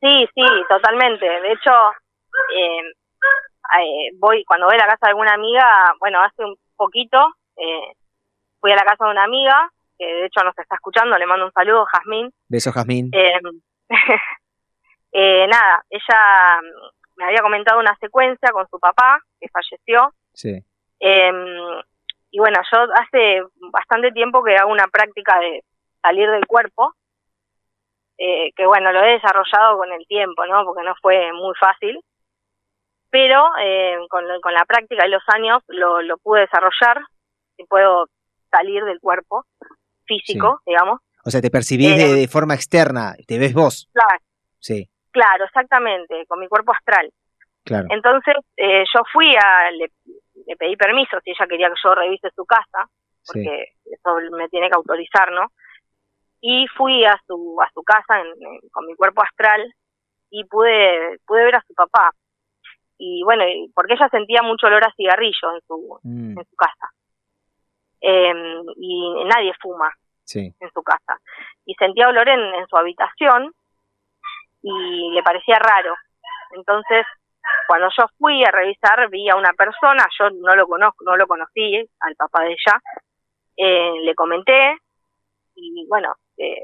Speaker 10: Sí, sí, totalmente. De hecho, eh, eh, voy cuando voy a la casa de alguna amiga, bueno, hace un poquito eh, fui a la casa de una amiga que de hecho nos está escuchando, le mando un saludo, Jazmín.
Speaker 3: Besos, Jazmín.
Speaker 10: Eh, eh, nada, ella mm, me había comentado una secuencia con su papá que falleció.
Speaker 3: Sí,
Speaker 10: y bueno, yo hace bastante tiempo que hago una práctica de salir del cuerpo, eh, que bueno, lo he desarrollado con el tiempo, ¿no? Porque no fue muy fácil, pero eh, con, con la práctica y los años lo, lo pude desarrollar y puedo salir del cuerpo físico, digamos.
Speaker 3: o sea, te percibís de,
Speaker 10: Eh,
Speaker 3: de forma externa, te ves vos.
Speaker 10: Claro,
Speaker 3: Sí,
Speaker 10: claro, exactamente, con mi cuerpo astral.
Speaker 3: claro.
Speaker 10: Entonces eh, yo fui a, le, le pedí permiso si ella quería que yo revise su casa,
Speaker 3: Sí,
Speaker 10: porque eso me tiene que autorizar, ¿no? Y fui a su a su casa en- en- con mi cuerpo astral y pude pude ver a su papá. Y bueno, porque ella sentía mucho olor a cigarrillo en su
Speaker 3: Mm,
Speaker 10: en su casa. Em, y nadie fuma
Speaker 3: sí,
Speaker 10: en su casa. Y sentía olor en, en su habitación y le parecía raro. Entonces, cuando yo fui a revisar, vi a una persona, yo no lo conozco, no lo conocí, al papá de ella, eh, le comenté y bueno, eh,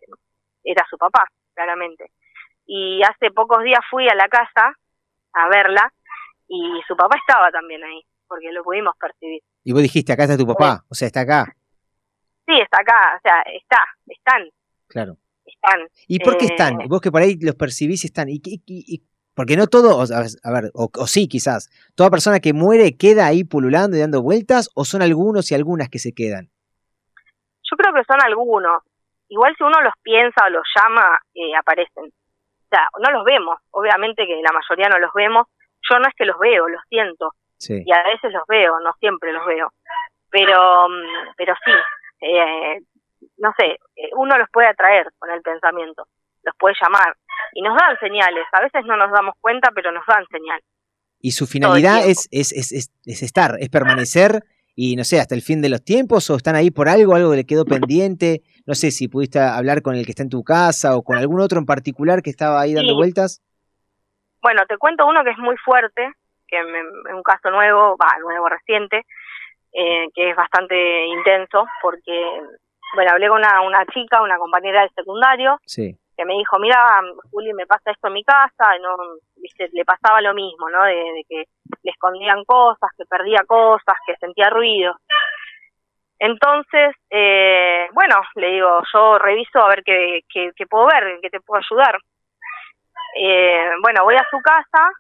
Speaker 10: era su papá, claramente. Y hace pocos días fui a la casa a verla y su papá estaba también ahí, porque lo pudimos percibir.
Speaker 3: Y vos dijiste, acá está tu papá, o sea, está acá,
Speaker 10: Sí, está acá, o sea, está, están,
Speaker 3: claro.
Speaker 10: están.
Speaker 3: ¿Y por qué
Speaker 10: Eh,
Speaker 3: están? Vos que por ahí los percibís y están. ¿Y, y- y Porque no todo, o a ver, o, o sí quizás, toda persona que muere queda ahí pululando y dando vueltas, o son algunos y algunas que se quedan.
Speaker 10: Yo creo que son algunos. Igual si uno los piensa o los llama, eh, aparecen. O sea, no los vemos. Obviamente que la mayoría no los vemos. Yo no es que los veo, los siento.
Speaker 3: Sí.
Speaker 10: Y a veces los veo, no siempre los veo. Pero, mm, pero sí, eh, no sé, eh, uno los puede atraer con el pensamiento, los puede llamar. Y nos dan señales. A veces no nos damos cuenta, pero nos dan señales.
Speaker 3: Y su finalidad es, es, es, es, es estar, es permanecer y no sé, hasta el fin de los tiempos o están ahí por algo, algo que le quedó pendiente. No sé si pudiste hablar con el que está en tu casa o con algún otro en particular que estaba ahí dando
Speaker 10: Sí.
Speaker 3: vueltas.
Speaker 10: Bueno, te cuento uno que es muy fuerte, que es un caso nuevo, va, nuevo, reciente, eh, que es bastante intenso, porque, bueno, hablé con una, una chica, una compañera del secundario,
Speaker 3: Sí,
Speaker 10: que me dijo, mira, Juli, me pasa esto en mi casa, y no, viste, le pasaba lo mismo, ¿no? De, de que le escondían cosas, que perdía cosas, que sentía ruido. Entonces, eh, bueno, le digo, yo reviso a ver qué, qué, qué puedo ver, qué te puedo ayudar. Eh, bueno, voy a su casa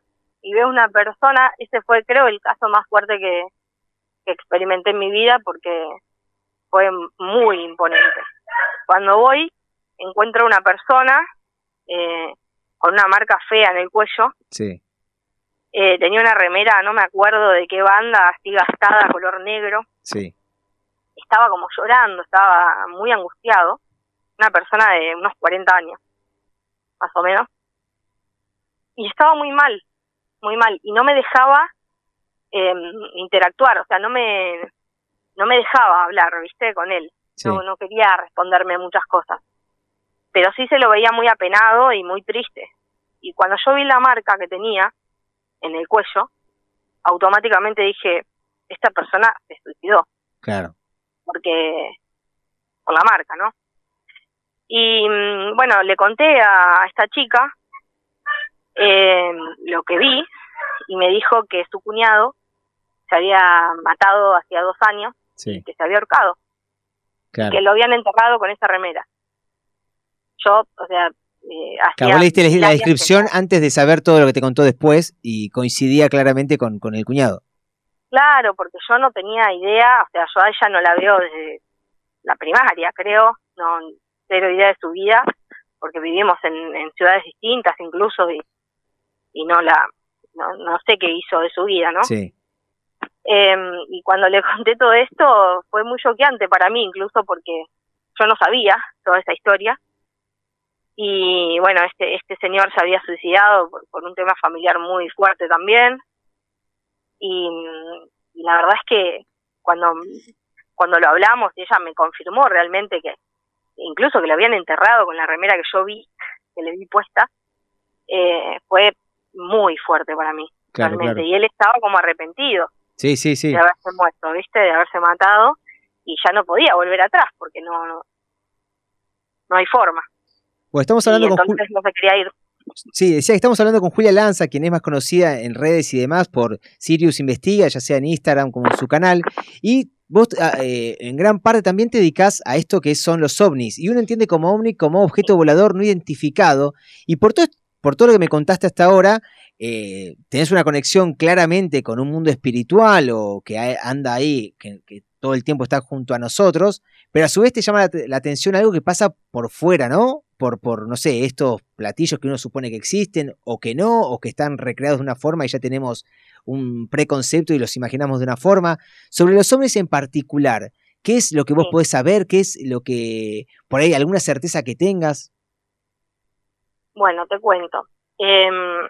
Speaker 10: y veo una persona, ese fue creo el caso más fuerte que, que experimenté en mi vida porque fue muy imponente. Cuando voy, encuentro una persona eh, con una marca fea en el cuello,
Speaker 3: sí,
Speaker 10: eh, tenía una remera, no me acuerdo de qué banda, así gastada, color negro,
Speaker 3: sí.
Speaker 10: estaba como llorando, estaba muy angustiado, una persona de unos 40 años, más o menos, y estaba muy mal, muy mal, y no me dejaba eh, interactuar, o sea, no me, no me dejaba hablar, viste, con él,
Speaker 3: Sí.
Speaker 10: no, no quería responderme muchas cosas, pero sí se lo veía muy apenado y muy triste, y cuando yo vi la marca que tenía en el cuello, automáticamente dije, esta persona se suicidó
Speaker 3: Claro.
Speaker 10: porque por la marca, ¿no? Y mm, bueno, le conté a, a esta chica eh, lo que vi y me dijo que su cuñado se había matado hacía dos años,
Speaker 3: Sí,
Speaker 10: que se había ahorcado,
Speaker 3: claro.
Speaker 10: que lo habían enterrado con esa remera. Yo, o sea, eh, hacía
Speaker 3: leíste la-
Speaker 10: que-
Speaker 3: descripción antes de saber todo lo que te contó después y coincidía claramente con, con el cuñado.
Speaker 10: Claro, porque yo no tenía idea, o sea, yo a ella no la veo desde la primaria, creo, no cero idea de su vida, porque vivimos en, en ciudades distintas incluso y, y no la no, no sé qué hizo de su vida, ¿no?
Speaker 3: Sí,
Speaker 10: Eh, y cuando le conté todo esto fue muy choqueante para mí, incluso porque yo no sabía toda esa historia. Y bueno, este, este señor se había suicidado por, por un tema familiar muy fuerte también. Y, y la verdad es que cuando, cuando lo hablamos, ella me confirmó realmente que incluso que lo habían enterrado con la remera que yo vi, que le vi puesta, eh, fue muy fuerte para mí,
Speaker 3: claro,
Speaker 10: realmente.
Speaker 3: claro.
Speaker 10: Y él estaba como arrepentido
Speaker 3: Sí, sí, sí.
Speaker 10: de haberse muerto, ¿viste? De haberse matado y ya no podía volver atrás porque no no, no hay forma.
Speaker 3: Bueno, estamos
Speaker 10: Y
Speaker 3: hablando con
Speaker 10: entonces no se quería ir.
Speaker 3: Sí, decía que estamos hablando con Julia Lanza, quien es más conocida en redes y demás por Sirius Investiga, ya sea en Instagram como en su canal. Y vos ah, eh, en gran parte también te dedicás a esto que son los ovnis. Y uno entiende como ovni como objeto volador no identificado. Y por todo, por todo lo que me contaste hasta ahora, eh, tenés una conexión claramente con un mundo espiritual o que anda ahí, que, que todo el tiempo está junto a nosotros. Pero a su vez te llama la, te- la atención algo que pasa por fuera, ¿no? Por, por, no sé, estos platillos que uno supone que existen o que no, o que están recreados de una forma y ya tenemos un preconcepto y los imaginamos de una forma. Sobre los hombres en particular, ¿qué es lo que vos podés saber? ¿Qué es lo que, por ahí, alguna certeza que tengas?
Speaker 10: Bueno, te cuento. Em,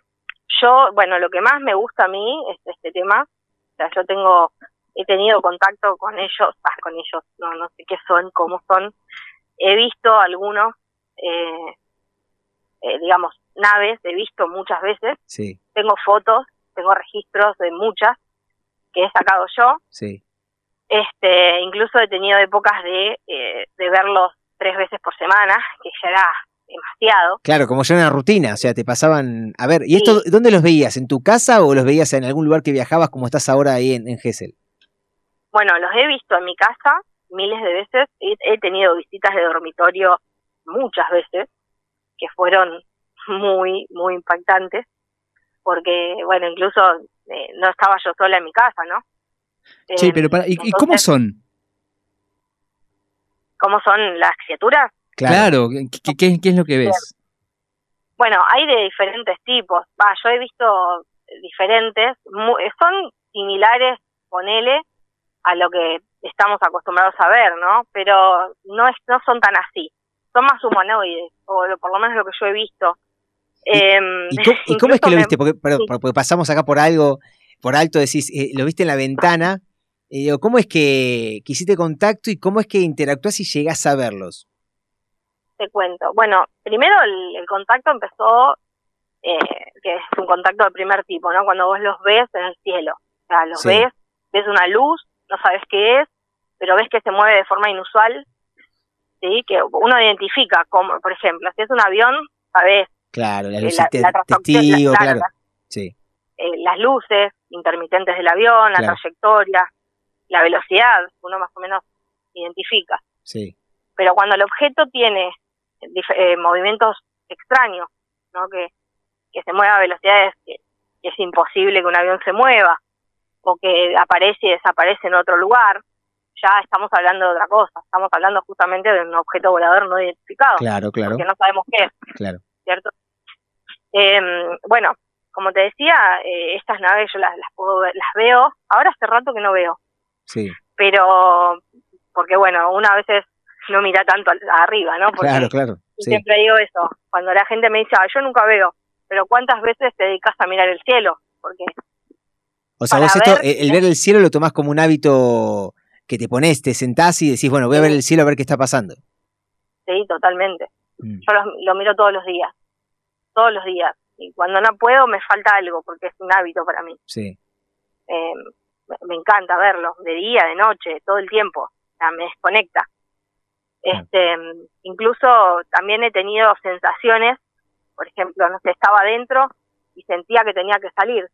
Speaker 10: yo, bueno, lo que más me gusta a mí es este tema. O sea, yo tengo, he tenido contacto con ellos, ah, con ellos, no, no sé qué son, cómo son. He visto algunos, eh, eh, digamos, naves, he visto muchas veces.
Speaker 3: Sí,
Speaker 10: Tengo fotos, tengo registros de muchas que he sacado yo.
Speaker 3: sí,
Speaker 10: Este, incluso he tenido épocas de, eh, de verlos tres veces por semana, que ya era demasiado.
Speaker 3: Claro, como ya una rutina, o sea, te pasaban... A ver, ¿y esto dónde los veías? ¿En tu casa o los veías en algún lugar que viajabas como estás ahora ahí en, en Gessel?
Speaker 10: Bueno, los he visto en mi casa miles de veces. He, he tenido visitas de dormitorio muchas veces, que fueron muy, muy impactantes. porque, bueno, incluso eh, no estaba yo sola en mi casa, ¿no?
Speaker 4: Sí,
Speaker 10: Eh,
Speaker 4: pero para, ¿y, cómo son?
Speaker 10: ¿Cómo son las criaturas?
Speaker 4: Claro, ¿qué, qué- qué- qué es lo que ves?
Speaker 10: Bueno, hay de diferentes tipos. Va, yo he visto diferentes. mu- son similares, ponele, a lo que estamos acostumbrados a ver, ¿no? Pero no es, no son tan así. Son más humanoides, o lo- por lo menos lo que yo he visto. Em,
Speaker 3: ¿Y cómo, y cómo es que lo viste? Porque, perdón,
Speaker 10: sí.
Speaker 3: porque pasamos acá por algo, por alto, decís, eh, lo viste en la ventana. eh, ¿Cómo es que, que hiciste contacto y cómo es que interactúas y llegás a verlos?
Speaker 10: Te cuento. Bueno, primero el, el contacto empezó, eh, que es un contacto del primer tipo, ¿no? Cuando vos los ves en el cielo. O sea, los
Speaker 3: Sí.
Speaker 10: ves, ves una luz, no sabes qué es, pero ves que se mueve de forma inusual, ¿sí? Que uno identifica, como, por ejemplo, si es un avión, sabes
Speaker 3: Claro,
Speaker 10: Eh, la-
Speaker 3: testigo,
Speaker 10: la-
Speaker 3: claro. Sí,
Speaker 10: eh, las luces intermitentes del avión, la
Speaker 3: Claro.
Speaker 10: trayectoria, la velocidad, uno más o menos identifica.
Speaker 3: sí.
Speaker 10: pero cuando el objeto tiene eh, movimientos extraños, ¿no? que, que se mueva a velocidades que, que es imposible que un avión se mueva, o que aparece y desaparece en otro lugar, ya estamos hablando de otra cosa, estamos hablando justamente de un objeto volador no identificado,
Speaker 3: Claro, claro,
Speaker 10: porque no sabemos qué es,
Speaker 3: claro.
Speaker 10: ¿cierto? Em, bueno, como te decía, eh, estas naves yo las, las puedo ver- las veo, ahora hace rato que no veo,
Speaker 3: Sí,
Speaker 10: pero porque bueno, una a veces no mira tanto arriba, ¿no? Porque
Speaker 3: claro, claro. Sí.
Speaker 10: siempre digo eso, cuando la gente me dice, "Ah, yo nunca veo, pero ¿cuántas veces te dedicas a mirar el cielo? Porque
Speaker 3: O sea, vos esto,
Speaker 10: ver-
Speaker 3: eh, el ver el cielo lo tomás como un hábito que te pones, te sentás y decís, bueno, voy a ver el cielo a ver qué está pasando.
Speaker 10: sí, totalmente.
Speaker 3: Mm.
Speaker 10: Yo lo, lo miro todos los días, todos los días. Y cuando no puedo me falta algo, porque es un hábito para mí.
Speaker 3: Sí,
Speaker 10: Eh, me encanta verlo, de día, de noche, todo el tiempo. O sea, me desconecta. Este, incluso también he tenido sensaciones, por ejemplo, no sé, estaba adentro y sentía que tenía que salir.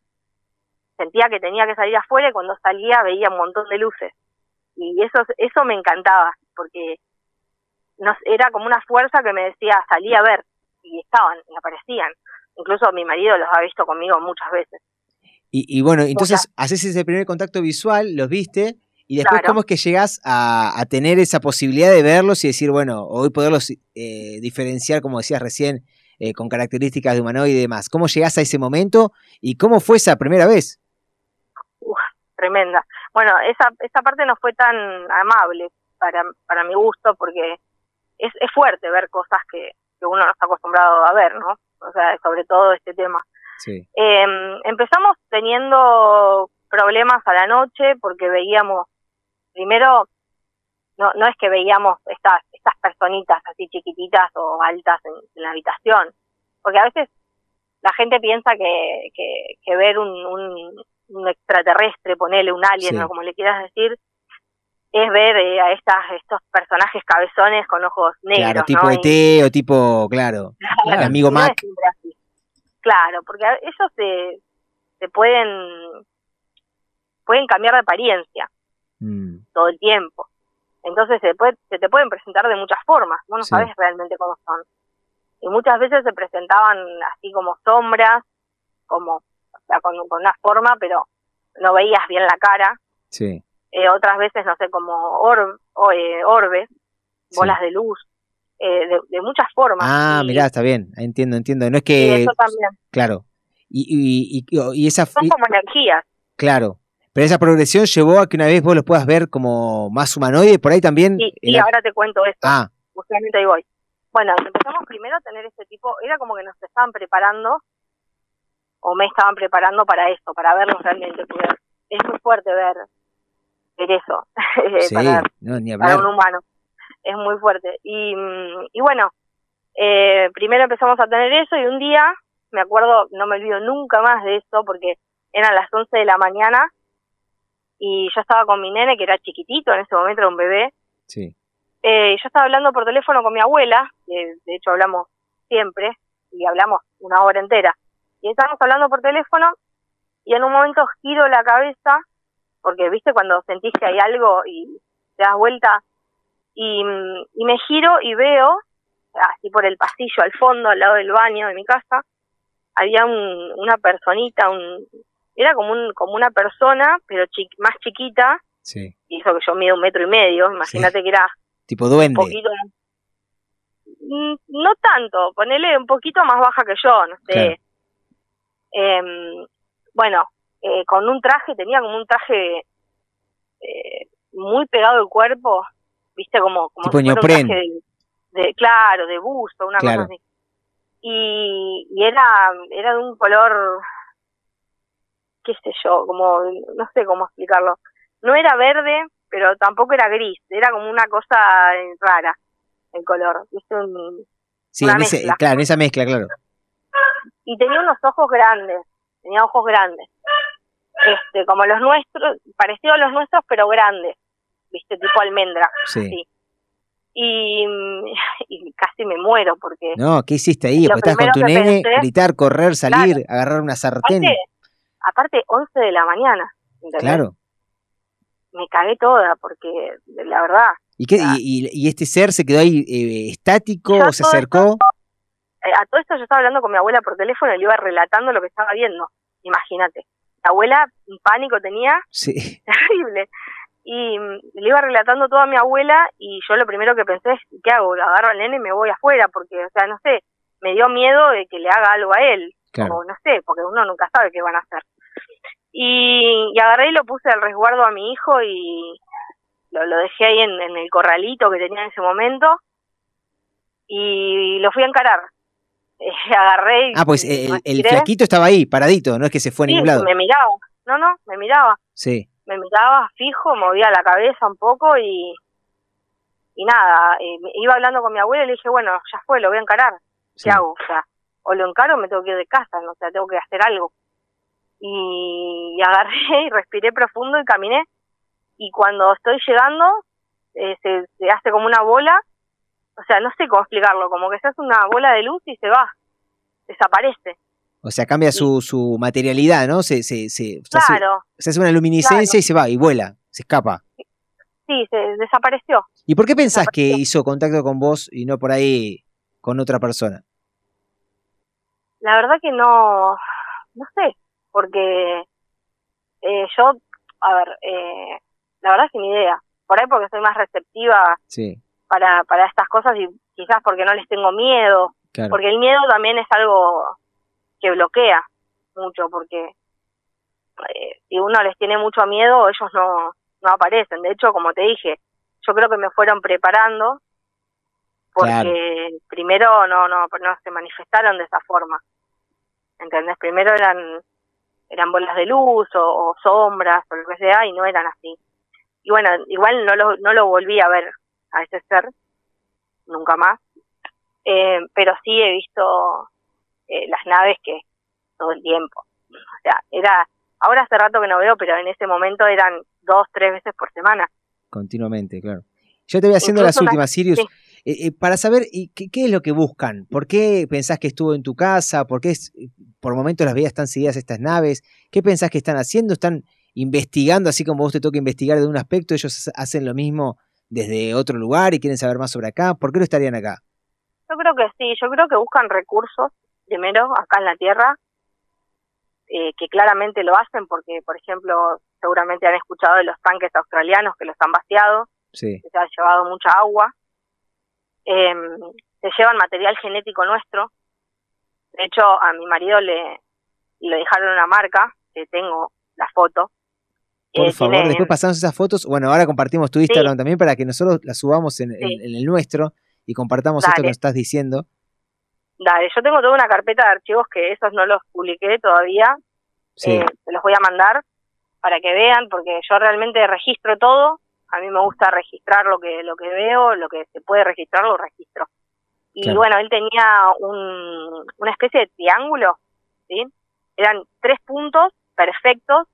Speaker 10: Sentía que tenía que salir afuera y cuando salía veía un montón de luces. Y eso, eso me encantaba, porque no, era como una fuerza que me decía, salí a ver. Y estaban, y aparecían. Incluso mi marido los ha visto conmigo muchas veces.
Speaker 3: Y, y bueno, entonces haces ese primer contacto visual, los viste, y después
Speaker 10: Claro.
Speaker 3: cómo es que llegás a, a tener esa posibilidad de verlos y decir, bueno, hoy poderlos eh, diferenciar, como decías recién, eh, con características de humanoide y demás. ¿Cómo llegás a ese momento y cómo fue esa primera vez?
Speaker 10: Uf, tremenda. Bueno, esa, esa parte no fue tan amable para, para mi gusto porque es, es fuerte ver cosas que, que uno no está acostumbrado a ver, ¿no? O sea, sobre todo este tema.
Speaker 3: Sí,
Speaker 10: Eh, empezamos teniendo problemas a la noche porque veíamos, primero, no, no es que veíamos estas, estas personitas así chiquititas o altas en, en la habitación, porque a veces la gente piensa que, que, que ver un, un, un extraterrestre, ponerle un alien
Speaker 3: Sí.
Speaker 10: o como le quieras decir, es ver eh, a estas, estos personajes cabezones con ojos negros,
Speaker 3: claro, tipo
Speaker 10: ¿no? Y-
Speaker 3: ET o tipo, claro,
Speaker 10: Claro,
Speaker 3: el amigo Mac.
Speaker 10: Claro, porque a- ellos se, se pueden pueden cambiar de apariencia
Speaker 3: Mm,
Speaker 10: todo el tiempo. Entonces se, puede, se te pueden presentar de muchas formas, vos no
Speaker 3: Sí.
Speaker 10: sabes realmente cómo son. Y muchas veces se presentaban así como sombras, como o sea, con, con una forma, pero no veías bien la cara.
Speaker 3: sí,
Speaker 10: Eh, otras veces, no sé, como orb, o, eh, orbes,
Speaker 3: Sí.
Speaker 10: bolas de luz, eh, de, de muchas formas.
Speaker 3: Ah,
Speaker 10: Y-
Speaker 3: mirá, está bien, entiendo, entiendo. No es
Speaker 10: y
Speaker 3: que,
Speaker 10: eso también.
Speaker 3: claro, y, y, y, y esa,
Speaker 10: Son como energías.
Speaker 3: claro, pero esa progresión llevó a que una vez vos los puedas ver como más humanoide, por ahí también.
Speaker 10: Y,
Speaker 3: en
Speaker 10: y
Speaker 3: la-
Speaker 10: ahora te cuento esto.
Speaker 3: Ah,
Speaker 10: Justamente ahí voy. Bueno, empezamos primero a tener este tipo, era como que nos estaban preparando, o me estaban preparando para esto, para verlos realmente, porque es muy fuerte ver, ver eso,
Speaker 3: sí,
Speaker 10: para,
Speaker 3: no, ni
Speaker 10: para un humano. Es muy fuerte. Y, mm, y bueno, eh, primero empezamos a tener eso y un día, me acuerdo, no me olvido nunca más de eso, porque eran las 11 de la mañana y yo estaba con mi nene, que era chiquitito, en ese momento era un bebé,
Speaker 3: Sí,
Speaker 10: eh, yo estaba hablando por teléfono con mi abuela, que de hecho hablamos siempre, y hablamos una hora entera. Y estábamos hablando por teléfono, y en un momento giro la cabeza, porque viste cuando sentís que hay algo y te das vuelta, y, y me giro y veo, así por el pasillo al fondo, al lado del baño de mi casa, había un, una personita, un, era como un, como una persona, pero chi- más chiquita,
Speaker 3: Sí.
Speaker 10: y eso que yo mido un metro y medio, imagínate que era
Speaker 3: Tipo
Speaker 10: un
Speaker 3: duende.
Speaker 10: poquito, Mm, no tanto, ponele un poquito más baja que yo, no sé.
Speaker 3: Claro.
Speaker 10: Em, bueno, eh, con un traje, tenía como un traje eh, muy pegado al cuerpo, viste, como, como
Speaker 3: Tipo
Speaker 10: si fuera un traje de, de- claro, de busto, una
Speaker 3: Claro.
Speaker 10: cosa así. Y, y era, era de un color, qué sé yo, como, no sé cómo explicarlo. No era verde, pero tampoco era gris, era como una cosa eh, rara el color, viste, un-
Speaker 3: Sí,
Speaker 10: una
Speaker 3: en ese-
Speaker 10: mezcla.
Speaker 3: claro, en esa mezcla, claro.
Speaker 10: y tenía unos ojos grandes, tenía ojos grandes, este, como los nuestros, parecido a los nuestros, pero grandes, viste, tipo almendra,
Speaker 3: Sí.
Speaker 10: así. Y, y casi me muero porque
Speaker 3: No, ¿qué hiciste ahí? Porque estás con tu nene,
Speaker 10: pensé-
Speaker 3: gritar, correr, salir, agarrar una sartén.
Speaker 10: aparte, aparte 11 de la mañana, ¿entendés?
Speaker 3: Claro.
Speaker 10: Me cagué toda porque la verdad,
Speaker 3: ¿Y, qué, y, y- y este ser se quedó ahí eh, estático o se acercó?
Speaker 10: eh, a todo esto yo estaba hablando con mi abuela por teléfono y le iba relatando lo que estaba viendo, imagínate. La abuela un pánico tenía
Speaker 3: Sí.
Speaker 10: terrible. Y mm, le iba relatando todo a mi abuela y yo lo primero que pensé es, ¿qué hago? ¿Lo agarro al nene y me voy afuera? Porque, o sea, no sé, me dio miedo de que le haga algo a él.
Speaker 3: Claro.
Speaker 10: O no sé, porque uno nunca sabe qué van a hacer. Y, y agarré y lo puse al resguardo a mi hijo y lo, lo dejé ahí en, en el corralito que tenía en ese momento y lo fui a encarar. Eh, agarré y
Speaker 3: Ah, pues el, flaquito estaba ahí, paradito, no es que se fue a
Speaker 10: Sí,
Speaker 3: ningún lado.
Speaker 10: me miraba. No, no, me miraba
Speaker 3: Sí.
Speaker 10: me miraba fijo, movía la cabeza un poco y y nada, eh, iba hablando con mi abuela y le dije, bueno, ya fue, lo voy a encarar. ¿Qué
Speaker 3: Sí.
Speaker 10: hago? O sea, o lo encaro o me tengo que ir de casa, ¿no? o sea, tengo que hacer algo. Y, y agarré y respiré profundo y caminé. Y cuando estoy llegando, eh, se, se hace como una bola, o sea, no sé cómo explicarlo, como que se hace una bola de luz y se va, desaparece.
Speaker 3: O sea, cambia su, su materialidad, ¿no? Se, se, se, se hace- se hace una luminiscencia y se va, y vuela, se escapa.
Speaker 10: sí, se desapareció.
Speaker 3: ¿Y por qué pensás que hizo contacto con vos y no por ahí con otra persona?
Speaker 10: La verdad que no, no sé, porque eh, yo, a ver, eh, la verdad es que ni idea. Por ahí porque soy más receptiva
Speaker 3: Sí,
Speaker 10: para, para estas cosas y quizás porque no les tengo miedo,
Speaker 3: claro.
Speaker 10: porque el miedo también es algo que bloquea mucho, porque eh, si uno les tiene mucho miedo, ellos no, no aparecen. De hecho, como te dije, yo creo que me fueron preparando porque
Speaker 3: Claro.
Speaker 10: primero no, no, no se manifestaron de esa forma. ¿Entendés? Primero eran eran bolas de luz o, o sombras o lo que sea y no eran así. Y bueno, igual no lo, no lo volví a ver a ese ser, nunca más. Eh, pero sí he visto eh, las naves que todo el tiempo. O sea, era, ahora hace rato que no veo, pero en ese momento eran dos, tres veces por semana.
Speaker 3: Continuamente, claro. Yo te voy haciendo
Speaker 10: Incluso
Speaker 3: las
Speaker 10: la-
Speaker 3: últimas, Sirius.
Speaker 10: sí.
Speaker 3: Eh, eh, para saber qué, qué es lo que buscan. ¿Por qué pensás que estuvo en tu casa? ¿Por qué es- por momentos las veías tan seguidas estas naves? ¿Qué pensás que están haciendo? ¿Están investigando así como vos te toca investigar de un aspecto? ¿Ellos ha- hacen lo mismo desde otro lugar y quieren saber más sobre acá? ¿Por qué no estarían acá?
Speaker 10: Yo creo que sí, yo creo que buscan recursos, primero, acá en la Tierra, eh, que claramente lo hacen porque, por ejemplo, seguramente han escuchado de los tanques australianos que los han vaciado,
Speaker 3: Sí,
Speaker 10: que se ha llevado mucha agua. Eh, se llevan material genético nuestro. De hecho, a mi marido le, le dejaron una marca, que tengo la foto.
Speaker 3: por
Speaker 10: Eh,
Speaker 3: favor, después pasamos esas fotos. Bueno, ahora compartimos tu Instagram también para que nosotros las subamos en,
Speaker 10: Sí.
Speaker 3: en el nuestro y compartamos esto que nos estás diciendo.
Speaker 10: Dale, yo tengo toda una carpeta de archivos que esos no los publiqué todavía,
Speaker 3: Sí,
Speaker 10: Eh, se los voy a mandar para que vean, porque yo realmente registro todo. A mí me gusta registrar lo que lo que veo, lo que se puede registrar lo registro. Y
Speaker 3: Claro.
Speaker 10: bueno, él tenía un, una especie de triángulo, ¿sí? Eran tres puntos perfectos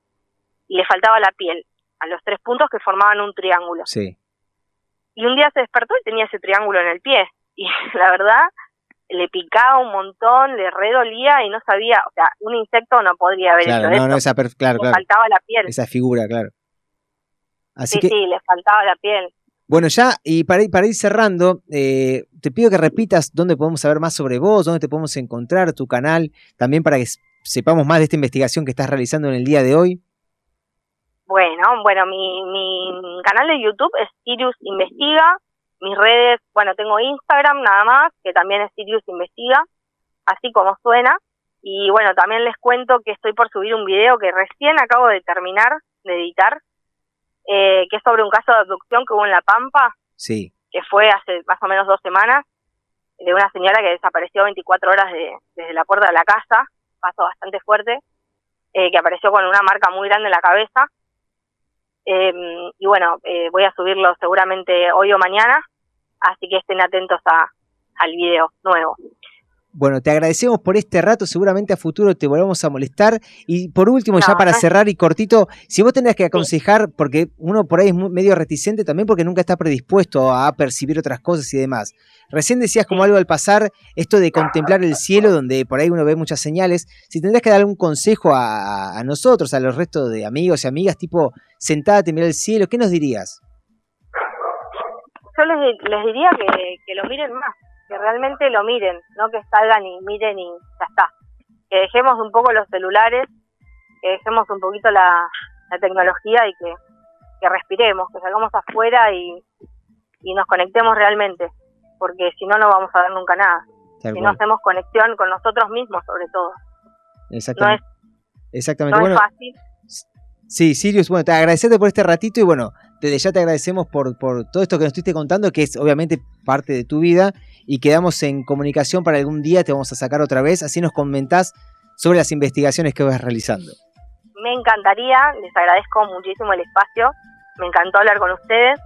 Speaker 10: y le faltaba la piel a los tres puntos que formaban un triángulo.
Speaker 3: sí.
Speaker 10: Y un día se despertó y tenía ese triángulo en el pie. Y la verdad, le picaba un montón, le redolía y no sabía, o sea, un insecto no podría haber
Speaker 3: Claro,
Speaker 10: hecho
Speaker 3: no,
Speaker 10: eso.
Speaker 3: no, esa, per- claro,
Speaker 10: le
Speaker 3: claro.
Speaker 10: faltaba la piel.
Speaker 3: Esa figura, claro. Así
Speaker 10: sí,
Speaker 3: que,
Speaker 10: sí, le faltaba la piel.
Speaker 3: Bueno, ya, y para ir, para ir cerrando, eh, te pido que repitas dónde podemos saber más sobre vos, dónde te podemos encontrar, tu canal, también para que sepamos más de esta investigación que estás realizando en el día de hoy.
Speaker 10: Bueno, bueno, mi, mi canal de YouTube es Sirius Investiga. Mis redes, bueno, tengo Instagram nada más, que también es Sirius Investiga, así como suena. Y bueno, también les cuento que estoy por subir un video que recién acabo de terminar de editar, eh, que es sobre un caso de abducción que hubo en La Pampa,
Speaker 3: Sí.
Speaker 10: que fue hace más o menos dos semanas, de una señora que desapareció 24 horas de, desde la puerta de la casa, paso bastante fuerte, eh, que apareció con una marca muy grande en la cabeza. Eh, y bueno, eh, voy a subirlo seguramente hoy o mañana, así que estén atentos a, al video nuevo.
Speaker 3: Bueno, te agradecemos por este rato, seguramente a futuro te volvemos a molestar. Y por último, ya para cerrar y cortito, si vos tendrías que aconsejar, porque uno por ahí es medio reticente también porque nunca está predispuesto a percibir otras cosas y demás. Recién decías como algo al pasar, esto de contemplar el cielo, donde por ahí uno ve muchas señales. Si tendrías que dar algún consejo a, a nosotros, a los restos de amigos y amigas, tipo, sentate, mira el cielo, ¿qué nos dirías?
Speaker 10: Yo les, les diría que, que lo miren más, que realmente lo miren, no que salgan y miren y ya está. Que dejemos un poco los celulares, que dejemos un poquito la, la tecnología y que, que respiremos, que salgamos afuera y, y nos conectemos realmente, porque si no, no vamos a ver nunca nada.
Speaker 3: Tal
Speaker 10: si no hacemos conexión con nosotros mismos, sobre todo. No
Speaker 3: Exactamente.
Speaker 10: es,
Speaker 3: Exactamente.
Speaker 10: no
Speaker 3: bueno,
Speaker 10: es fácil.
Speaker 3: Sí, Sirius, bueno, te agradecerte por este ratito y bueno, desde ya te agradecemos por, por todo esto que nos estuviste contando, que es obviamente parte de tu vida y quedamos en comunicación para algún día, te vamos a sacar otra vez, así nos comentás sobre las investigaciones que vas realizando.
Speaker 10: Me encantaría, les agradezco muchísimo el espacio, me encantó hablar con ustedes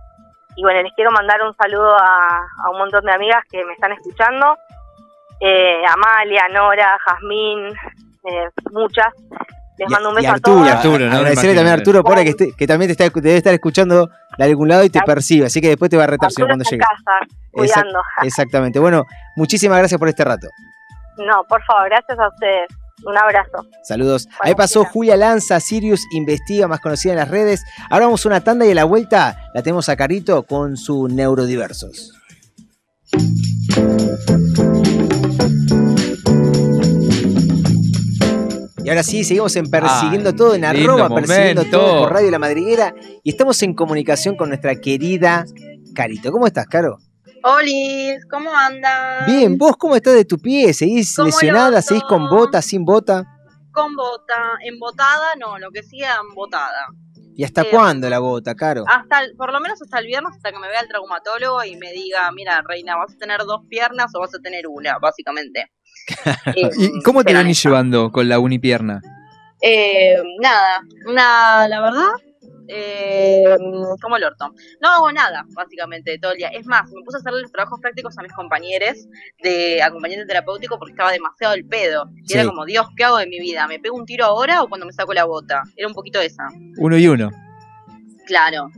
Speaker 10: y bueno, les quiero mandar un saludo a, un montón de amigas que me están escuchando, eh, Amalia, Nora, Jazmín, eh, muchas. Les
Speaker 3: Y-
Speaker 10: mando un
Speaker 3: y
Speaker 10: beso
Speaker 3: Arturo,
Speaker 10: a todas.
Speaker 4: Arturo, no me
Speaker 3: agradecerle también a. Arturo Pora que, esté- que también te está, debe estar escuchando de algún lado y te percibe, así que después te va a retar cuando llegue.
Speaker 10: casa,
Speaker 3: Exact-
Speaker 10: cuidando.
Speaker 3: exactamente. Bueno, muchísimas gracias por este rato.
Speaker 10: No, por favor, gracias a ustedes. Un abrazo.
Speaker 3: Saludos. Ahí pasó Julia Lanza, Sirius Investiga, más conocida en las redes. Ahora vamos a una tanda y a la vuelta la tenemos a Carito con su Neurodiversos. Y ahora sí, seguimos en Persiguiendo
Speaker 4: Ay,
Speaker 3: Todo, en arroba Persiguiendo. Todo por Radio La Madriguera. Y estamos en comunicación con nuestra querida Carito. ¿Cómo estás, Caro?
Speaker 11: Olis, ¿cómo andan?
Speaker 3: Bien, ¿vos cómo estás de tu pie? ¿Seguís
Speaker 11: ¿Cómo
Speaker 3: lesionada? ¿Seguís con bota, sin bota?
Speaker 11: Con bota, embotada, no, lo que siga embotada.
Speaker 3: ¿Y hasta
Speaker 11: Eh,
Speaker 3: cuándo la bota, Caro?
Speaker 11: Hasta el- por lo menos hasta el viernes, hasta que me vea el traumatólogo y me diga, mira, reina, vas a tener dos piernas o vas a tener una, básicamente. Eh,
Speaker 4: ¿Y cómo te venís llevando con la unipierna?
Speaker 11: Eh, nada, nada, la verdad, eh, como el orto. No hago nada, básicamente, todo el día. Es más, me puse a hacerle los trabajos prácticos a mis compañeros de acompañante terapéutico porque estaba demasiado el pedo. Y
Speaker 4: Sí.
Speaker 11: era como, Dios, ¿qué hago de mi vida? ¿Me pego un tiro ahora o cuando me saco la bota? Era un poquito esa.
Speaker 4: Uno y uno.
Speaker 11: Claro.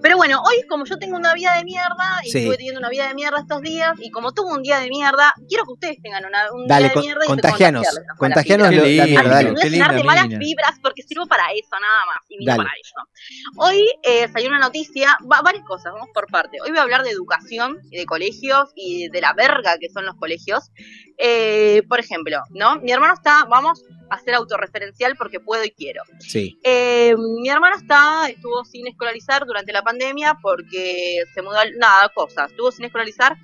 Speaker 11: Pero bueno, hoy como yo tengo una vida de mierda y
Speaker 3: Sí.
Speaker 11: estuve teniendo una vida de mierda estos días y como tuve un día de mierda, quiero que ustedes tengan una, un
Speaker 3: Dale,
Speaker 11: día de
Speaker 3: con-
Speaker 11: mierda y
Speaker 3: contagianos,
Speaker 11: malas
Speaker 3: contagianos la mierda, dale.
Speaker 11: De
Speaker 4: linda
Speaker 11: malas vibras porque sirvo para eso, nada más. Y para ello. Hoy eh, salió una noticia, va- varias cosas, vamos por parte. Hoy voy a hablar de educación y de colegios y de la verga que son los colegios. Eh, por ejemplo, ¿no? Mi hermano está, vamos a ser autorreferencial porque puedo y quiero.
Speaker 3: Sí.
Speaker 11: Eh, mi hermano está, estuvo sin escolarizar durante la pandemia porque se mudó, nada, cosas, estuvo sin escolarizar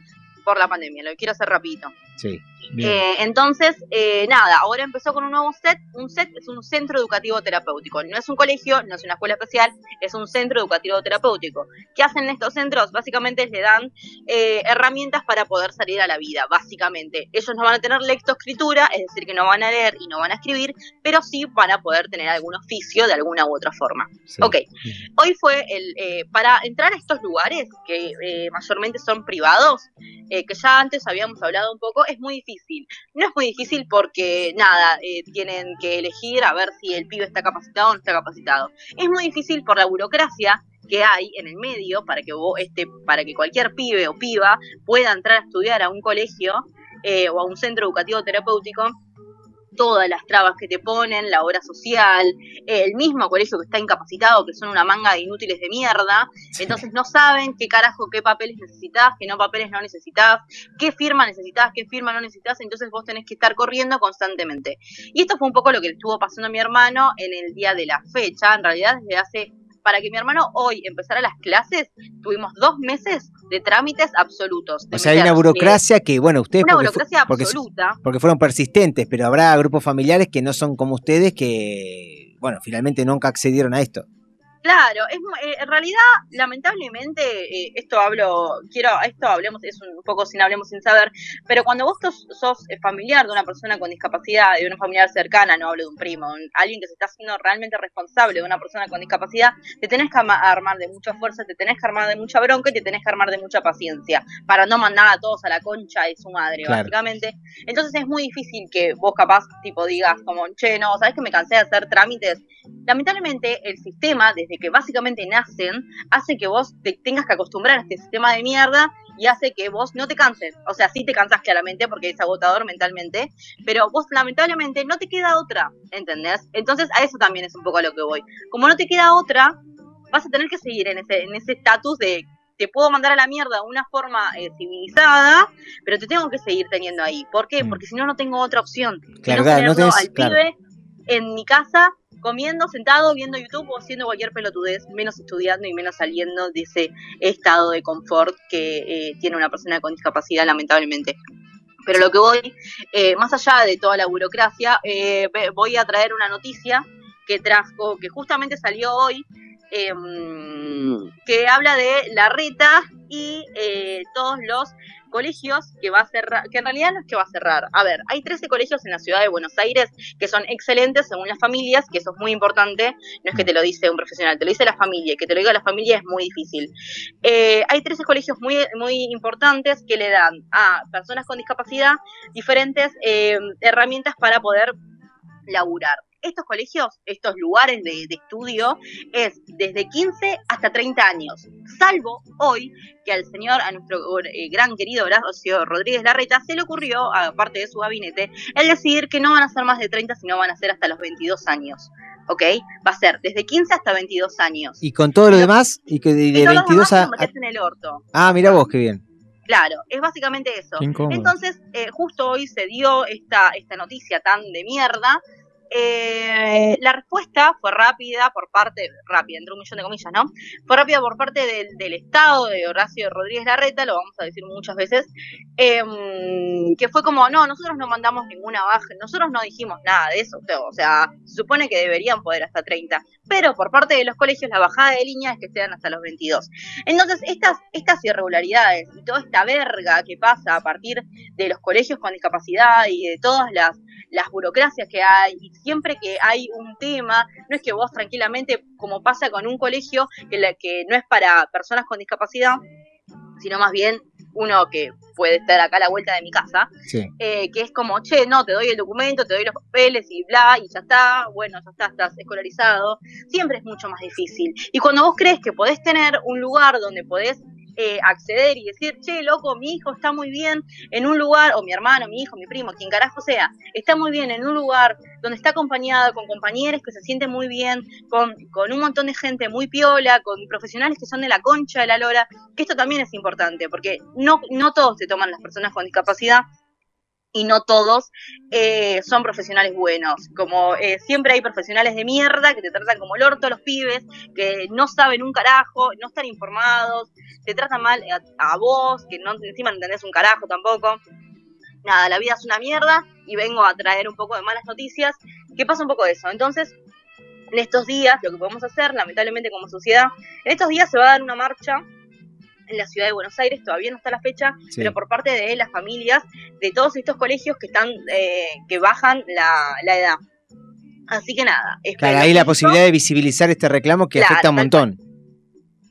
Speaker 11: por la pandemia, lo quiero hacer rapidito.
Speaker 3: Sí.
Speaker 11: Eh, entonces, eh, nada, ahora empezó con un nuevo set. Un set es un centro educativo terapéutico. No es un colegio, no es una escuela especial, es un centro educativo terapéutico. ¿Qué hacen estos centros? Básicamente le dan eh, herramientas para poder salir a la vida, básicamente. Ellos no van a tener lectoescritura, es decir, que no van a leer y no van a escribir, pero sí van a poder tener algún oficio de alguna u otra forma. Ok, hoy fue el, eh, para entrar a estos lugares, que eh, mayormente son privados, que ya antes habíamos hablado un poco, es muy difícil. No es muy difícil porque, nada, eh, tienen que elegir a ver si el pibe está capacitado o no está capacitado. Es muy difícil por la burocracia que hay en el medio para que vos, este, para que cualquier pibe o piba pueda entrar a estudiar a un colegio eh, o a un centro educativo terapéutico todas las trabas que te ponen, la obra social, el mismo colegio que está incapacitado, que son una manga de inútiles de mierda, entonces no saben qué carajo, qué papeles necesitas, qué no papeles no necesitas, qué firma necesitas, qué firma no necesitas, entonces vos tenés que estar corriendo constantemente. Y esto fue un poco lo que le estuvo pasando a mi hermano en el día de la fecha, en realidad desde hace para que mi hermano hoy empezara las clases, tuvimos dos meses de trámites absolutos. de
Speaker 3: O sea, hay una
Speaker 11: eh,
Speaker 3: burocracia que, bueno, ustedes
Speaker 11: una
Speaker 3: porque,
Speaker 11: burocracia
Speaker 3: porque,
Speaker 11: absoluta.
Speaker 3: porque fueron persistentes, pero habrá grupos familiares que no son como ustedes que, bueno, finalmente nunca accedieron a esto.
Speaker 11: Claro, es, eh, en realidad, lamentablemente, eh, esto hablo, quiero, esto hablemos, es un poco sin hablemos sin saber, pero cuando vos sos, sos, eh, familiar de una persona con discapacidad, de una familiar cercana, no hablo de un primo, un- alguien que se está haciendo realmente responsable de una persona con discapacidad, te tenés que armar de mucha fuerza, te tenés que armar de mucha bronca y te tenés que armar de mucha paciencia, para no mandar a todos a la concha de su madre,
Speaker 12: Claro.
Speaker 11: básicamente. Entonces es muy difícil que vos capaz, tipo, digas como, che, no, ¿sabes que me cansé de hacer trámites? Lamentablemente, el sistema, desde que básicamente nacen, hace que vos te tengas que acostumbrar a este sistema de mierda y hace que vos no te canses. O sea, sí te cansas claramente porque es agotador mentalmente, pero vos lamentablemente no te queda otra, ¿entendés? Entonces a eso también es un poco a lo que voy. Como no te queda otra, vas a tener que seguir en ese en ese estatus de te puedo mandar a la mierda de una forma eh, civilizada, pero te tengo que seguir teniendo ahí. ¿Por qué? Porque si no, no tengo otra opción.
Speaker 3: Mm. Claro,
Speaker 11: no
Speaker 3: claro, no tenés-
Speaker 11: al
Speaker 3: claro.
Speaker 11: pibe en mi casa comiendo, sentado, viendo YouTube o haciendo cualquier pelotudez, menos estudiando y menos saliendo de ese estado de confort que eh, tiene una persona con discapacidad, lamentablemente. Pero lo que voy, eh, más allá de toda la burocracia, eh, voy a traer una noticia que trajo, que justamente salió hoy, em, que habla de la reta y eh, todos los colegios que va a cerrar, que en realidad no es que va a cerrar. A ver, hay 13 colegios en la ciudad de Buenos Aires que son excelentes según las familias, que eso es muy importante, no es que te lo dice un profesional, te lo dice la familia, que te lo diga la familia es muy difícil. Eh, hay 13 colegios muy, muy importantes que le dan a personas con discapacidad diferentes eh, herramientas para poder laburar. Estos colegios, estos lugares de, de estudio, es desde 15 hasta 30 años, salvo hoy que al señor, a nuestro eh, gran querido Horacio Rodríguez Larreta, se le ocurrió, aparte de su gabinete, el decidir que no van a ser más de 30, sino van a ser hasta los 22 años. ¿Ok? Va a ser desde 15 hasta 22 años.
Speaker 3: Y con todo lo demás, y que de,
Speaker 11: Y
Speaker 3: de
Speaker 11: todos los
Speaker 3: 22
Speaker 11: demás
Speaker 3: a,
Speaker 11: en el orto.
Speaker 3: Ah, mira vos, qué bien.
Speaker 11: Claro, es básicamente eso. Entonces, eh, justo hoy se dio esta, esta noticia tan de mierda. Eh, la respuesta fue rápida por parte, rápida, entre un millón de comillas, ¿no? Fue rápida por parte del, Estado de Horacio Rodríguez Larreta, lo vamos a decir muchas veces, em, que fue como, no, nosotros no mandamos ninguna baja, nosotros no dijimos nada de eso, o sea, se supone que deberían poder hasta 30, pero por parte de los colegios la bajada de línea es que sean hasta los 22. Entonces, estas, estas irregularidades y toda esta verga que pasa a partir de los colegios con discapacidad y de todas las, las burocracias que hay, y siempre que hay un tema, no es que vos tranquilamente, como pasa con un colegio que, la, que no es para personas con discapacidad, sino más bien uno que puede estar acá a la vuelta de mi casa,
Speaker 3: Sí.
Speaker 11: eh, que es como, che, no, te doy el documento, te doy los papeles y bla, y ya está, bueno, ya está, estás escolarizado, siempre es mucho más difícil. Y cuando vos crees que podés tener un lugar donde podés eh, acceder y decir, che, loco, mi hijo está muy bien en un lugar, o mi hermano, mi hijo, mi primo, quien carajo sea, está muy bien en un lugar donde está acompañado con compañeros que se sienten muy bien, con, con un montón de gente muy piola, con profesionales que son de la concha de la lora, que esto también es importante, porque no, no todos se toman las personas con discapacidad y no todos eh, son profesionales buenos. Como eh, siempre hay profesionales de mierda que te tratan como el orto a los pibes, que no saben un carajo, no están informados, te tratan mal a, a vos, que no encima no entendés un carajo tampoco. Nada, la vida es una mierda y vengo a traer un poco de malas noticias, que pasa un poco eso. Entonces, en estos días, lo que podemos hacer, lamentablemente como sociedad, en estos días se va a dar una marcha en la ciudad de Buenos Aires, todavía no está la fecha,
Speaker 3: Sí.
Speaker 11: pero por parte de las familias de todos estos colegios que están eh, que bajan la, la edad. Así que nada,
Speaker 3: Claro, ahí la posibilidad de visibilizar este reclamo que
Speaker 11: Claro,
Speaker 3: afecta un montón.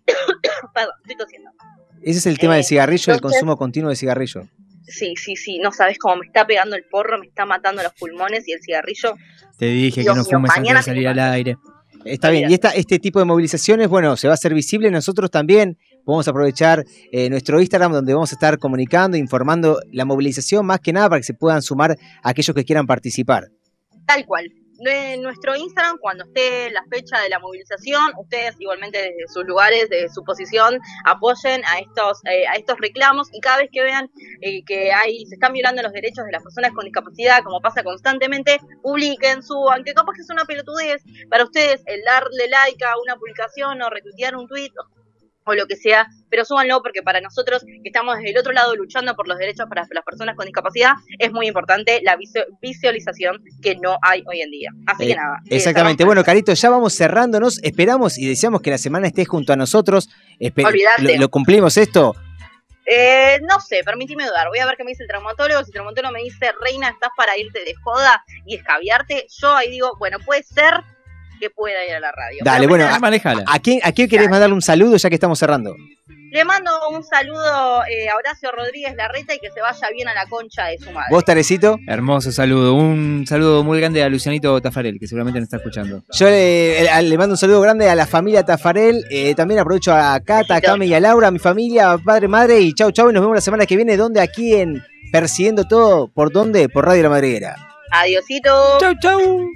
Speaker 11: Perdón, estoy tosiendo.
Speaker 3: Ese es el tema del
Speaker 11: Eh,
Speaker 3: cigarrillo, el
Speaker 11: entonces-
Speaker 3: consumo continuo de cigarrillo.
Speaker 11: Sí, sí, sí, no sabes cómo me está pegando el porro, me está matando los pulmones y el cigarrillo.
Speaker 4: Te dije
Speaker 11: Dios
Speaker 4: que no fumes antes de salir al aire.
Speaker 3: Está bien, y esta, este tipo de movilizaciones, bueno, se va a hacer visible. Nosotros también vamos a aprovechar eh, nuestro Instagram donde vamos a estar comunicando, informando la movilización, más que nada para que se puedan sumar aquellos que quieran participar.
Speaker 11: tal cual. En nuestro Instagram, cuando esté la fecha de la movilización, ustedes igualmente desde sus lugares, desde su posición, apoyen a estos, eh, a estos reclamos y cada vez que vean eh, que hay, se están violando los derechos de las personas con discapacidad, como pasa constantemente, publiquen, suban, que capaz que es una pelotudez para ustedes el darle like a una publicación o retuitear un tweet o lo que sea, pero súbanlo porque para nosotros que estamos desde el otro lado luchando por los derechos para las personas con discapacidad es muy importante la visu- visualización que no hay hoy en día. Así que
Speaker 3: Eh,
Speaker 11: nada. eh,
Speaker 3: Exactamente. Bueno, Carito, ya vamos cerrándonos. Esperamos y deseamos que la semana estés junto a nosotros. Espe-
Speaker 11: Olvídate.
Speaker 3: ¿Lo, lo cumplimos esto?
Speaker 11: Eh, no sé, permíteme dudar. Voy a ver qué me dice el traumatólogo. Si el traumatólogo me dice, Reina, estás para irte de joda y escabiarte, yo ahí digo, bueno, puede ser que pueda ir a la radio.
Speaker 3: Dale,
Speaker 11: Pero
Speaker 3: bueno. ¿A,
Speaker 4: Manejala.
Speaker 3: a quién, ¿A quién querés mandarle un saludo ya que estamos cerrando?
Speaker 11: Le mando un saludo eh, a Horacio Rodríguez Larreta y que se vaya bien a la concha de su madre.
Speaker 3: ¿Vos, Tarecito?
Speaker 4: Hermoso saludo. Un saludo muy grande a Lucianito Tafarel, que seguramente nos está escuchando.
Speaker 3: Yo le, eh, le mando un saludo grande a la familia Tafarel. eh, también aprovecho a Cata, a Cami y a Laura, a mi familia, padre, madre. Y chau, chau. Y nos vemos la semana que viene. ¿Dónde? Aquí en Persiguiendo Todo. ¿Por dónde? Por Radio La Madriguera.
Speaker 11: Adiosito.
Speaker 4: Chau, chau.